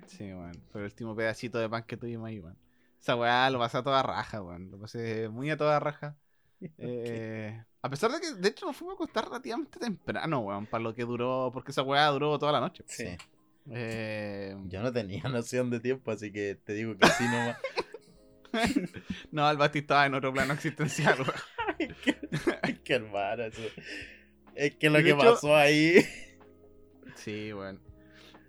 Sí, weón. Fue el último pedacito de pan que tuvimos ahí, weón. Esa weá lo pasé a toda raja, weón. Lo pasé muy a toda raja. Eh, a pesar de que, de hecho, nos fuimos a acostar relativamente temprano, weón, para lo que duró, porque esa weá duró toda la noche. Sí. Eh, Yo no tenía noción de tiempo, así que te digo que así nomás. no, el Basti estaba en otro plano existencial, weón. Ay, qué, ay, qué hermano eso. Es que lo De que hecho- pasó ahí... Sí, weón.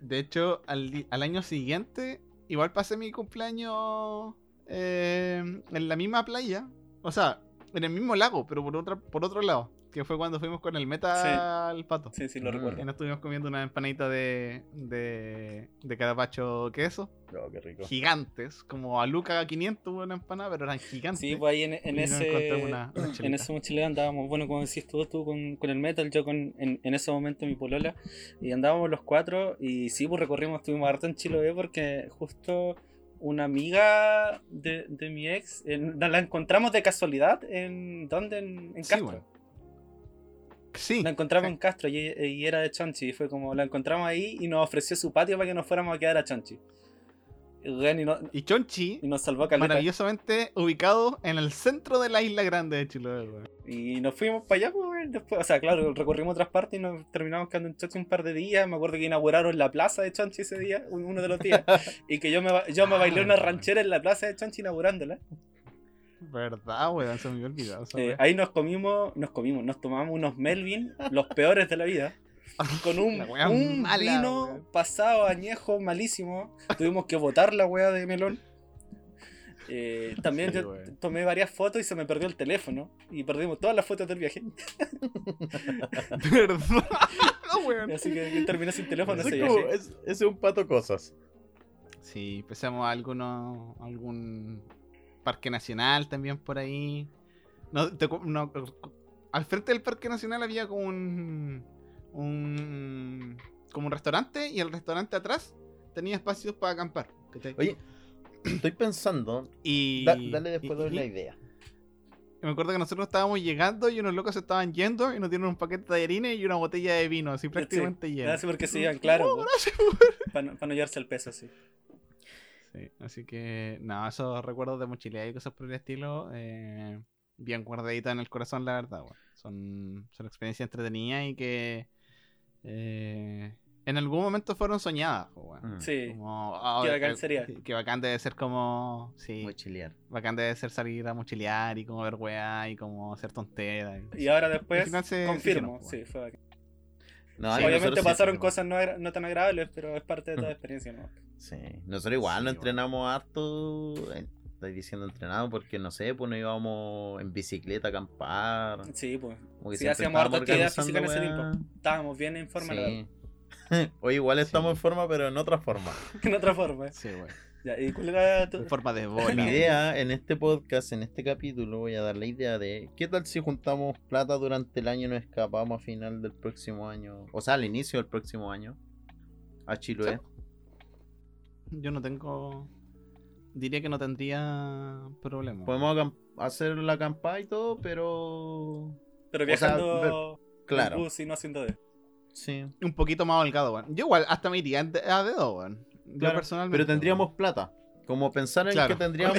De hecho, al, al año siguiente, igual pasé mi cumpleaños eh, en la misma playa. O sea, en el mismo lago, pero por, otra, por otro lado. Que fue cuando fuimos con el meta al pato. Sí, sí, lo Mm. recuerdo. Y nos estuvimos comiendo una empanadita de, de, de carapacho queso. No, qué rico. Gigantes, como a Luca 500 una empanada, pero eran gigantes. Sí, pues ahí en, ese encontramos una- una en ese mochilero andábamos, bueno, como decís tú, tú con, con el metal, yo con en, en ese momento mi polola, y andábamos los cuatro, y sí, pues recorrimos, estuvimos harto en Chiloé porque justo una amiga de, de mi ex, nos la encontramos de casualidad en, ¿dónde? En, en Sí, Castro. Sí. La encontramos en Castro y, y era de Chonchi. Y fue como, la encontramos ahí y nos ofreció su patio para que nos fuéramos a quedar a Chonchi. Y, weón, y, no- Y Chonchi, y nos salvó caleta. maravillosamente ubicado en el centro de la isla grande de Chiloé, weón. Y nos fuimos para allá, pues, weón, después, o sea, claro, recorrimos otras partes y nos terminamos quedando en Chonchi un par de días. Me acuerdo que inauguraron la plaza de Chonchi ese día, un- uno de los días. y que yo me, yo me bailé una ranchera en la plaza de Chonchi inaugurándola. Verdad, weón, se me había olvidado. Eh, ahí nos comimos, nos comimos, nos tomamos unos Melvin, los peores de la vida. Con un, un mala, vino pasado añejo, malísimo. Tuvimos que botar la weá de melón. Eh, también Sí, yo tomé varias fotos y se me perdió el teléfono. Y perdimos todas las fotos del viaje. ¿Verdad? Así que terminé sin teléfono ese es, como- viaje. es- ese es un pato cosas. Sí, empezamos a alguno, algún parque nacional también por ahí. No, te cu- no, al frente del parque nacional había como un, un como un restaurante y el restaurante atrás tenía espacios para acampar. ¿cachai? Oye, estoy pensando. y da- dale después y- de y- la idea. y me acuerdo que nosotros estábamos llegando y unos locos se estaban yendo y nos dieron un paquete de tallarines y una botella de vino, así prácticamente llena. Así porque se iban, claro. Oh, Para no, pa no llevarse el peso, sí. Sí, así que, no, esos recuerdos de mochilea y cosas por el estilo, eh, bien guardaditas en el corazón, la verdad. Son, son experiencias entretenidas y que eh, en algún momento fueron soñadas. Mm. Sí. Como, ah, Qué bacán sería. Que, bacán debe ser como, sí, Mochilear. bacán debe ser salir a mochilear y como ver weá y como hacer tonteras. Y ahora después, final se- se confirmo, hicieron, sí, fue bacán. No, Sí, Obviamente sí pasaron cosas no, no tan agradables, pero es parte de toda Mm. experiencia, ¿no? Sí, nosotros igual Sí, nos bueno. entrenamos harto. Diciendo entrenado porque no sé, pues nos íbamos en bicicleta a acampar. Sí, pues. Como Sí, hacíamos harta estábamos actividad física en ese tiempo. Estábamos bien en forma, Sí. Hoy igual estamos Sí. en forma, pero en otra forma. En otra forma. Sí, weón. Ya, ¿y cuál era tu- En forma de Mi bola. idea en este podcast, en este capítulo, voy a dar la idea de ¿qué tal si juntamos plata durante el año y nos escapamos a final del próximo año? O sea, al inicio del próximo año. A Chiloé. Yo no tengo. Diría que no tendría problema. Podemos hacer la acampada y todo, pero. Pero o sea, viajando en Claro. bus y no haciendo de. Sí. un poquito más holgado, weón. Yo igual hasta me iría en a dedo, weón. Yo Claro, personalmente. Pero tendríamos plata. Como pensar en Claro, que tendríamos.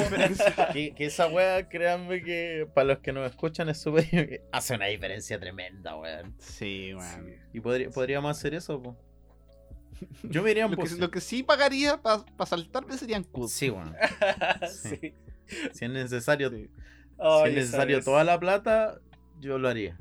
que, que esa wea, créanme que para los que nos escuchan es súper. Hace una diferencia tremenda, weón. Sí, weón. Y podría- podríamos hacer eso, po. Yo me iría en Lo que, lo que sí pagaría para saltarme serían CUD. Sí. Sí. Si es necesario, Sí. Si es necesario toda la plata, yo lo haría.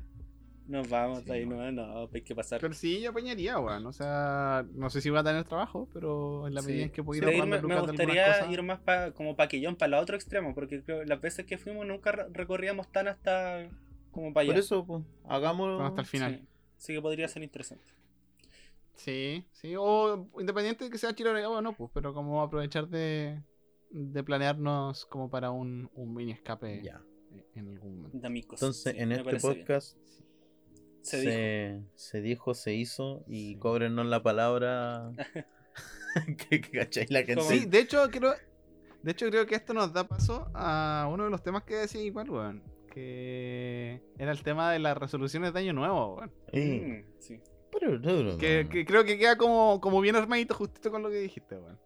Nos vamos Sí, ahí, no, bueno. no, hay que pasar. Pero sí, yo apañaría, weón. O sea, no sé si voy a tener trabajo, pero en la medida en que puedo Sí, ir ahorrando me, me gustaría ir más pa, como paquillón para el otro extremo, porque creo las veces que fuimos nunca re- recorríamos tan hasta como para allá. Por eso, pues, hagámoslo. hasta el final. Sí. Sí que podría ser interesante. Sí, sí, o independiente de que sea Chile o no, pues, pero como aprovechar de, de planearnos como para un, un mini escape Ya. en algún momento. De amigos. Entonces, Sí, en este podcast Se se, dijo. se dijo, se hizo y Sí. cóbrennos la palabra. que, que cacháis la gente. Sí, de hecho creo, de hecho creo que esto nos da paso a uno de los temas que decía igual, weón. Que era el tema de las resoluciones de año nuevo, weón. Eh, Mm, sí. Que, que creo que queda como, como bien armadito justito con lo que dijiste, weón.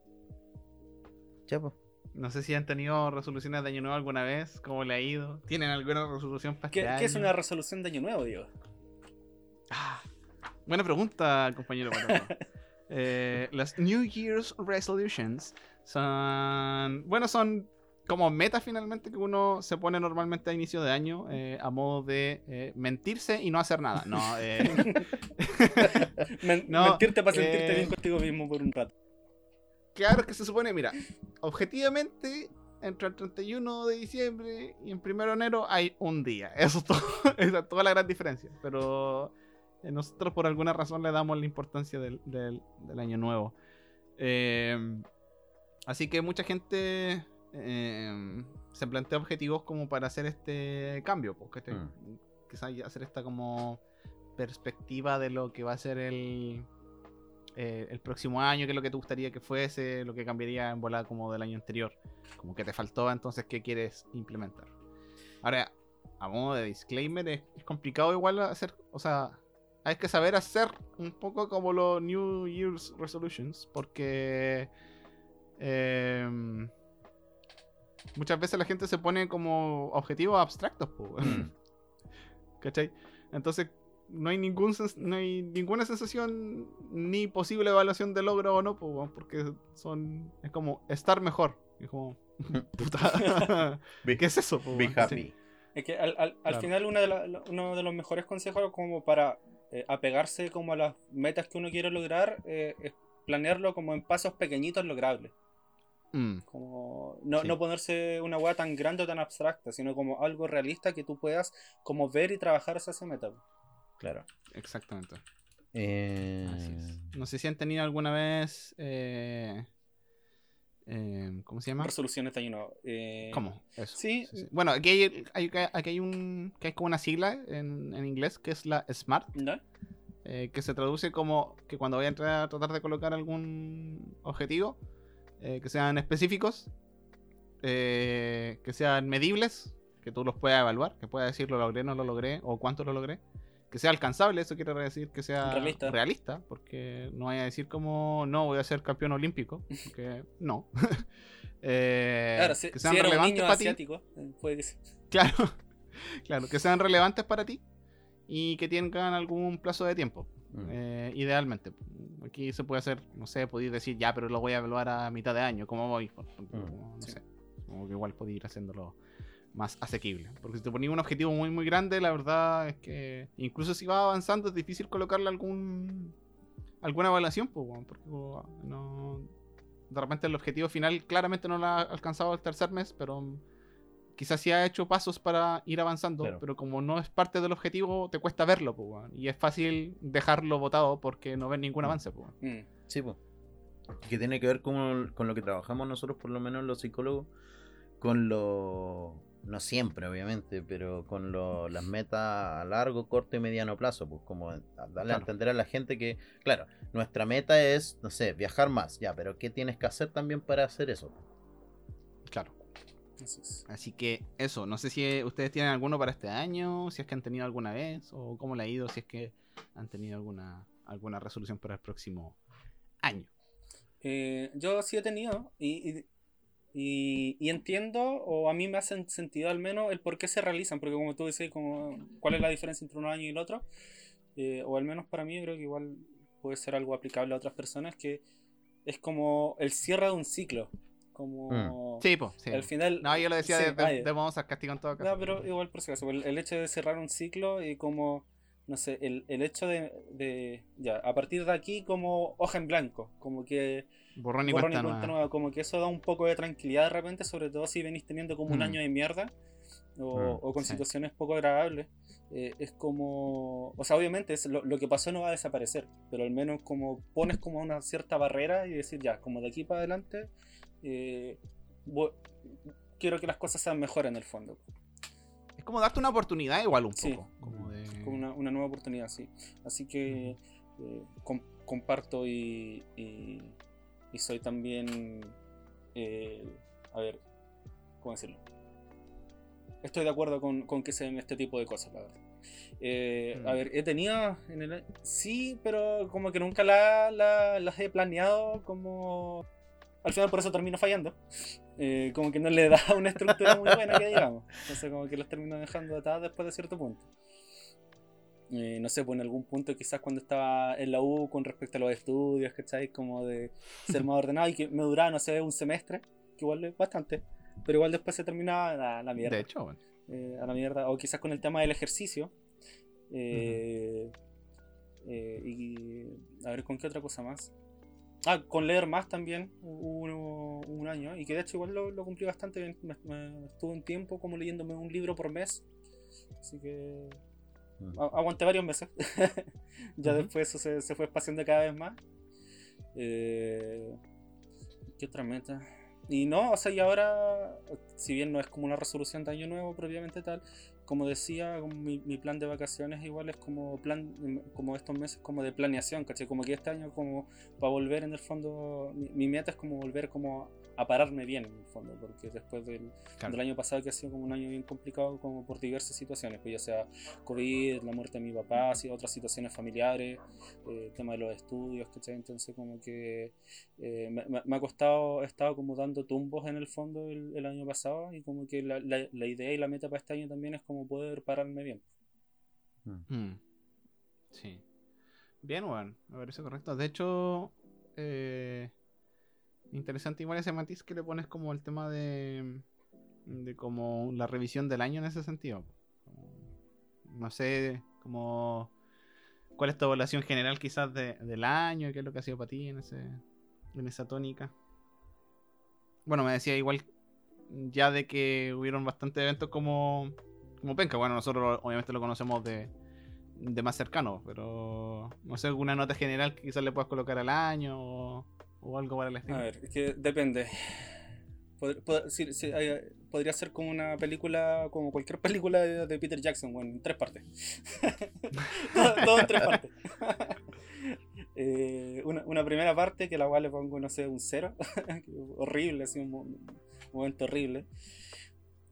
Pues. No sé si han tenido resoluciones de año nuevo alguna vez, cómo le ha ido. ¿Tienen alguna resolución para ¿Qué, este qué es una resolución de año nuevo, Diego? Ah, buena pregunta, compañero. Eh, las New Year's Resolutions son. Bueno, son como metas finalmente que uno se pone normalmente a inicio de año eh, a modo de eh, mentirse y no hacer nada. No, eh, Men- No, mentirte para sentirte bien contigo mismo por un rato. claro que se supone, mira, objetivamente. Entre el 31 de diciembre y el 1 de enero hay un día. Eso es todo. Esa es toda la gran diferencia. Pero nosotros por alguna razón le damos la importancia del, del- del año nuevo. Eh, así que mucha gente eh, se plantea objetivos como para hacer este cambio. Porque Mm. quizás hacer esta como perspectiva de lo que va a ser el, eh, el próximo año, qué es lo que te gustaría que fuese, lo que cambiaría en volada como del año anterior. Como que te faltó, entonces, ¿qué quieres implementar? Ahora, a modo de disclaimer, es, es complicado igual hacer, o sea, hay que saber hacer un poco como los New Year's Resolutions, porque em, muchas veces la gente se pone como objetivos abstractos. Mm. ¿cachai? Entonces, no hay, ningún no hay ninguna sensación ni posible evaluación de logro o no, po, porque son, es como estar mejor. Es como, puta, Be, ¿qué es eso? po, be happy. Es que al, al- al Claro. final uno de, la- uno de los mejores consejos como para eh, apegarse como a las metas que uno quiere lograr eh, es planearlo como en pasos pequeñitos logrables. Mm, Como no, Sí. no ponerse una weá tan grande o tan abstracta, sino como algo realista que tú puedas como ver y trabajar hacia esa meta. Claro. exactamente. Eh, Así es. No sé si han tenido alguna vez. eh, eh, ¿Cómo se llama? Resoluciones de nuevo. Eh, ¿Cómo? Eso. Sí. Bueno, aquí hay, hay- aquí hay un. que hay como una sigla en, en inglés que es la SMART, ¿no? eh, que se traduce como que cuando voy a entrar a tratar de colocar algún objetivo, eh, que sean específicos, eh, que sean medibles, que tú los puedas evaluar, que puedas decir lo logré, no lo logré, o cuánto lo logré. Que sea alcanzable, eso quiere decir que sea Realista. realista, porque no vaya a decir como no voy a ser campeón olímpico, porque no. Eh, Claro, si, que si sean un relevantes para ti. asiático, eh, puede que sí. Claro, claro, que sean relevantes para ti y que tengan algún plazo de tiempo, mm. eh, idealmente. Aquí se puede hacer, no sé, podéis decir ya, pero lo voy a evaluar a mitad de año, ¿cómo voy? Por ejemplo, Mm, como, no sí. sé, como que igual podéis ir haciéndolo más asequible. Porque si te ponéis un objetivo muy, muy grande, la verdad es que incluso si vas avanzando es difícil colocarle algún alguna evaluación, pues, porque no, de repente el objetivo final claramente no lo ha alcanzado el tercer mes, pero quizás sí ha hecho pasos para ir avanzando, Claro. pero como no es parte del objetivo, te cuesta verlo, pues, y es fácil dejarlo botado porque no ves ningún Mm. avance, pues. Sí, pues. Que tiene que ver con, con lo que trabajamos nosotros, por lo menos los psicólogos, con lo. No siempre, obviamente, pero con lo- las metas a largo, corto y mediano plazo. Pues como darle Claro. a entender a la gente que, claro, nuestra meta es, no sé, viajar más, ya, pero ¿qué tienes que hacer también para hacer eso? Claro. Así que eso, no sé si ustedes tienen alguno para este año, si es que han tenido alguna vez, o cómo le ha ido, si es que han tenido alguna, alguna resolución para el próximo año. Eh, yo sí he tenido y, y, y- entiendo, o a mí me hacen sentido al menos, el por qué se realizan, porque como tú dices, como, cuál es la diferencia entre un año y el otro, Eh, o al menos para mí, creo que igual puede ser algo aplicable a otras personas, que es como el cierre de un ciclo. Como Sí, pues. Sí. al final. No, yo lo decía sí, de, de, de modo sarcástico en todo caso. No, pero igual por si acaso, el, el hecho de cerrar un ciclo y como, no sé, el, el hecho de, de, ya, a partir de aquí como hoja en blanco, como que Borrón y borrón y cuenta cuenta nueva. nueva, como que eso da un poco de tranquilidad de repente, sobre todo si venís teniendo como un Mm. año de mierda o, Mm, o con sí. situaciones poco agradables. eh, es como, o sea, obviamente es lo, lo que pasó no va a desaparecer, pero al menos como pones como una cierta barrera y decir ya, como de aquí para adelante, eh, quiero que las cosas sean mejores en el fondo. Es como darte una oportunidad igual un Sí. poco. Como de... como una, una nueva oportunidad, sí. Así que eh, com- comparto y, y, y soy también, eh, a ver, ¿cómo decirlo? Estoy de acuerdo con, con que se den este tipo de cosas, la verdad. Eh, A Mm. ver, he tenido, en el, sí, pero como que nunca la- la- las he planeado como... Al final por eso termino fallando. Eh, como que no le da una estructura muy buena, que digamos. Entonces como que las termino dejando atadas después de cierto punto. Eh, no sé, pues en algún punto quizás cuando estaba en la U con respecto a los estudios, ¿cachai? Como de ser más ordenado y que me duraba, no sé, un semestre, que igual es bastante, pero igual después se terminaba la, la mierda De hecho, bueno. eh, a la mierda. O quizás con el tema del ejercicio. Eh, eh, y a ver, ¿con qué otra cosa más? Ah, con leer más también, hubo uno- un año, y que de hecho igual lo, lo cumplí bastante bien. Me, me- estuve un tiempo como leyéndome un libro por mes, así que Mm. a- aguanté varios meses. ya después eso se, se fue espaciando cada vez más. Eh, ¿Qué otra meta? Y no, o sea, y ahora, si bien no es como una resolución de año nuevo propiamente tal, como decía, mi, mi plan de vacaciones igual es como plan, como estos meses como de planeación, ¿cachai? Como que este año como para volver en el fondo, mi, mi meta es como volver como a pararme bien en el fondo, porque después del, Claro. del año pasado que ha sido como un año bien complicado como por diversas situaciones, pues ya sea COVID, la muerte de mi papá, así, otras situaciones familiares, eh, el tema de los estudios, ¿cachai? Entonces como que eh, me, ha costado, he estado como dando tumbos en el fondo el, el año pasado y como que la, la- la idea y la meta para este año también es como poder pararme bien. Mm. Sí. Bien, bueno, me parece correcto. De hecho, eh, interesante igual ese matiz que le pones como el tema de, de como la revisión del año en ese sentido. No sé, como cuál es tu evaluación general quizás de- del año, qué es lo que ha sido para ti en, ese, en esa tónica. Bueno, me decía igual ya de que hubieron bastantes eventos como, como Penca. Bueno, nosotros obviamente lo conocemos de, de más cercano, pero no sé, alguna nota general que quizás le puedas colocar al año o, o algo para el estilo. A ver, es que depende. Pod- pod- sí, sí, hay- podría ser como una película, como cualquier película de, de Peter Jackson, bueno, en tres partes. todo, todo en tres partes. Eh, una, una primera parte que la cual le pongo, no sé, un cero. horrible, así un, mo- un momento horrible.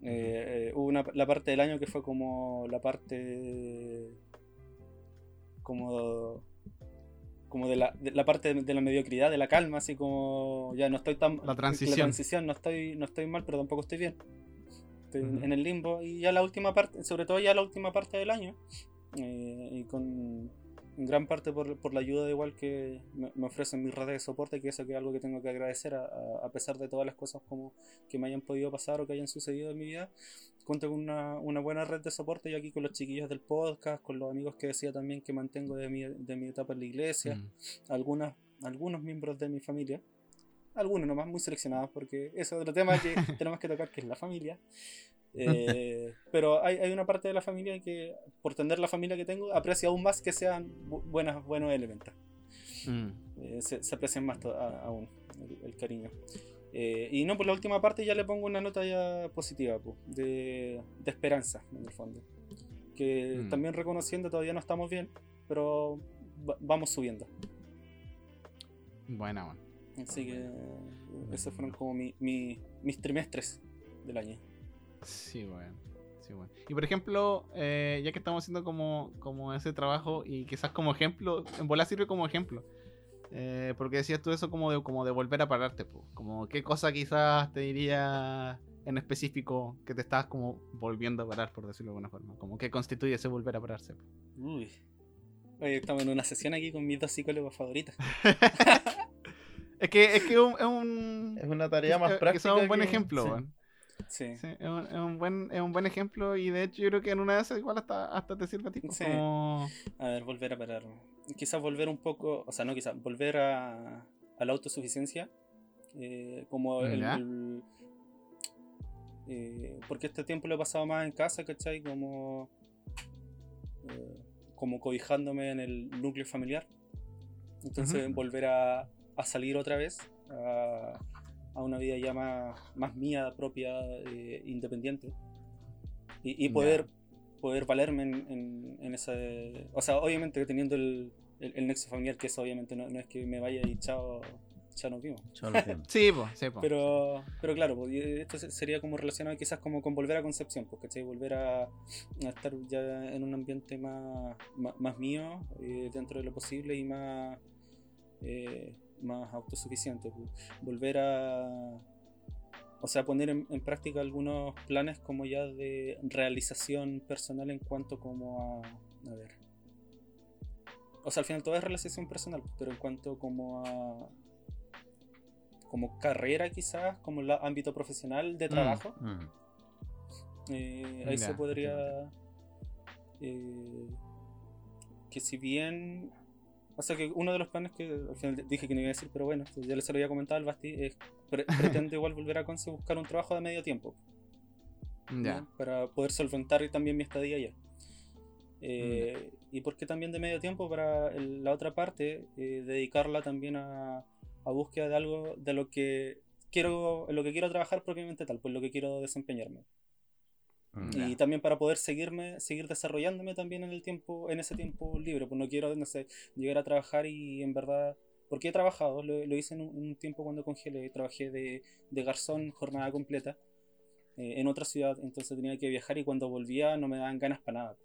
Eh, eh, hubo una, la parte del año que fue como la parte como como de la, de la parte de, de la mediocridad, de la calma, así como ya no estoy tan La transición. transición, no estoy no estoy mal, pero tampoco estoy bien. Estoy en el limbo y ya la última parte, sobre todo ya la última parte del año eh, y con en gran parte por, por la ayuda igual que me, me ofrecen mis redes de soporte, que eso que es algo que tengo que agradecer a, a- pesar de todas las cosas como que me hayan podido pasar o que hayan sucedido en mi vida. Cuento con una, una buena red de soporte yo aquí con los chiquillos del podcast, con los amigos que decía también que mantengo de mi, de mi etapa en la iglesia, Mm. algunas, algunos miembros de mi familia, algunos nomás muy seleccionados porque es otro tema que tenemos que tocar que es la familia. Eh, pero hay, hay una parte de la familia que, por tener la familia que tengo, aprecia aún más que sean bu- buenas, buenos elementos. Mm. Eh, se, se aprecian más aún el, el cariño. Eh, y no, por la última parte ya le pongo una nota ya positiva, pu, de, de esperanza, en el fondo. Que Mm. también reconociendo todavía no estamos bien, pero va- vamos subiendo. Buena, bueno. Así que esos fueron como mi- mi- mis trimestres del año. Sí, bueno. Sí, bueno. Y por ejemplo, eh, ya que estamos haciendo como, como ese trabajo y quizás como ejemplo, en bola sirve como ejemplo. Eh, porque decías tú eso como de, como de volver a pararte, po. como qué cosa quizás te diría en específico que te estás como volviendo a parar, por decirlo de alguna forma, como qué constituye ese volver a pararse. po? Uy. Oye, estamos en una sesión aquí con mis dos psicólogos favoritas. Es que es que un- es un. Es una tarea más que- práctica. Que sea un buen que- ejemplo, sí. Sí. Sí, es, un, es un buen, es un buen ejemplo y de hecho yo creo que en una de esas igual hasta, hasta te sirve a ti. pues, Sí. Como... A ver, volver a parar. Quizás volver un poco, o sea, no quizás, volver a, a la autosuficiencia. eh, como el, eh, porque este tiempo lo he pasado más en casa, ¿cachai? Como, eh, como cobijándome en el núcleo familiar. Entonces volver a, a salir otra vez a, a una vida ya más, más mía, propia, eh, independiente. Y, y Ya. poder, poder valerme en, en, en esa... O sea, obviamente que teniendo el, el, el nexo familiar, que eso obviamente no, no es que me vaya y chao, chao nos vimos. Chao, lo entiendo. Sí, pues, sí, po. Pero, pero claro, pues, esto se- sería como relacionado quizás como con volver a Concepción, pues, ¿cachai? Volver a, a estar ya en un ambiente más, más, más mío, eh, dentro de lo posible y más, eh, más autosuficiente. pues. Volver a, o sea, poner en, en práctica algunos planes como ya de realización personal en cuanto como a, a ver. O sea, al final todo es realización personal, pero en cuanto como a como carrera quizás, como el ámbito profesional de Mm. trabajo, Mm. eh, ahí se podría eh, que si bien o sea que uno de los planes que al final dije que no iba a decir pero bueno ya se lo había comentado al Basti es pre- pretendo igual volver a Conce buscar un trabajo de medio tiempo Ya. ¿no? para poder solventar también mi estadía allá Eh, y por qué también de medio tiempo para el- la otra parte eh, dedicarla también a, a búsqueda de algo de lo que quiero en lo que quiero trabajar propiamente tal pues lo que quiero desempeñarme Mm. Ya. y también para poder seguirme seguir desarrollándome también en el tiempo en ese tiempo libre pues no quiero no sé llegar a trabajar y en verdad porque he trabajado lo, lo hice en un, un tiempo cuando congelé trabajé de, de garzón jornada completa eh, en otra ciudad entonces tenía que viajar y cuando volvía no me daban ganas para nada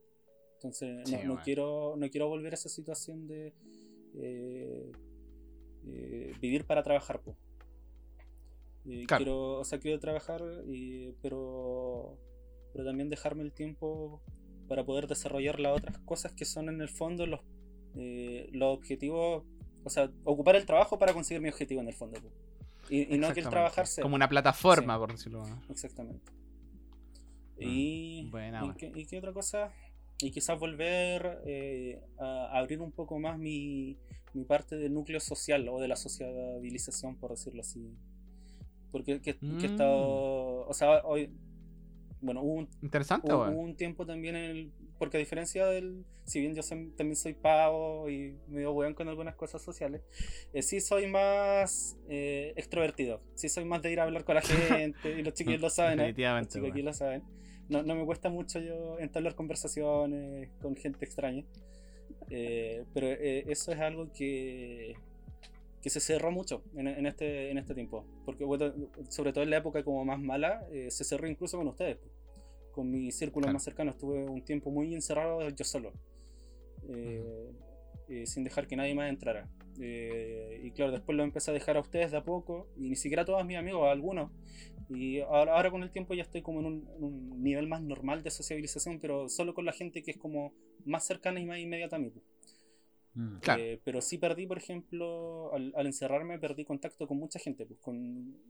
entonces no, Sí, no bueno. quiero no quiero volver a esa situación de eh, eh, vivir para trabajar pues. Eh, Claro. quiero o sea quiero trabajar y, pero pero también dejarme el tiempo para poder desarrollar las otras cosas que son en el fondo los, eh, los objetivos, o sea, ocupar el trabajo para conseguir mi objetivo en el fondo. Y, y no que el trabajar sea. Como una plataforma, Sí. por decirlo. Exactamente. Y, Mm, buena, ¿y, buena. qué, y qué otra cosa? Y quizás volver eh, a abrir un poco más mi, mi parte del núcleo social o de la sociabilización, por decirlo así. Porque que, que he Mm. estado. O sea, hoy. Bueno, hubo un, Interesante, Hubo, hubo un tiempo también en el. Porque a diferencia del. Si bien yo también soy pavo y medio weón con algunas cosas sociales, eh, sí soy más eh, extrovertido. Sí soy más de ir a hablar con la gente y los chiquillos lo saben, ¿eh? Los Definitivamente, chicos aquí weón. lo saben. No, no me cuesta mucho yo entablar conversaciones con gente extraña. Eh, pero eh, eso es algo que, que se cerró mucho en, en este, en este tiempo. Porque, sobre todo en la época como más mala, eh, se cerró incluso con ustedes. Con mi círculo Claro. más cercano estuve un tiempo muy encerrado yo solo. eh, eh, sin dejar que nadie más entrara. Eh, y claro, después lo empecé a dejar a ustedes de a poco, y ni siquiera a todos mis amigos, a algunos. Y ahora, ahora con el tiempo ya estoy como en un, en un nivel más normal de sociabilización, pero solo con la gente que es como más cercana y más inmediata a mí. Pues. Mm. Claro. Eh, pero sí perdí, por ejemplo, al, al encerrarme, perdí contacto con mucha gente. Pues, con,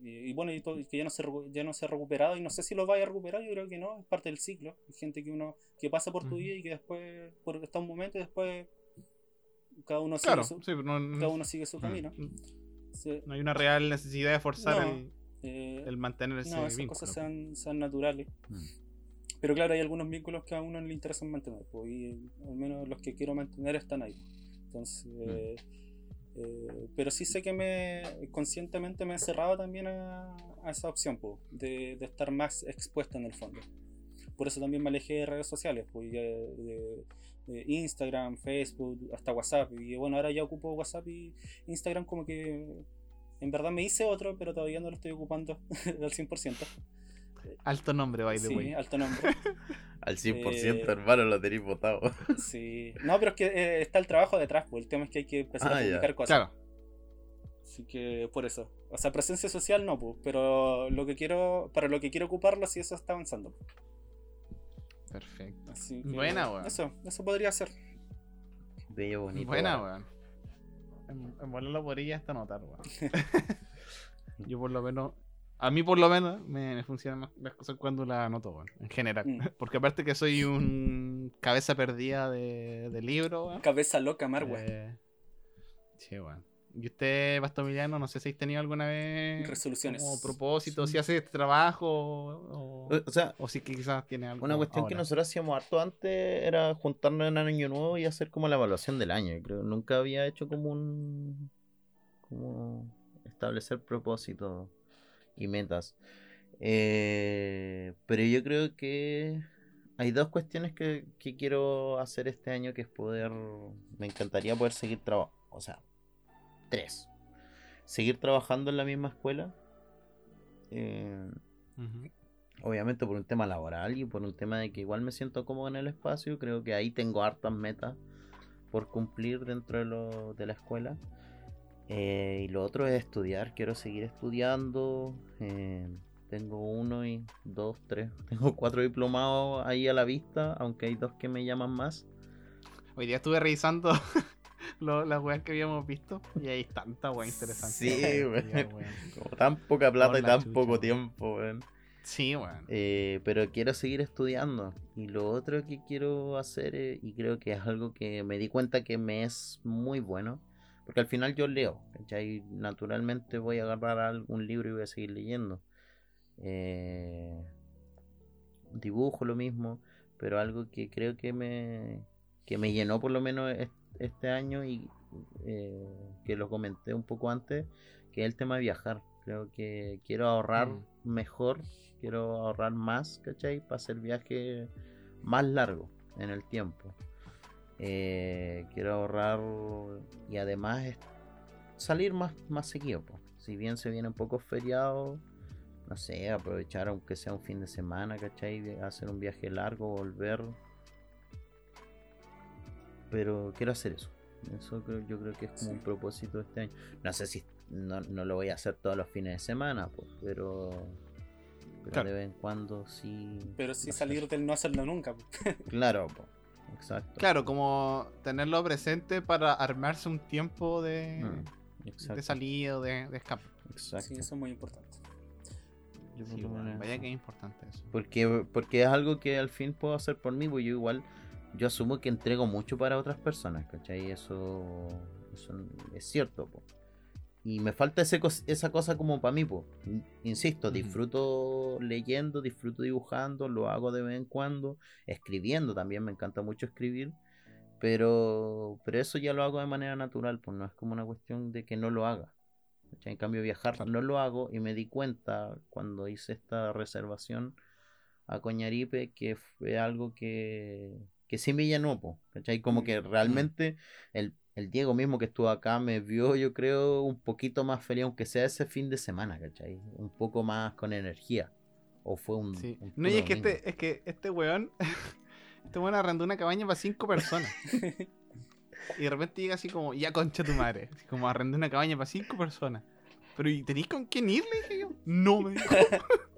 y, y bueno, y todo- y que ya no, se, ya no se ha recuperado, y no sé si lo vaya a recuperar, yo creo que no, es parte del ciclo. Hay gente que uno que pasa por tu vida y que después, por, está un momento y después cada uno Claro, sigue su, sí, pero no, cada uno sigue su camino. no- Se- no hay una real necesidad de forzar No, el, eh, el mantener ese no, esas vínculo. cosas sean, sean naturales. Mm. Pero claro, hay algunos vínculos que a uno le interesan mantener, pues, y al menos los que quiero mantener están ahí. Entonces, eh, pero sí sé que me conscientemente me he cerrado también a, a esa opción, pues, de, de estar más expuesto en el fondo. Por eso también me alejé de redes sociales, pues, de- de Instagram, Facebook, hasta WhatsApp. Y bueno, ahora ya ocupo WhatsApp y Instagram como que en verdad me hice otro, pero todavía no lo estoy ocupando al 100%. Alto nombre, by the Sí, way. alto nombre. Al 100%, Eh, hermano, lo tenéis votado. Sí. No, pero es que eh, está el trabajo detrás, pues el tema es que hay que empezar Ah, a ya. publicar cosas. Claro. Así que por eso. O sea, presencia social no, pues, pero lo que quiero, para lo que quiero ocuparlo, sí eso está avanzando. Perfecto. Así que, Buena, weón. Eso, eso podría ser. Bello, bonito. Buena, weón. En, en podría hasta notar, weón. Yo por lo menos, a mí por lo menos, me, me funcionan más las cosas cuando las anoto, weón. En general. Mm. Porque aparte que soy un cabeza perdida de, de libro, weón. Cabeza loca, Marwa. Eh, sí, weón. ¿Y usted, Bastomiliano, no sé si has tenido alguna vez Resoluciones. como propósito, si hace este trabajo o, O sea, o si quizás tiene algo una cuestión que nosotros hacíamos harto antes era juntarnos en año nuevo y hacer como la evaluación del año. Yo creo que nunca había hecho como un. como establecer propósitos y metas. Eh, pero yo creo que hay dos cuestiones que, que quiero hacer este año que es poder. Me encantaría poder seguir trabajando. O sea, tres. Seguir trabajando en la misma escuela. Eh, obviamente por un tema laboral y por un tema de que igual me siento cómodo en el espacio, creo que ahí tengo hartas metas por cumplir dentro de, lo, de la escuela. Eh, y lo otro es estudiar, quiero seguir estudiando. eh, tengo uno y dos, tres, tengo cuatro diplomados ahí a la vista, aunque hay dos que me llaman más. Hoy día estuve revisando lo- las weas que habíamos visto y hay tanta wea interesante. Sí, weón. Como tan poca plata Por y tan chucha, poco tiempo, weón. Sí, weón. Eh, pero quiero seguir estudiando. Y lo otro que quiero hacer, eh, y creo que es algo que me di cuenta que me es muy bueno, porque al final yo leo, ¿cachai? Naturalmente voy a agarrar algún libro y voy a seguir leyendo. Eh, dibujo lo mismo, pero algo que creo que me, que me llenó por lo menos es- este año y eh, que lo comenté un poco antes, que es el tema de viajar. Creo que quiero ahorrar Mm. mejor, quiero ahorrar más, ¿cachai? Para hacer viajes más largos en el tiempo. Eh, quiero ahorrar y además salir más, más seguido. po. Si bien se vienen pocos feriados, no sé, aprovechar aunque sea un fin de semana, ¿cachai? Hacer un viaje largo, volver. Pero quiero hacer eso. Eso creo- yo creo que es como un Sí. propósito de este año. No sé si no, no lo voy a hacer todos los fines de semana, pues, pero, pero Claro. de vez en cuando sí. Pero sí salir del no hacerlo nunca. po. Claro, pues, exacto. Claro, como tenerlo presente para armarse un tiempo de, Mm, de salida o de, de escape. exacto. Sí, eso es muy importante. Yo Sí, vaya eso. que es importante eso. Porque, porque es algo que al fin puedo hacer por mí, pues yo igual, yo asumo que entrego mucho para otras personas, ¿cachai? Eso, eso es cierto, po. Y me falta ese esa cosa como para mí, pues. Insisto, disfruto leyendo, disfruto dibujando, lo hago de vez en cuando, escribiendo también, me encanta mucho escribir, pero, pero eso ya lo hago de manera natural, pues no es como una cuestión de que no lo haga. En cambio, viajar Claro. no lo hago y me di cuenta cuando hice esta reservación a Coñaripe que fue algo que, que sí me llenó, po, ¿cachai? Como Mm, que realmente el, el Diego mismo que estuvo acá me vio, yo creo, un poquito más feliz, aunque sea ese fin de semana, ¿cachai? Un poco más con energía. O fue un. Sí. un No, y es que este, es que este weón, este weón arrendó una cabaña para cinco personas. y de repente llega así como, ya concha tu madre. Así como arrendé una cabaña para cinco personas. Pero ¿y tenéis con quién ir? Le dije yo. No, me dijo.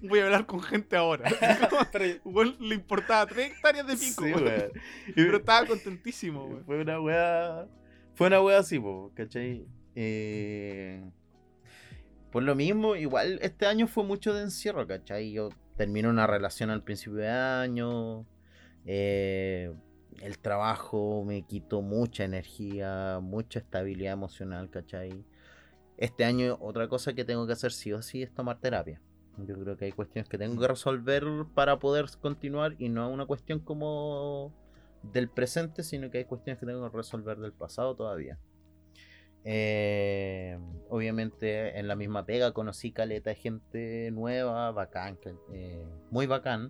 Voy a hablar con gente ahora. Weón, le importaba tres hectáreas de pico. Sí, weón. Pero estaba contentísimo, weón. Fue una wea. Fue una wea así, po, ¿cachai? Eh, por lo mismo, igual este año fue mucho de encierro, ¿cachai? Yo termino una relación al principio de año. eh, el trabajo me quitó mucha energía, mucha estabilidad emocional, ¿cachai? Este año otra cosa que tengo que hacer sí o sí es tomar terapia. Yo creo que hay cuestiones que tengo que resolver para poder continuar y no es una cuestión como del presente, sino que hay cuestiones que tengo que resolver del pasado todavía. Eh, obviamente en la misma pega conocí caleta de gente nueva, bacán, eh, muy bacán.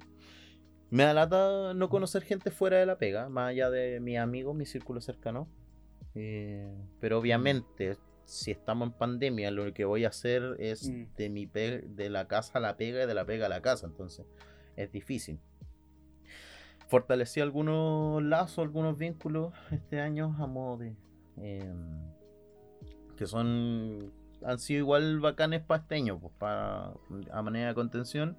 Me da lata no conocer gente fuera de la pega, más allá de mis amigos, mi círculo cercano. Eh, pero obviamente, si estamos en pandemia, lo que voy a hacer es Mm. de mi pe- de la casa a la pega y de la pega a la casa, entonces es difícil. Fortalecí algunos lazos, algunos vínculos este año a modo de. em, que son. han sido igual bacanes para este año, pues, para, a manera de contención.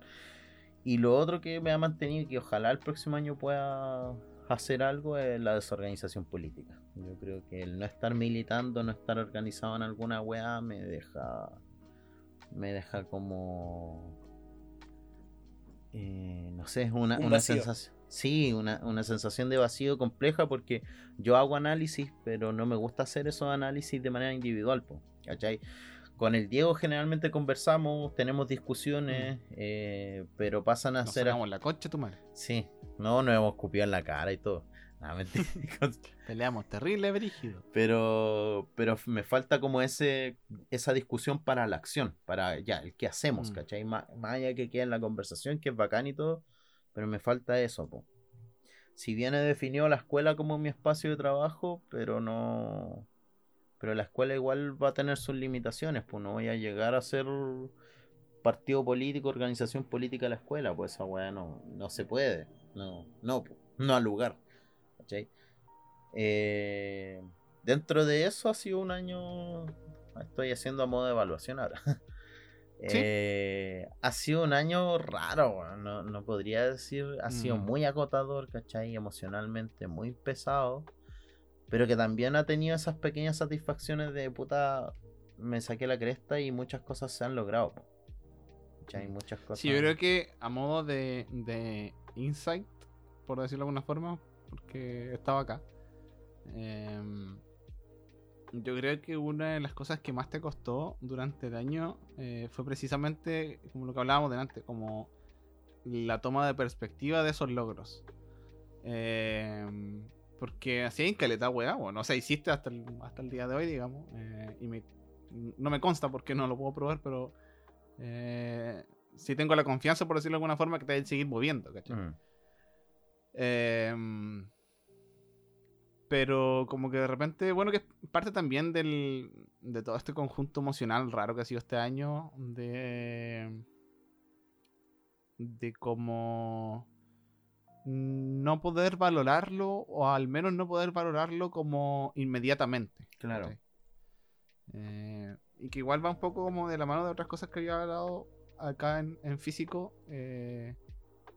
Y lo otro que me ha mantenido, que ojalá el próximo año pueda hacer algo es la desorganización política. Yo creo que el no estar militando, no estar organizado en alguna weá me deja. Me deja como. eh, no sé, una, Un una vacío. sensación. Sí, una, una sensación de vacío compleja porque yo hago análisis, pero no me gusta hacer esos análisis de manera individual, po, ¿cachai? Con el Diego generalmente conversamos, tenemos discusiones, eh, pero pasan a Nos ser... sacamos la concha tu madre. Sí, no, nos hemos escupido en la cara y todo. Nada, mentira. Peleamos terrible, brígido. pero, pero me falta como ese, esa discusión para la acción, para ya, el qué hacemos, Mm. ¿cachai? Má- Más, allá que queda en la conversación, que es bacán y todo, pero me falta eso, po. Si bien he definido la escuela como mi espacio de trabajo, pero no... Pero la escuela igual va a tener sus limitaciones, pues no voy a llegar a ser partido político, organización política de la escuela, pues esa weá no, no se puede, no, no, no al lugar. ¿cachai? Eh, dentro de eso ha sido un año. Estoy haciendo a modo de evaluación ahora. ¿Sí? Eh, ha sido un año raro, no, no podría decir. Ha sido Mm. muy agotador, ¿cachai? Emocionalmente muy pesado. Pero que también ha tenido esas pequeñas satisfacciones de puta. Me saqué la cresta y muchas cosas se han logrado. po. ¿Cachai? Muchas cosas. Sí, yo creo que a modo de, de insight, por decirlo de alguna forma, porque estaba acá. em, yo creo que una de las cosas que más te costó durante el año eh, fue precisamente, como lo que hablábamos delante, como la toma de perspectiva de esos logros. Em, porque así hay caleta, weá, bueno, o sea, hiciste hasta el, hasta el día de hoy, digamos, eh, y me- no me consta porque no lo puedo probar, pero eh, si tengo la confianza, por decirlo de alguna forma, que te hay que seguir moviendo, ¿cachai? Mm, Em, pero como que de repente, bueno, que es parte también del, de todo este conjunto emocional raro que ha sido este año, de, de como no poder valorarlo, o al menos no poder valorarlo como inmediatamente. Claro. Eh, y que igual va un poco como de la mano de otras cosas que había hablado acá en, en físico, eh,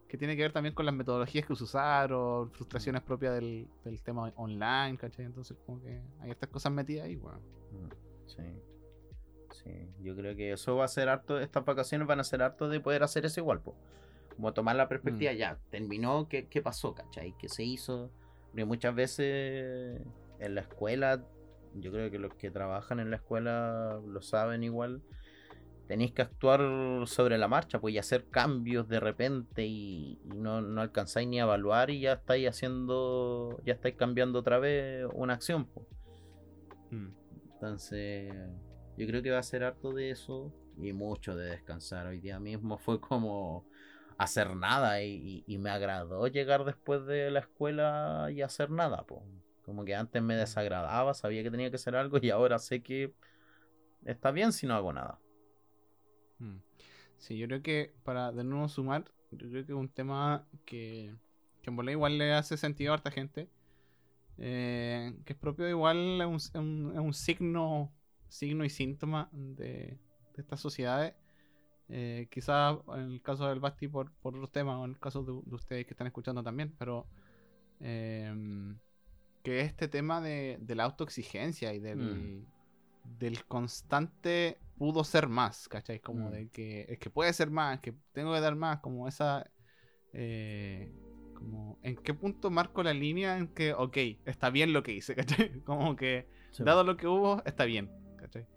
que tiene que ver también con las metodologías que usaron, frustraciones propias del, del tema online, ¿cachai? Entonces como que hay estas cosas metidas ahí, weón. Mm, Sí. Sí, yo creo que eso va a ser harto, estas vacaciones van a ser harto de poder hacer eso igual, po. Como tomar la perspectiva, Mm. ya, terminó, ¿qué, qué pasó, cachai? ¿Qué se hizo? Porque muchas veces en la escuela, yo creo que los que trabajan en la escuela lo saben igual, tenéis que actuar sobre la marcha, pues y hacer cambios de repente y, y no, no alcanzáis ni a evaluar y ya estáis haciendo, ya estáis cambiando otra vez una acción, pues. Entonces, yo creo que va a ser harto de eso y mucho de descansar. Hoy día mismo fue como hacer nada y, me agradó llegar después de la escuela y hacer nada. po. Como que antes me desagradaba, sabía que tenía que hacer algo y ahora sé que está bien si no hago nada. Mm. Sí, yo creo que para de nuevo sumar, yo creo que es un tema que, que en bola igual le hace sentido a harta gente. eh, que es propio igual, es un, un- un signo, signo y síntoma de, de estas sociedades. Eh, quizás en el caso del Basti por, por otros temas, o en el caso de, de ustedes que están escuchando también, pero em, que este tema de, de la autoexigencia y del, Mm. del constante pudo ser más, ¿cachai? Como Mm. de que es que puede ser más, que tengo que dar más, como esa... eh, como en qué punto marco la línea en que, ok, está bien lo que hice, ¿cachai? Como que dado lo que hubo, está bien, ¿cachai?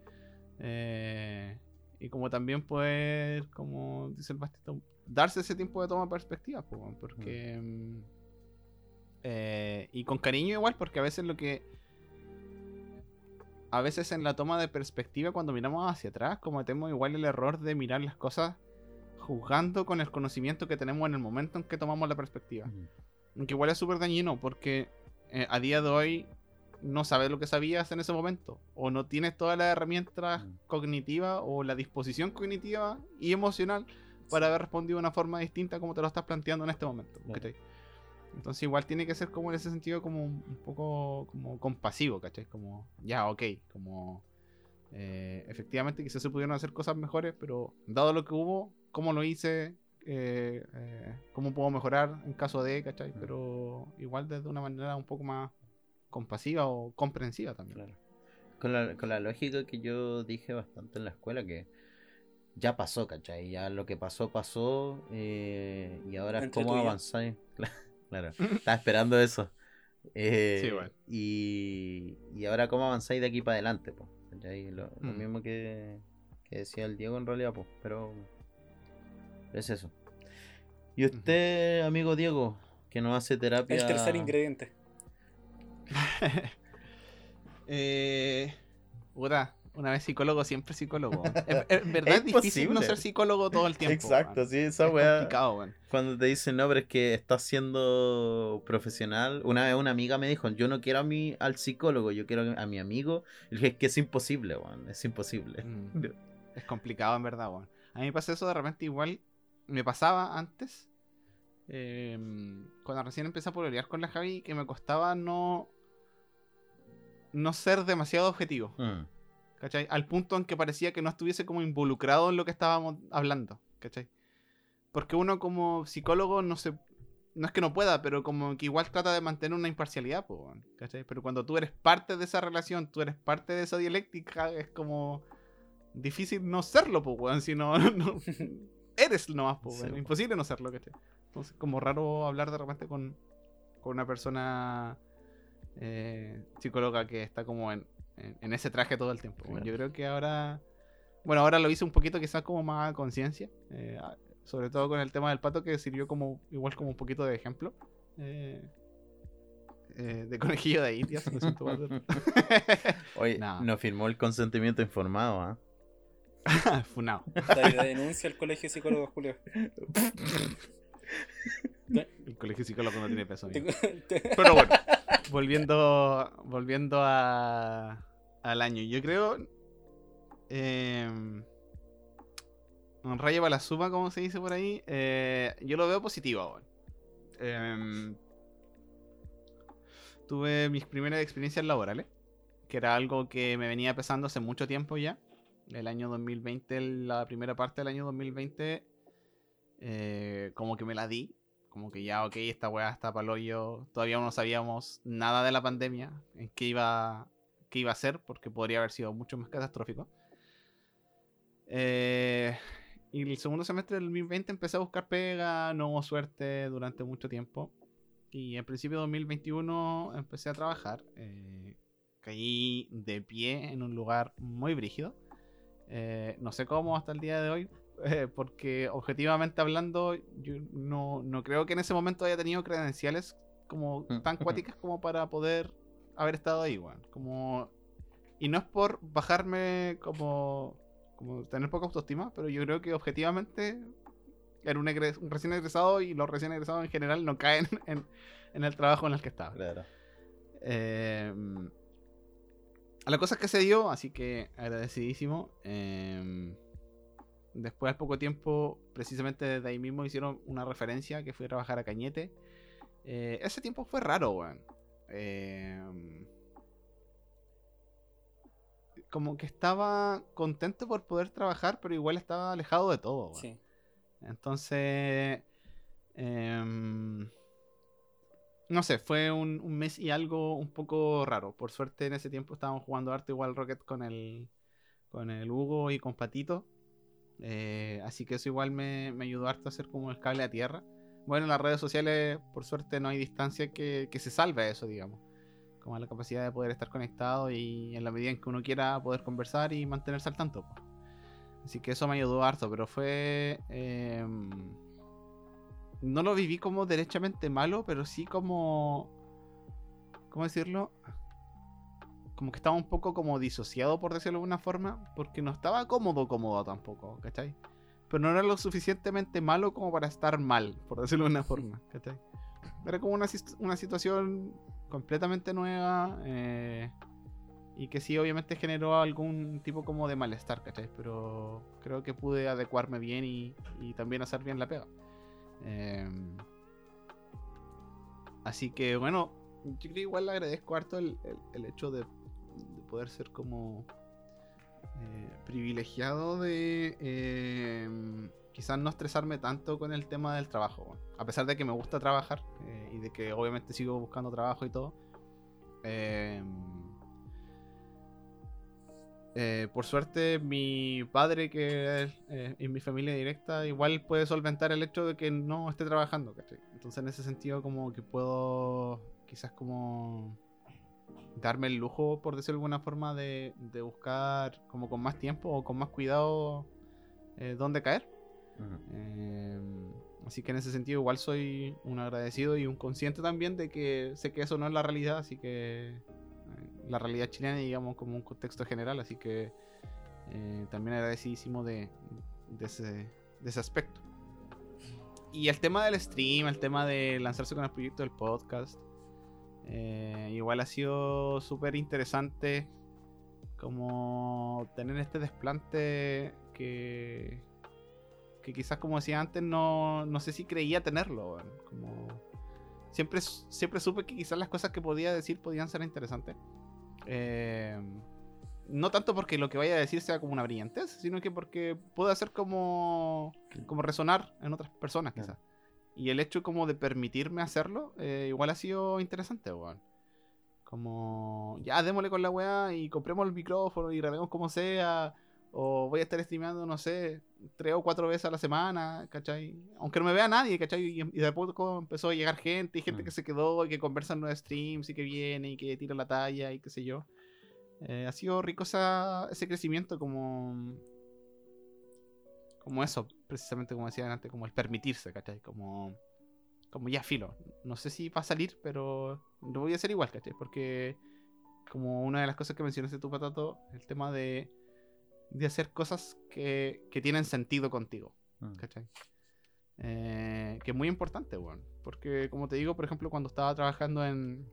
Eh, y como también poder, como dice el Bastito, darse ese tiempo de toma de perspectiva, po, porque... mm, eh, y con cariño igual, porque a veces lo que... A veces en la toma de perspectiva, cuando miramos hacia atrás, cometemos igual el error de mirar las cosas juzgando con el conocimiento que tenemos en el momento en que tomamos la perspectiva. Mm. Que igual es súper dañino porque eh, a día de hoy no sabes lo que sabías en ese momento. O no tienes todas las herramientas Mm. cognitivas o la disposición cognitiva y emocional para haber respondido de una forma distinta como te lo estás planteando en este momento. Entonces igual tiene que ser como en ese sentido como un un poco como compasivo, ¿cachai? Como, ya, ok, como... eh, efectivamente quizás se pudieron hacer cosas mejores, pero dado lo que hubo, cómo lo hice, eh, eh, cómo puedo mejorar en caso de, ¿cachai? Pero igual desde una manera un poco más compasiva o comprensiva también. Claro. Con la, con la lógica que yo dije bastante en la escuela, que ya pasó, ¿cachai? Ya lo que pasó, pasó. eh, y ahora Entre cómo avanzáis. claro, estaba esperando eso. Eh, Sí, igual. y, y ahora cómo avanzáis de aquí para adelante, pues. Lo, lo Mm. mismo que, que decía el Diego en realidad, pues. Pero es eso. Y usted, amigo Diego, que no hace terapia. El tercer ingrediente. Eh, puta, una vez psicólogo, siempre psicólogo. En, en verdad Es es, difícil no ser psicólogo todo el tiempo. Exacto, sí, esa Es weá. weón. Cuando te dicen, no, pero es que estás siendo profesional. Una vez una amiga me dijo, yo no quiero a mi, al psicólogo, yo quiero a mi amigo. Y dije, es que es imposible, weón, es imposible. Mm. Es complicado en verdad, weón. A mí me pasa eso de repente igual. Me pasaba antes. eh, cuando recién empecé a pololear con la Javi, que me costaba no. No ser demasiado objetivo. Mm, ¿Cachai? Al punto en que parecía que no estuviese como involucrado en lo que estábamos hablando. ¿Cachai? Porque uno como psicólogo no se. No es que no pueda, pero como que igual trata de mantener una imparcialidad, po, ¿cachai? Pero cuando tú eres parte de esa relación, tú eres parte de esa dialéctica, es como difícil no serlo, pues, weón, si no, no- eres nomás, pues, Sí, imposible no serlo, ¿cachai? Entonces, como raro hablar de repente con, con una persona eh, psicóloga que está como en, en- en ese traje todo el tiempo. Claro. Yo creo que ahora, bueno, ahora lo hice un poquito quizás como más a conciencia, eh, sobre todo con el tema del pato que sirvió como igual como un poquito de ejemplo. eh, eh, de conejillo de indias. Oye, No. no firmó el consentimiento informado, ¿ah? Ahí de denuncia al colegio de psicólogos, Julio. El colegio psicólogo no tiene peso. Amigo. Pero bueno, volviendo, volviendo a, al año. Yo creo. Eh, un rayo para la suma, como se dice por ahí. eh, yo lo veo positivo ahora. Em, tuve mis primeras experiencias laborales, que era algo que me venía pesando hace mucho tiempo ya. El año 2020, la primera parte del año 2020, eh, como que me la di. Como que ya, ok, esta weá está para hoyo. Todavía no sabíamos nada de la pandemia, en qué iba, qué iba a ser, porque podría haber sido mucho más catastrófico. Eh, y el segundo semestre del 2020 empecé a buscar pega, no hubo suerte durante mucho tiempo. Y en principio de 2021 empecé a trabajar. eh, caí de pie en un lugar muy brígido. Eh, no sé cómo hasta el día de hoy, eh, porque objetivamente hablando, yo no, no creo que en ese momento haya tenido credenciales como tan cuáticas como para poder haber estado ahí, weón. Como... Y no es por bajarme como, como tener poca autoestima, pero yo creo que objetivamente era un, egres- un recién egresado y los recién egresados en general no caen en, en el trabajo en el que estaba. Claro. Eh, a la cosa es que se dio, así que agradecidísimo. Eh, después, al poco tiempo, precisamente desde ahí mismo hicieron una referencia que fui a trabajar a Cañete. Eh, ese tiempo fue raro, weón. Eh, como que estaba contento por poder trabajar, pero igual estaba alejado de todo, weón. Sí. Entonces, em, no sé, fue un, un mes y algo un poco raro. Por suerte en ese tiempo estábamos jugando arte igual Rocket con el, con el Hugo y con Patito. Eh, así que eso igual me, me ayudó harto a hacer como el cable a tierra. Bueno, en las redes sociales, por suerte, no hay distancia que, que se salve a eso, digamos. Como la capacidad de poder estar conectado y en la medida en que uno quiera poder conversar y mantenerse al tanto. po. Así que eso me ayudó harto, pero fue... em, no lo viví como derechamente malo, pero sí como... ¿Cómo decirlo? Como que estaba un poco como disociado, por decirlo de alguna forma, porque no estaba cómodo, cómodo tampoco, ¿cachai? Pero no era lo suficientemente malo como para estar mal, por decirlo de una forma, ¿cachai? Era como una, una situación completamente nueva eh, y que sí obviamente generó algún tipo como de malestar, ¿cachai? Pero creo que pude adecuarme bien y, y también hacer bien la pega. Em, así que bueno, yo creo que igual le agradezco harto el, el- el hecho de poder ser como eh, privilegiado de em, quizás no estresarme tanto con el tema del trabajo. A pesar de que me gusta trabajar eh, y de que obviamente sigo buscando trabajo y todo. eh, eh, por suerte, mi padre, que es en mi familia directa, igual puede solventar el hecho de que no esté trabajando. Entonces, en ese sentido, como que puedo quizás como darme el lujo, por decirlo de alguna forma, de, de buscar como con más tiempo o con más cuidado eh, dónde caer. Eh, así que en ese sentido igual soy un agradecido y un consciente también de que sé que eso no es la realidad, así que eh, la realidad chilena digamos como un contexto general, así que también agradecidísimo de, de, ese, de ese aspecto. Y el tema del stream, el tema de lanzarse con el proyecto del podcast, eh, igual ha sido súper interesante como tener este desplante que, que quizás como decía antes no, no sé si creía tenerlo. Como siempre, siempre supe que quizás las cosas que podía decir podían ser interesantes. Eh, no tanto porque lo que vaya a decir sea como una brillantez, sino que porque puede hacer como, como resonar en otras personas Claro. Y el hecho como de permitirme hacerlo, eh, igual ha sido interesante, weón. Como, ya démosle con la weá y compremos el micrófono y grabemos como sea. O voy a estar streameando, no sé, tres o cuatro veces a la semana, ¿cachai? Aunque no me vea nadie, ¿cachai? Y, y de poco empezó a llegar gente, y gente Mm. que se quedó, y que conversa en los streams, y que viene, y que tira la talla, y qué sé yo. Eh, ha sido rico esa- ese crecimiento como... Como eso, precisamente como decía antes, como el permitirse, ¿cachai? Como... Como ya filo. No sé si va a salir, pero lo voy a hacer igual, ¿cachai? Porque como una de las cosas que mencionaste tú, Patato, el tema de, de hacer cosas que, que tienen sentido contigo, Mm. ¿cachai? Eh, que es muy importante, weón. Porque, como te digo, por ejemplo, cuando estaba trabajando en,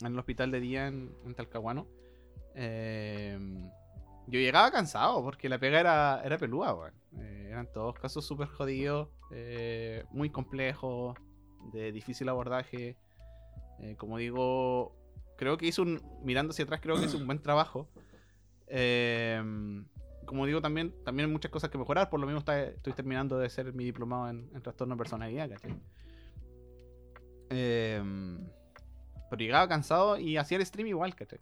en el hospital de día en, en Talcahuano, eh, yo llegaba cansado porque la pega era, era pelúa, weón. Eh, eran todos casos súper jodidos, eh, muy complejos, de difícil abordaje. Eh, como digo, creo que hizo un. Mirando hacia atrás, creo que hizo un buen trabajo. Eh, como digo, también, también hay muchas cosas que mejorar. Por lo mismo está- estoy terminando de ser mi diplomado en, en trastorno de personalidad, ¿cachai? Pero llegaba cansado y hacía el stream igual, ¿cachai?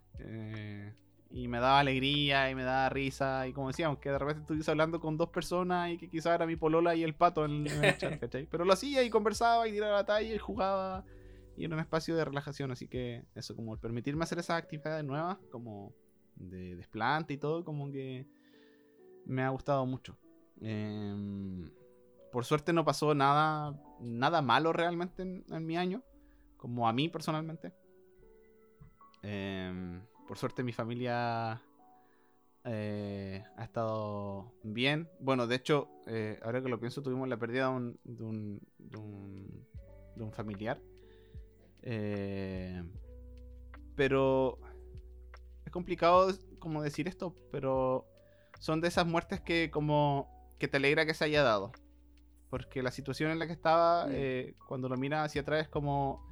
Eh, y me daba alegría y me daba risa. Y como decíamos, que de repente estuviese hablando con dos personas y que quizás era mi polola y el pato en, en el chat, ¿cachai? Pero lo hacía y conversaba y tiraba la talla y jugaba. Y era un espacio de relajación. Así que eso, como el permitirme hacer esas actividades nuevas, como de desplante y todo, como que me ha gustado mucho. Em, por suerte no pasó nada, nada malo realmente en, en mi año, como a mí personalmente. Em, por suerte mi familia eh, ha estado bien. Bueno, de hecho, eh, ahora que lo pienso, tuvimos la pérdida de un, de un, de un, de un familiar. Eh, pero es complicado como decir esto, pero son de esas muertes que como que te alegra que se haya dado. Porque la situación en la que estaba, Mm. cuando lo miras hacia atrás, es como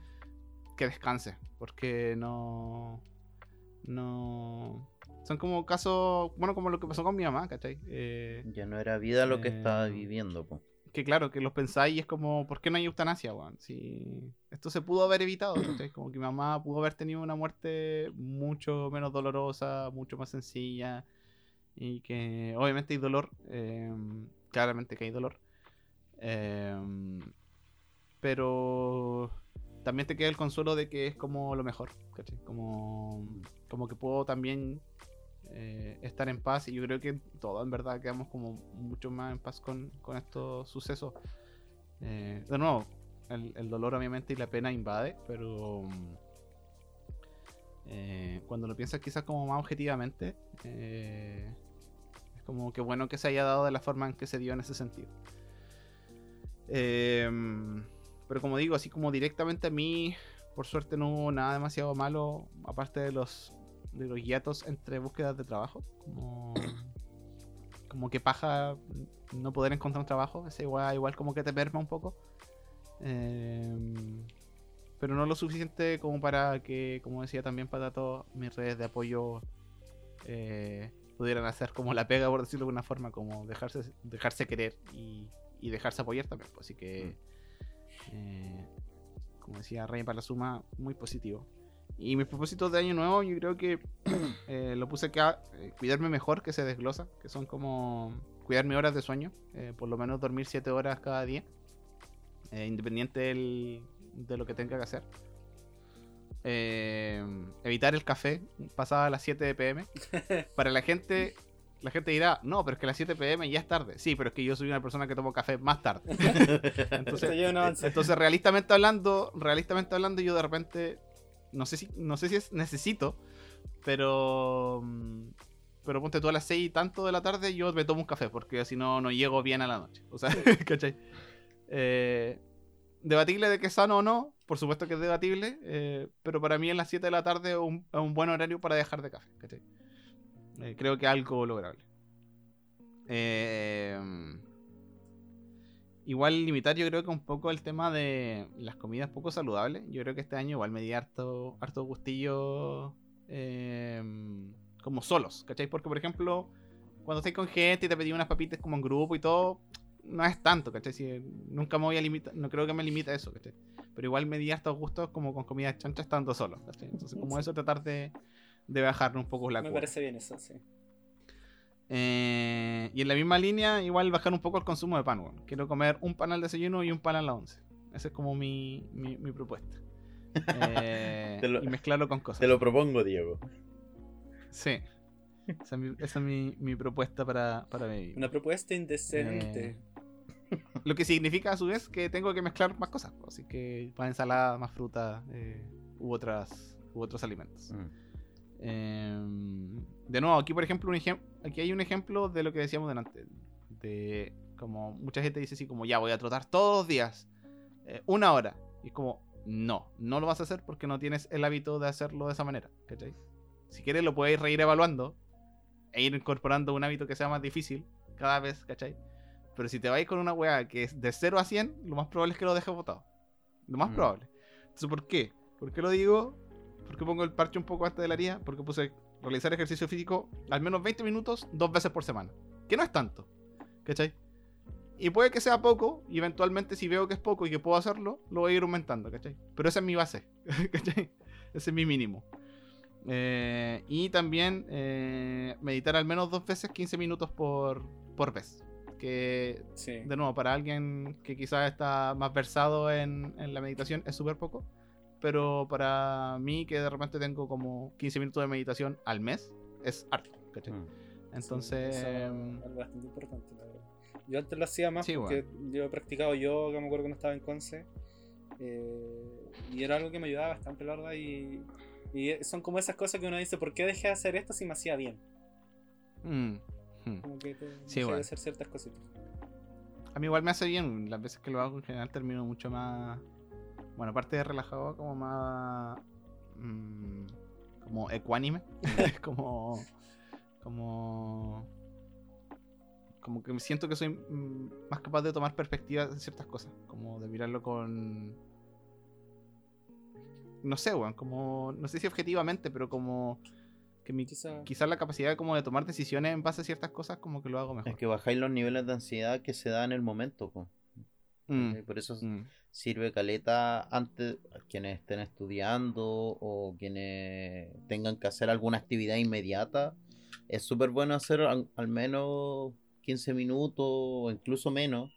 que descanse. Porque no. No. Son como casos. Bueno, como lo que pasó con mi mamá, ¿cachai? Eh, Ya no era vida lo que estaba Eh, viviendo, po. que claro, que los pensáis y es como, ¿por qué no hay eutanasia, weón? Si esto se pudo haber evitado, ¿cachai? Como que mi mamá pudo haber tenido una muerte mucho menos dolorosa, mucho más sencilla. Y que obviamente hay dolor, eh, claramente que hay dolor. Pero también te queda el consuelo de que es como lo mejor, ¿cachai? Como, como que puedo también eh, estar en paz y yo creo que todos en verdad quedamos como mucho más en paz con, con estos sucesos. Eh, de nuevo, el, el dolor obviamente y la pena invade, pero mm, eh, cuando lo piensas quizás como más objetivamente, eh, es como que bueno que se haya dado de la forma en que se dio en ese sentido. Pero como digo, así como directamente a mí, por suerte no hubo nada demasiado malo, aparte de los de los hiatos entre búsquedas de trabajo. Como, como que paja no poder encontrar un trabajo. Ese igual, igual como que te merma un poco. Em, pero no lo suficiente como para que, como decía también para todas mis redes de apoyo eh, pudieran hacer como la pega, por decirlo de alguna forma, como dejarse, dejarse querer y, y dejarse apoyar también. pues, Así que, eh, como decía Rey para la suma, muy positivo. Y mis propósitos de año nuevo, yo creo que eh, lo puse acá, eh, cuidarme mejor, que se desglosa, que son como cuidar mis horas de sueño, eh, por lo menos dormir 7 horas cada día, eh, independiente del- de lo que tenga que hacer. Evitar el café pasada las 7 pm. Para la gente, la gente dirá, no, pero es que las 7 pm ya es tarde. Sí, pero es que yo soy una persona que tomo café más tarde. Entonces, entonces, realistamente hablando, realistamente hablando, yo de repente no sé si no sé si es necesito, pero pero ponte tú a las 6 y tanto de la tarde yo me tomo un café porque si no no llego bien a la noche, o sea, ¿cachai? Eh, debatible de que es sano o no, por supuesto que es debatible, eh, pero para mí en las 7 de la tarde es un, es un buen horario para dejar de café, ¿cachai? Eh, creo que algo lograble. Eh, Igual limitar yo creo que un poco el tema de las comidas poco saludables. Yo creo que este año igual me di harto, harto gustillo eh, como solos, ¿cachai? Porque por ejemplo, cuando estoy con gente y te pedí unas papitas como en grupo y todo, no es tanto, ¿cachai? Si, nunca me voy a limitar, no creo que me limite a eso, ¿cachai? Pero igual me di hartos gustos como con comida chancha estando solo, ¿cachai? Entonces como eso tratar de, de bajar un poco la Me curva. parece bien eso, sí. Eh, y en la misma línea, igual bajar un poco el consumo de pan. weón. Quiero comer un pan al desayuno y un pan a la once. Esa es como mi, mi, mi propuesta. Eh, lo- y mezclarlo con cosas. Te lo propongo, Diego. Sí. Esa es mi, esa es mi, mi propuesta para, para vivir. Una propuesta indecente. Eh, Lo que significa a su vez que tengo que mezclar más cosas. Así que más ensalada, más fruta eh, u, otras, u otros alimentos. Mm. Eh, de nuevo, aquí por ejemplo, un ejem- aquí hay un ejemplo de lo que decíamos delante. De como mucha gente dice así como ya voy a trotar todos los días eh, una hora. Y es como, no, no lo vas a hacer porque no tienes el hábito de hacerlo de esa manera. ¿cachai? Si quieres lo puedes ir evaluando e ir incorporando un hábito que sea más difícil cada vez, ¿cachai? Pero si te vais con una weá que es de 0 a 100, lo más probable es que lo dejes botado. Lo más Mm. probable. Entonces, ¿por qué? ¿Por qué lo digo? ¿Por qué pongo el parche un poco antes de la herida? Porque puse realizar ejercicio físico al menos 20 minutos dos veces por semana. Que no es tanto. ¿Cachai? Y puede que sea poco, y eventualmente si veo que es poco y que puedo hacerlo, lo voy a ir aumentando, ¿cachai? Pero esa es mi base, ¿cachai? Ese es mi mínimo. Eh, y también eh, meditar al menos dos veces 15 minutos por, por vez. Que, Sí. de nuevo, para alguien que quizás está más versado en, en la meditación es súper poco. Pero para mí, que de repente tengo como 15 minutos de meditación al mes, es harto, ¿cachai? Mm. Entonces, Sí, eso es algo bastante importante, la verdad. Yo antes lo hacía más Sí, porque yo he practicado yoga, me acuerdo cuando estaba en Conce. eh, y era algo que me ayudaba bastante, la verdad. Y, y son como esas cosas que uno dice, ¿por qué dejé de hacer esto si me hacía bien? mm, mm. Como que te, Sí, dejé bueno. de hacer ciertas cositas. A mí igual me hace bien. Las veces que lo hago en general termino mucho más. Bueno, aparte de relajado, como más. mm, como ecuánime. como. Como. Como que me siento que soy mm, más capaz de tomar perspectivas en ciertas cosas. Como de mirarlo con. No sé, weón. Como. No sé si objetivamente, pero como. Que mi, Quizá- quizás la capacidad como de tomar decisiones en base a ciertas cosas, como que lo hago mejor. Es que bajáis los niveles de ansiedad que se da en el momento. po. Mm, Por eso mm. sirve caleta antes a quienes estén estudiando o quienes tengan que hacer alguna actividad inmediata. Es súper bueno hacer al, al menos 15 minutos o incluso menos.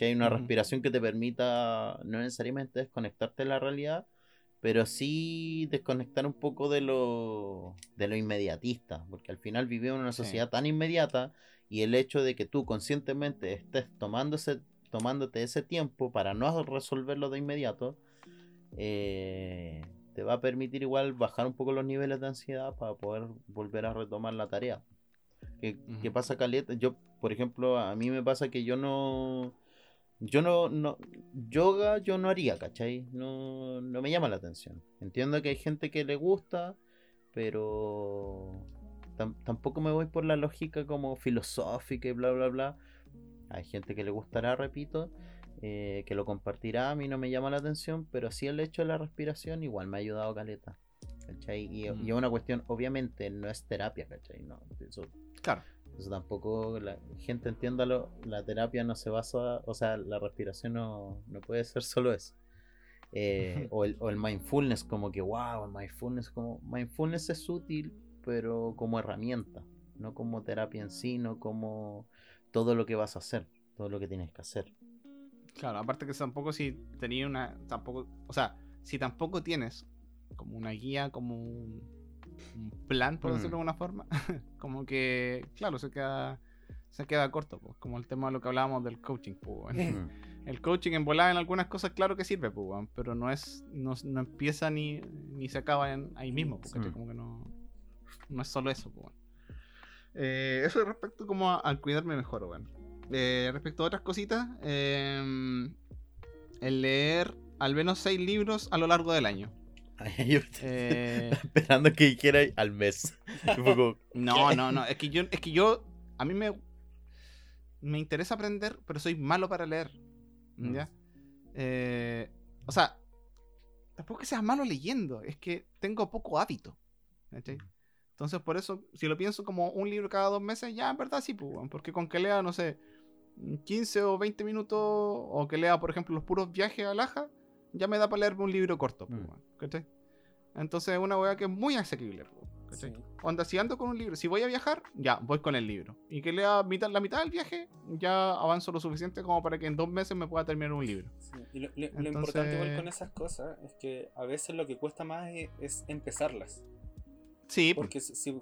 Hay una respiración que te permita no necesariamente desconectarte de la realidad, pero sí desconectar un poco de lo, de lo inmediatista, porque al final vivimos en una Sí. sociedad tan inmediata y el hecho de que tú conscientemente estés tomando ese- tomándote ese tiempo para no resolverlo de inmediato, eh, te va a permitir igual bajar un poco los niveles de ansiedad para poder volver a retomar la tarea. ¿Qué, qué Ujú. pasa, Caleta? Yo, por ejemplo, a mí me pasa que yo no... Yo no, no, yoga yo no haría, ¿cachai? No, no me llama la atención. Entiendo que hay gente que le gusta, pero tam- tampoco me voy por la lógica como filosófica y bla, bla, bla. Hay gente que le gustará, repito, eh, que lo compartirá, a mí no me llama la atención, pero sí el hecho de la respiración igual me ha ayudado caleta. ¿cachai? Y, Mm. y es una cuestión, obviamente, no es terapia, ¿cachai? No, eso, Claro. eso tampoco, la gente entiéndalo, la terapia no se basa, o sea, la respiración no, no puede ser solo eso. Eh, o, el, o el mindfulness, como que, wow, el mindfulness, como, mindfulness es útil, pero como herramienta, no como terapia en sí, no como todo lo que vas a hacer, todo lo que tienes que hacer. Claro, aparte que tampoco si tenía una. Tampoco. O sea, si tampoco tienes como una guía, como un, un plan, por Mm. decirlo de alguna forma, como que, claro, se queda. Se queda corto, pues, como el tema de lo que hablábamos del coaching, pues. Mm. El coaching en volada en algunas cosas, claro que sirve, pues, pero no es. No, no empieza ni, ni se acaba en- ahí mismo, porque Mm. como que no. No es solo eso, pues. Eh, eso es respecto como a, a cuidarme mejor, weón. Eh, respecto a otras cositas, eh, el leer al menos seis libros a lo largo del año. Ay, yo Eh, esperando que dijera al mes. No, no, no. Es que yo, es que yo, a mí me, me interesa aprender, pero soy malo para leer. ¿Ya? Eh, o sea, tampoco que seas malo leyendo, es que tengo poco hábito. Entonces, por eso, si lo pienso como un libro cada dos meses, ya en verdad sí, pues, porque con que lea, no sé, 15 o 20 minutos, o que lea, por ejemplo, los puros viajes a Laja, ya me da para leerme un libro corto, pues, Mm. Entonces, es una weá que es muy asequible, pues, ¿cachai? Sí. Onda, si ando con un libro, si voy a viajar, ya, voy con el libro. Y que lea mitad, la mitad del viaje, ya avanzo lo suficiente como para que en dos meses me pueda terminar un libro. Sí, Y lo, lo- lo Entonces- importante igual con esas cosas es que a veces lo que cuesta más es, es empezarlas. Sí, pues, Porque, si,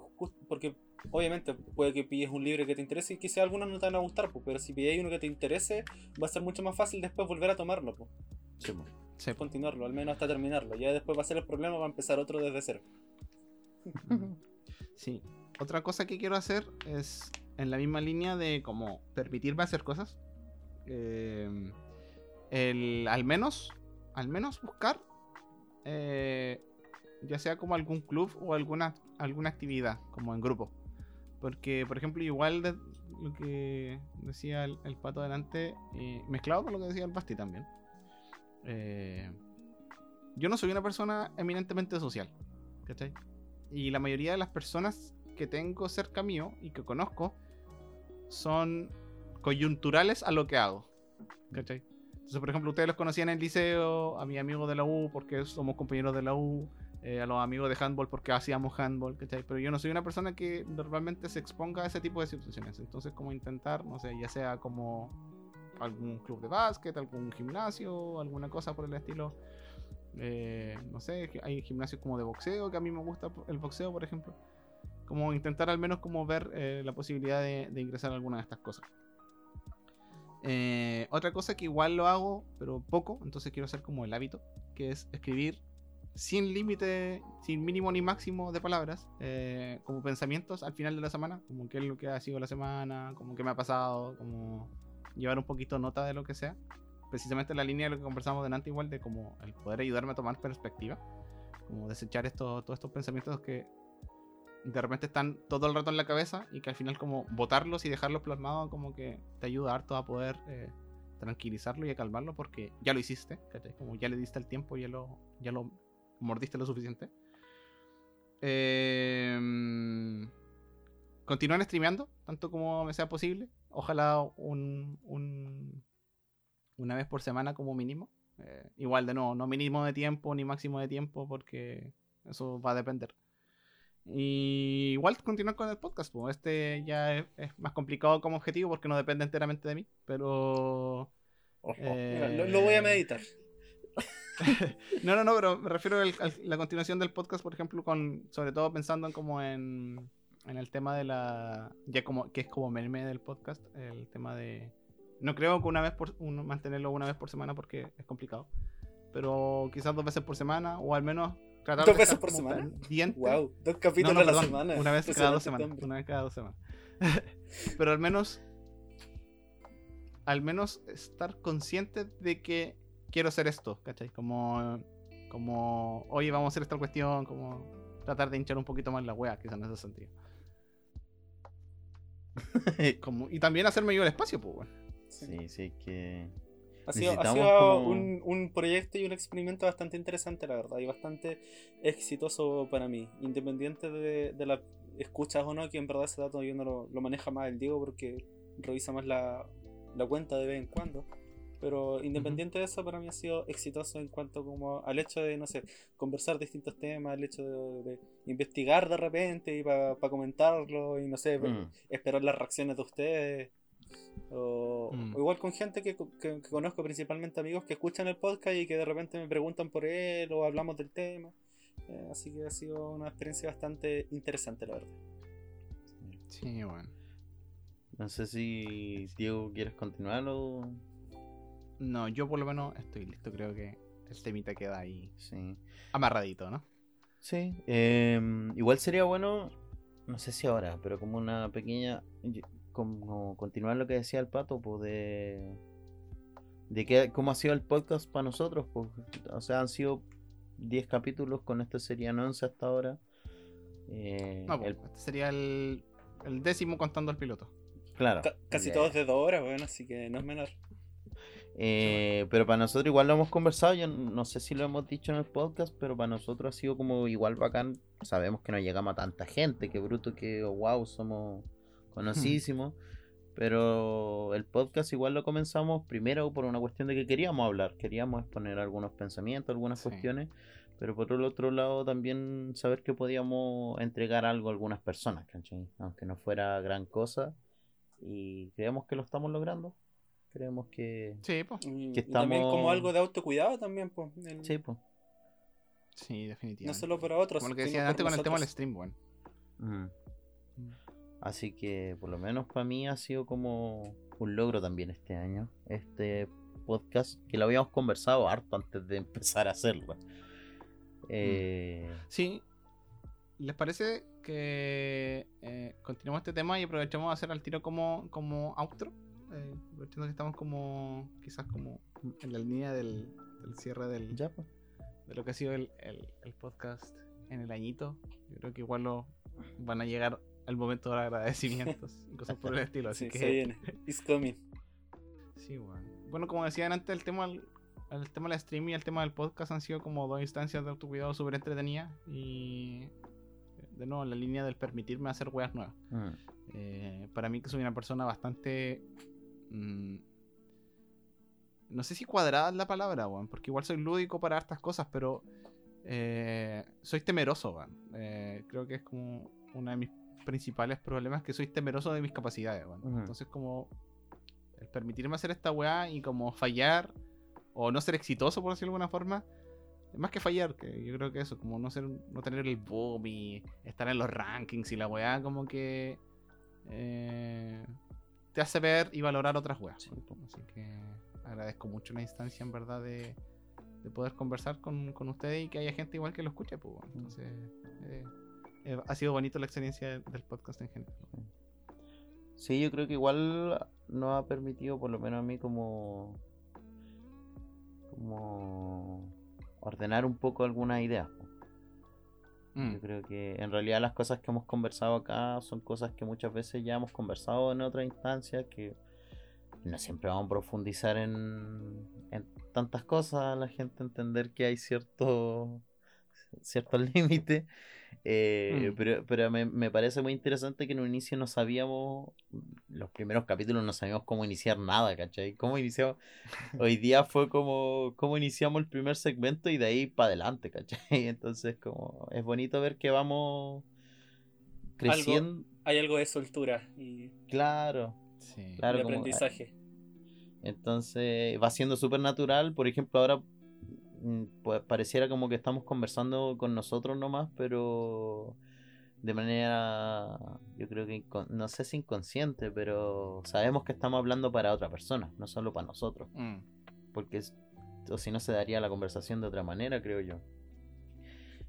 porque obviamente puede que pilles un libro que te interese y quizá algunos no te van a gustar, pues, pero si pilles uno que te interese, va a ser mucho más fácil después volver a tomarlo, pues, sí, mo. sí, pues. continuarlo, al menos hasta terminarlo. Ya después va a ser el problema, va a empezar otro desde cero. Sí. Otra cosa que quiero hacer es en la misma línea de como permitirme hacer cosas. eh, el, al menos, al menos buscar, eh, ya sea como algún club o alguna, alguna actividad, como en grupo. Porque, por ejemplo, igual de lo que decía el, pato delante, eh, mezclado con lo que decía el Basti también. eh, yo no soy una persona eminentemente social, ¿cachai? Y la mayoría de las personas que tengo cerca mío y que conozco son coyunturales a lo que hago. ¿Cachai? Entonces, por ejemplo, ustedes los conocían en el liceo, a mis amigos de la U porque somos compañeros de la U, eh, a los amigos de handball porque hacíamos handball, ¿cachai? Pero yo no soy una persona que normalmente se exponga a ese tipo de situaciones. Entonces, como intentar, no sé, ya sea como algún club de básquet, algún gimnasio, alguna cosa por el estilo. Eh, no sé, hay gimnasios como de boxeo, que a mí me gusta el boxeo, por ejemplo. Como intentar al menos como ver eh, la posibilidad de, ingresar a alguna de estas cosas. Otra cosa que igual lo hago, pero poco, entonces quiero hacer como el hábito, que es escribir sin límite, sin mínimo ni máximo de palabras, eh, como pensamientos al final de la semana, como qué es lo que ha sido la semana, como qué me ha pasado, como llevar un poquito nota de lo que sea. Precisamente en la línea de lo que conversamos delante, igual de como el poder ayudarme a tomar perspectiva, como desechar esto, todos estos pensamientos que de repente están todo el rato en la cabeza y que al final como botarlos y dejarlos plasmados como que te ayuda harto a poder eh, tranquilizarlo y a calmarlo porque ya lo hiciste, como ya le diste el tiempo, ya lo, ya lo mordiste lo suficiente. Eh, continúan streameando, tanto como me sea posible. Ojalá un, un- una vez por semana como mínimo. Eh, igual de no, no mínimo de tiempo ni máximo de tiempo porque eso va a depender. Y igual continuar con el podcast, pues este ya es, es más complicado como objetivo porque no depende enteramente de mí, pero... eh, Mira, lo, lo voy a meditar. no, no, no, pero me refiero a la continuación del podcast, por ejemplo, con sobre todo pensando en como en, en el tema de la... ya como que es como meme del podcast, el tema de... No creo que una vez por uno, mantenerlo una vez por semana porque es complicado, pero quizás dos veces por semana o al menos tratar ¿Dos de veces por semana? pendiente. Wow, dos No, capítulos no, a la perdón, semana. Una vez cada dos semanas. Una vez cada dos semanas. Pero al menos. Al menos estar consciente de que quiero hacer esto, ¿cachai? Como. Como. Oye, vamos a hacer esta cuestión. Como. Tratar de hinchar un poquito más la wea, quizás en ese sentido. Como, y también hacerme yo el espacio, pues, bueno. Sí, sí, que. Ha sido, ha Necesitamos sido como- un, un proyecto y un experimento bastante interesante, la verdad, y bastante exitoso para mí. Independiente de, de las escuchas o no, que en verdad ese dato yo no lo, lo maneja más el Diego porque revisa más la, la cuenta de vez en cuando. Pero independiente de eso, para mí ha sido exitoso en cuanto como al hecho de, no sé, conversar distintos temas, al hecho de, de investigar de repente y para comentarlo y no sé, Mm. esperar las reacciones de ustedes. O, Mm. o igual con gente que, que- que conozco, principalmente amigos que escuchan el podcast y que de repente me preguntan por él o hablamos del tema. Eh, así que ha sido una experiencia bastante interesante, la verdad. Sí, bueno. No sé si Diego quieres continuar o. No, yo por lo menos estoy listo. Creo que el temita queda ahí Sí. amarradito, ¿no? Sí. em, igual sería bueno, no sé si ahora, pero como una pequeña. Como continuar lo que decía el pato, pues de. De qué, cómo ha sido el podcast para nosotros, pues. O sea, han sido 10 capítulos, con este serían 11 hasta ahora. Eh, No, pues, el- este sería el, el décimo contando al piloto. claro. Ca- casi todos de dos horas, bueno, así que no es menor. Eh, pero para nosotros igual lo hemos conversado, yo no sé si lo hemos dicho en el podcast, pero para nosotros ha sido como igual bacán. Sabemos que no llegamos a tanta gente, que bruto, que wow, somos conocidísimos. Pero el podcast igual lo comenzamos primero por una cuestión de que queríamos hablar, queríamos exponer algunos pensamientos, algunas Sí. cuestiones, pero por el otro lado también saber que podíamos entregar algo a algunas personas, ¿cachai? Aunque no fuera gran cosa. Y creemos que lo estamos logrando. Creemos que, Sí, pues. Que también como algo de autocuidado también, pues. el- Sí, pues. Sí, definitivamente. no solo para otros. Como lo que decía antes con el tema del stream, bueno. Mm. Así que por lo menos para mí ha sido como un logro también este año. Este podcast que lo habíamos conversado harto antes de empezar a hacerlo. Eh, Sí. ¿Les parece que eh, continuemos este tema y aprovechemos de hacer al tiro como, como outro? Eh, aprovechando que estamos como quizás como en la línea del, del cierre del, ya, pues. de lo que ha sido el, el- el podcast en el añito. Yo creo que igual lo van a llegar al momento de los agradecimientos y cosas por el estilo. Así Sí, que se viene. It's coming. Sí, bueno. Bueno, como decían antes, el tema, el, tema del stream y el tema del podcast han sido como dos instancias de autocuidado súper entretenidas. Y de nuevo, en la línea del permitirme hacer weas nuevas. Mm. Eh, para mí que soy una persona bastante... mm, no sé si cuadrada es la palabra, weón, porque igual soy lúdico para hartas cosas, pero eh, soy temeroso, weón. Eh, creo que es como uno de mis principales problemas, que soy temeroso de mis capacidades, weón. Entonces como el permitirme hacer esta weá y como fallar o no ser exitoso, por decirlo de alguna forma, más que fallar, que yo creo que eso, como no ser no tener el boom y estar en los rankings y la weá, como que eh, te hace ver y valorar otras weas. Así que agradezco mucho la instancia, en verdad, de, de poder conversar con, con ustedes y que haya gente igual que lo escuche. Pues, bueno. Entonces, eh, eh, ha sido bonito la experiencia del- podcast en general. Sí, yo creo que igual nos ha permitido, por lo menos a mí, como. como. ordenar un poco algunas ideas. po. Mm, Yo creo que en realidad las cosas que hemos conversado acá son cosas que muchas veces ya hemos conversado en otras instancias que no siempre vamos a profundizar en, en tantas cosas, la gente entender que hay cierto ciertos límites. Eh, Mm. Pero, pero me, me parece muy interesante que en un inicio no sabíamos, los primeros capítulos no sabíamos cómo iniciar nada, ¿cachai? ¿Cómo iniciamos? Hoy día fue como cómo iniciamos el primer segmento y de ahí para adelante, ¿cachai? Entonces como es bonito ver que vamos creciendo. Hay algo de soltura y Claro, sí. claro. de como- aprendizaje. Entonces va siendo súper natural. Por ejemplo, ahora pues, pareciera como que estamos conversando con nosotros nomás, pero de manera, yo creo que, no sé si inconsciente, pero sabemos que estamos hablando para otra persona, no solo para nosotros. Mm, Porque o si no se daría la conversación de otra manera, creo yo.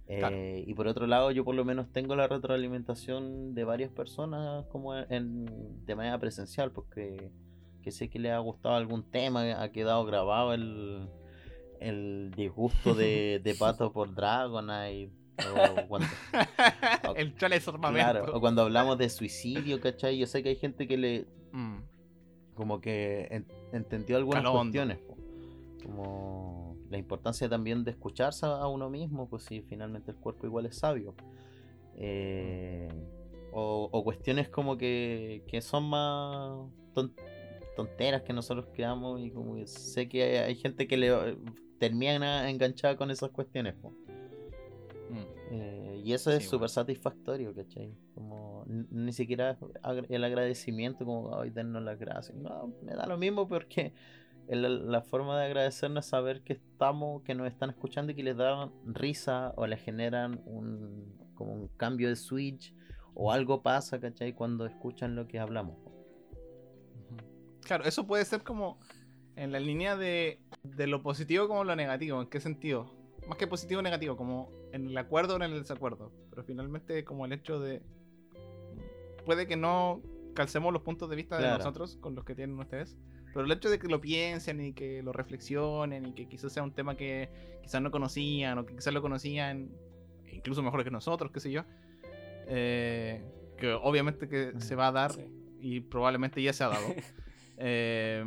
Eh, y por otro lado, yo por lo menos tengo la retroalimentación de varias personas como en, de manera presencial, porque que sé que les ha gustado algún tema, ha quedado grabado el, el disgusto de, de Pato por Dragonite, o cuando, el chales armamento. claro, o cuando hablamos de suicidio, ¿cachai? Yo sé que hay gente que le Mm, como que en- entendió algunas cuestiones. Como la importancia también de escucharse a uno mismo, pues si finalmente el cuerpo igual es sabio. Eh, o, o cuestiones como que, que son más ton- tonteras que nosotros creamos y como que sé que hay, hay gente que le termina enganchada con esas cuestiones. po. Mm. Eh, y eso es súper bueno. satisfactorio, ¿cachai? Como ni siquiera el agradecimiento, como, ay, dennos las gracias. No, me da lo mismo porque el- la forma de agradecernos es saber que estamos, que nos están escuchando y que les dan risa o les generan un, como un cambio de switch o algo pasa, ¿cachai? Cuando escuchan lo que hablamos. Claro, eso puede ser como en la línea de, de lo positivo como lo negativo. ¿En qué sentido? Más que positivo o negativo, como en el acuerdo o en el desacuerdo. Pero finalmente como el hecho de... Puede que no calcemos los puntos de vista de Claro. nosotros con los que tienen ustedes. Pero el hecho de que lo piensen y que lo reflexionen y que quizás sea un tema que quizás no conocían o que quizás lo conocían incluso mejor que nosotros, qué sé yo. eh, que obviamente que se va a dar Sí. y probablemente ya se ha dado. Eh,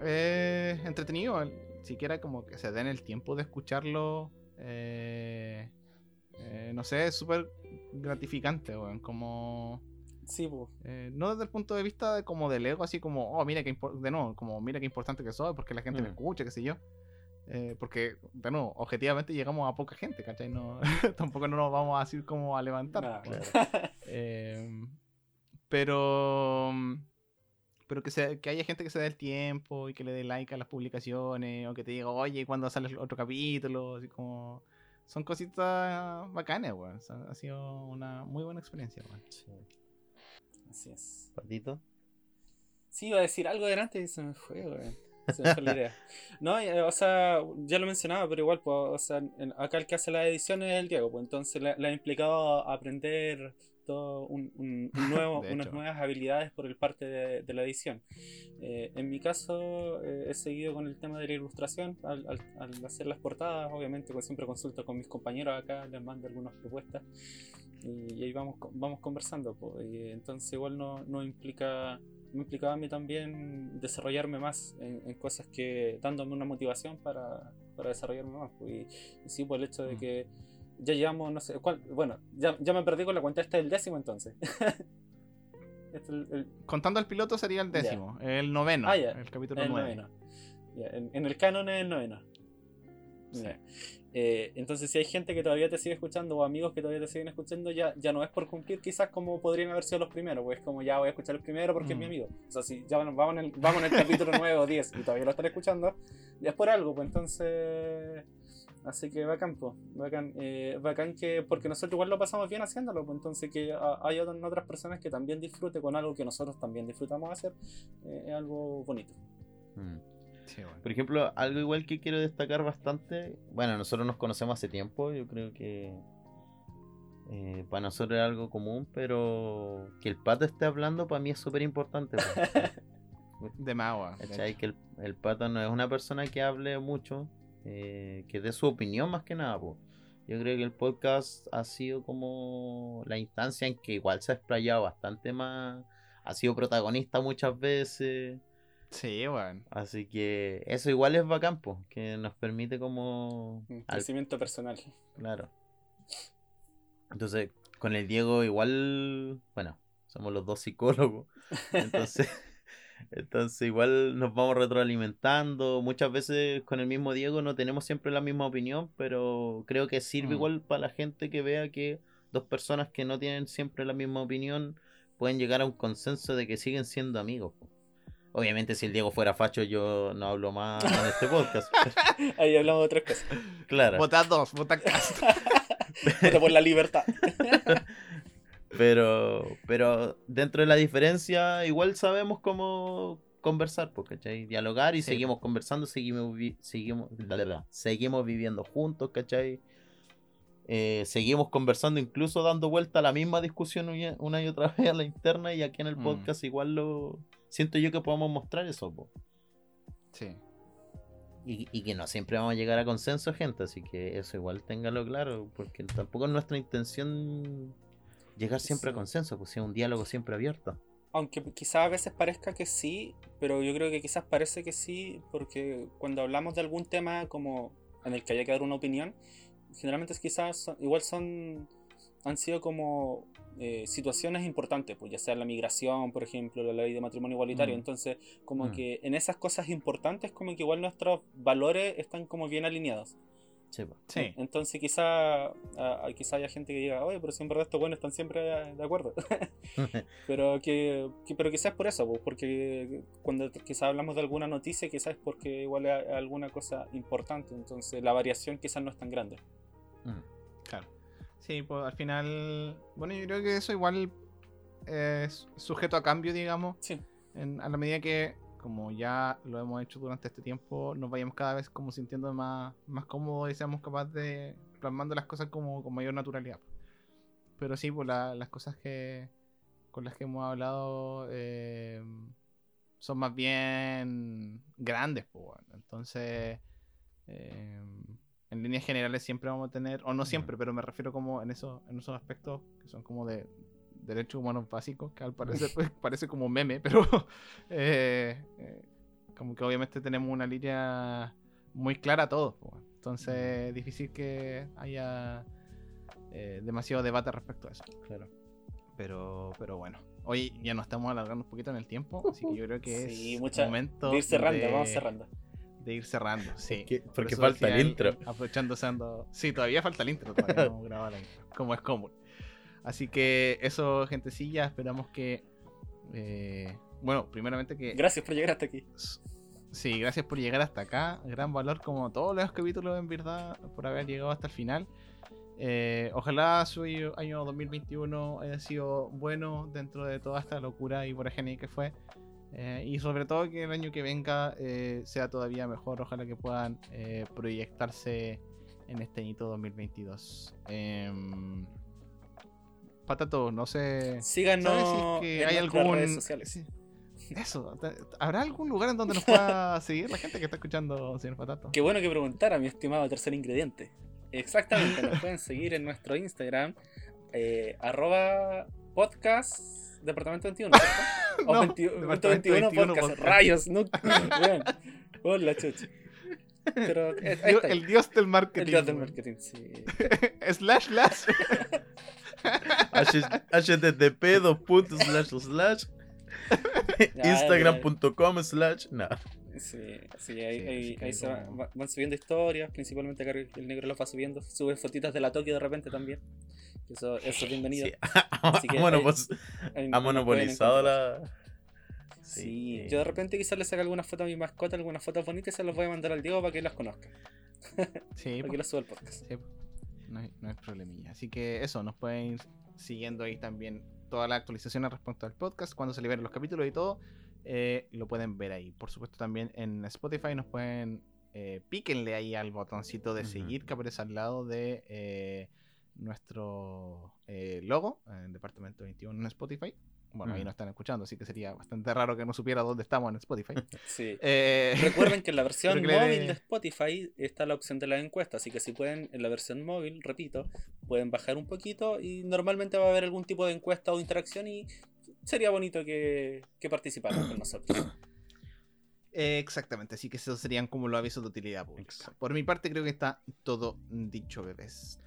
eh, entretenido, siquiera como que se den el tiempo de escucharlo. eh, eh, no sé, es súper gratificante, weón. Como. Sí, pues. eh, no desde el punto de vista de, como del ego, así como, oh, mira qué impor- de nuevo, como mira qué importante que soy, porque la gente me Mm. escucha, qué sé yo. Eh, porque, de nuevo, objetivamente llegamos a poca gente, ¿cachai? No, tampoco no nos vamos así como a levantar. Nada, weón. Claro. Eh, pero pero que, se, que haya gente que se dé el tiempo y que le dé like a las publicaciones o que te diga, oye, ¿cuándo sale el otro capítulo? Así como... Son cositas bacanas, weón. O sea, ha sido una muy buena experiencia, weón. Sí. Así es. Patito. Sí, iba a decir algo delante y se me fue, weón. Se me fue la idea. No, eh, o sea, ya lo mencionaba, pero igual, pues, o sea, acá el que hace la edición es el Diego, pues entonces le, le ha implicado aprender todo un, un- un nuevo, unas nuevas habilidades por el parte de, de la edición. Eh, en mi caso, eh, he seguido con el tema de la ilustración al, al- al hacer las portadas, obviamente, pues siempre consulto con mis compañeros acá, les mando algunas propuestas y, y ahí vamos, vamos conversando. pues, y entonces igual no, no implica me implicaba a mí también desarrollarme más en, en cosas que dándome una motivación para, para desarrollarme más. y, y sí, por el hecho de Mm. que ya llevamos, no sé, cuál, bueno, ya, ya me perdí con la cuenta, este es el décimo entonces. Este es el, el- Contando el piloto sería el décimo, el noveno, Ah, ya. el capítulo el nueve. noveno. Ya, en, en el canon es el noveno. Sí. Eh, entonces, si hay gente que todavía te sigue escuchando o amigos que todavía te siguen escuchando, ya, ya no es por cumplir quizás como podrían haber sido los primeros, pues es como ya voy a escuchar el primero porque es mi Mm. amigo. O sea, si ya van- vamos en el, vamos en el capítulo 9 o 10 y todavía lo están escuchando, ya es por algo, pues entonces... Así que bacán, pues, bacán, eh, bacán que, porque nosotros igual lo pasamos bien haciéndolo, pues entonces que hay otras personas que también disfruten con algo que nosotros también disfrutamos hacer, eh, es algo bonito. Mm. Sí. Por ejemplo, algo igual que quiero destacar bastante, bueno, nosotros nos conocemos hace tiempo, yo creo que eh, para nosotros es algo común, pero que el pato esté hablando para mí es súper importante. pues. De hecho. Que el, el pato no es una persona que hable mucho, eh, que dé su opinión más que nada. po. Yo creo que el podcast ha sido como la instancia en que igual se ha explayado bastante más, ha sido protagonista muchas veces. Sí, weón. Así que eso igual es bacán, po, que nos permite como... Un al- crecimiento personal. Claro. Entonces, con el Diego igual, bueno, somos los dos psicólogos. Entonces, entonces igual nos vamos retroalimentando. Muchas veces con el mismo Diego no tenemos siempre la misma opinión, pero creo que sirve Mm. igual para la gente que vea que dos personas que no tienen siempre la misma opinión pueden llegar a un consenso de que siguen siendo amigos. Obviamente si el Diego fuera facho yo no hablo más en este podcast. Ahí hablamos de otras cosas. claro. Vota dos, vota cast. Vota por la libertad. Pero, pero dentro de la diferencia, igual sabemos cómo conversar, ¿cachai? Dialogar y Sí. seguimos conversando, seguimos, vi- seguimos, la verdad, seguimos viviendo juntos, ¿cachai? Eh, seguimos conversando, incluso dando vuelta a la misma discusión una- una y otra vez a la interna y aquí en el Mm. podcast igual lo siento yo que podemos mostrar eso, po. Sí. Y, y que no siempre vamos a llegar a consenso, gente, así que eso igual téngalo claro, porque tampoco es nuestra intención llegar siempre a Sí. consenso, pues sea un diálogo siempre abierto. aunque quizás a veces parezca que sí, pero yo creo que quizás parece que sí, porque cuando hablamos de algún tema como en el que haya que dar una opinión, generalmente quizás son- igual son han sido como eh, situaciones importantes, pues ya sea la migración, por ejemplo, la ley de matrimonio igualitario. Mm. Entonces, como Mm. que en esas cosas importantes, como que igual nuestros valores están como bien alineados. Sí. Entonces quizá, quizá haya gente que diga, oye, pero si en verdad estos buenos están siempre de acuerdo. pero que, que- pero quizás por eso, pues, porque cuando quizás hablamos de alguna noticia, quizás es porque igual es alguna cosa importante. Entonces la variación quizás no es tan grande. Mm. Claro. Sí, pues al final. Bueno, yo creo que eso igual es sujeto a cambio, digamos. Sí. en- a la medida que, como ya lo hemos hecho durante este tiempo, nos vayamos cada vez como sintiendo más, más cómodos y seamos capaces de plasmando las cosas como con mayor naturalidad. Pero sí, pues la- las cosas que con las que hemos hablado eh, son más bien grandes, pues, bueno. entonces eh, en líneas generales siempre vamos a tener, o no siempre, pero me refiero como en esos, en esos aspectos que son como de derechos humanos básicos, que al parecer pues, parece como meme, pero eh, eh, como que obviamente tenemos una línea muy clara a todos. pues. Entonces es difícil que haya eh, demasiado debate respecto a eso. Claro. Pero, pero bueno. Hoy ya nos estamos alargando un poquito en el tiempo, así que yo creo que Sí, es mucha- momento De ir cerrando, de- vamos cerrando. de ir cerrando, sí. que- Por porque falta al el intro. Aprovechando, usando... Sí, todavía falta el intro, todavía no hemos grabado la intro, como es común. Así que eso, gentecilla, esperamos que... eh, bueno, primeramente que... Gracias por llegar hasta aquí. Sí, gracias por llegar hasta acá. Gran valor como todos los capítulos, en verdad, por haber llegado hasta el final. Eh, ojalá su año 2021 haya sido bueno dentro de toda esta locura y voragenia que fue. Eh, y sobre todo que el año que venga eh, sea todavía mejor. Ojalá que puedan proyectarse en este añito 2022. Em, Patato, no sé. Síganos ¿Sabes si es que en hay algún- redes sociales. Eso, ¿habrá algún lugar en donde nos pueda seguir la gente que está escuchando, señor Patato? Qué bueno que preguntara, mi estimado tercer ingrediente. Exactamente, nos pueden seguir en nuestro Instagram, eh, arroba podcast departamento 21, ¿cierto? O No, 21, Departamento 21 21 podcast. podcast. Rayos, no. Hola, chucha. Pero eh, Dios- está, el dios del el marketing. dios del marketing, sí. slash slash. Http dos puntos slash slash instagram.com slash no. Sí, sí, ahí, Sí, ahí- se va- como- va- van subiendo historias, principalmente acá el negro los va subiendo, sube fotitas de la Tokio de repente también. Eso, eso es bienvenido. Sí, Así que ha, ahí- monopolizado la. Sí, yo de repente quizás le saque algunas fotos a mi mascota, algunas fotos bonitas y se las voy a mandar al Diego para que las conozca, Sí, para que las suba al podcast. No, hay, no hay problemilla. Así que eso, nos pueden ir siguiendo ahí también todas las actualizaciones respecto al podcast, cuando se liberen los capítulos y todo, eh, lo pueden ver ahí. Por supuesto también en Spotify nos pueden, eh, píquenle ahí al botoncito de seguir que aparece al lado de eh, nuestro eh, logo, en Departamento 21 en Spotify. Bueno, ahí Ujú. nos están escuchando, así que sería bastante raro que no supiera dónde estamos en Spotify. Sí. Eh, Recuerden que en la versión le móvil de Spotify está la opción de la encuesta, así que si pueden, en la versión móvil, repito, pueden bajar un poquito y normalmente va a haber algún tipo de encuesta o interacción y sería bonito que, que participaran con nosotros. Eh, Exactamente, así que esos serían como los avisos de utilidad pública. Exacto. Por mi parte creo que está todo dicho, bebés.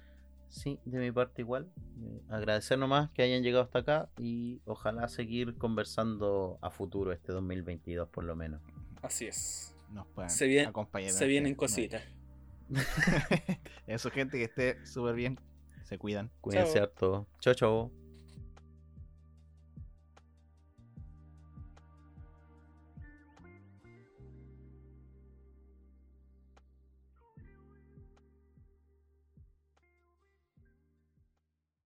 Sí, de mi parte igual. Eh, agradecer nomás que hayan llegado hasta acá y ojalá seguir conversando a futuro este 2022 por lo menos. Así es. Nos Se viene- acompañar. Se vienen este cositas. Eso, gente, que esté súper bien. Se cuidan. Cuídense harto. Chao, chao.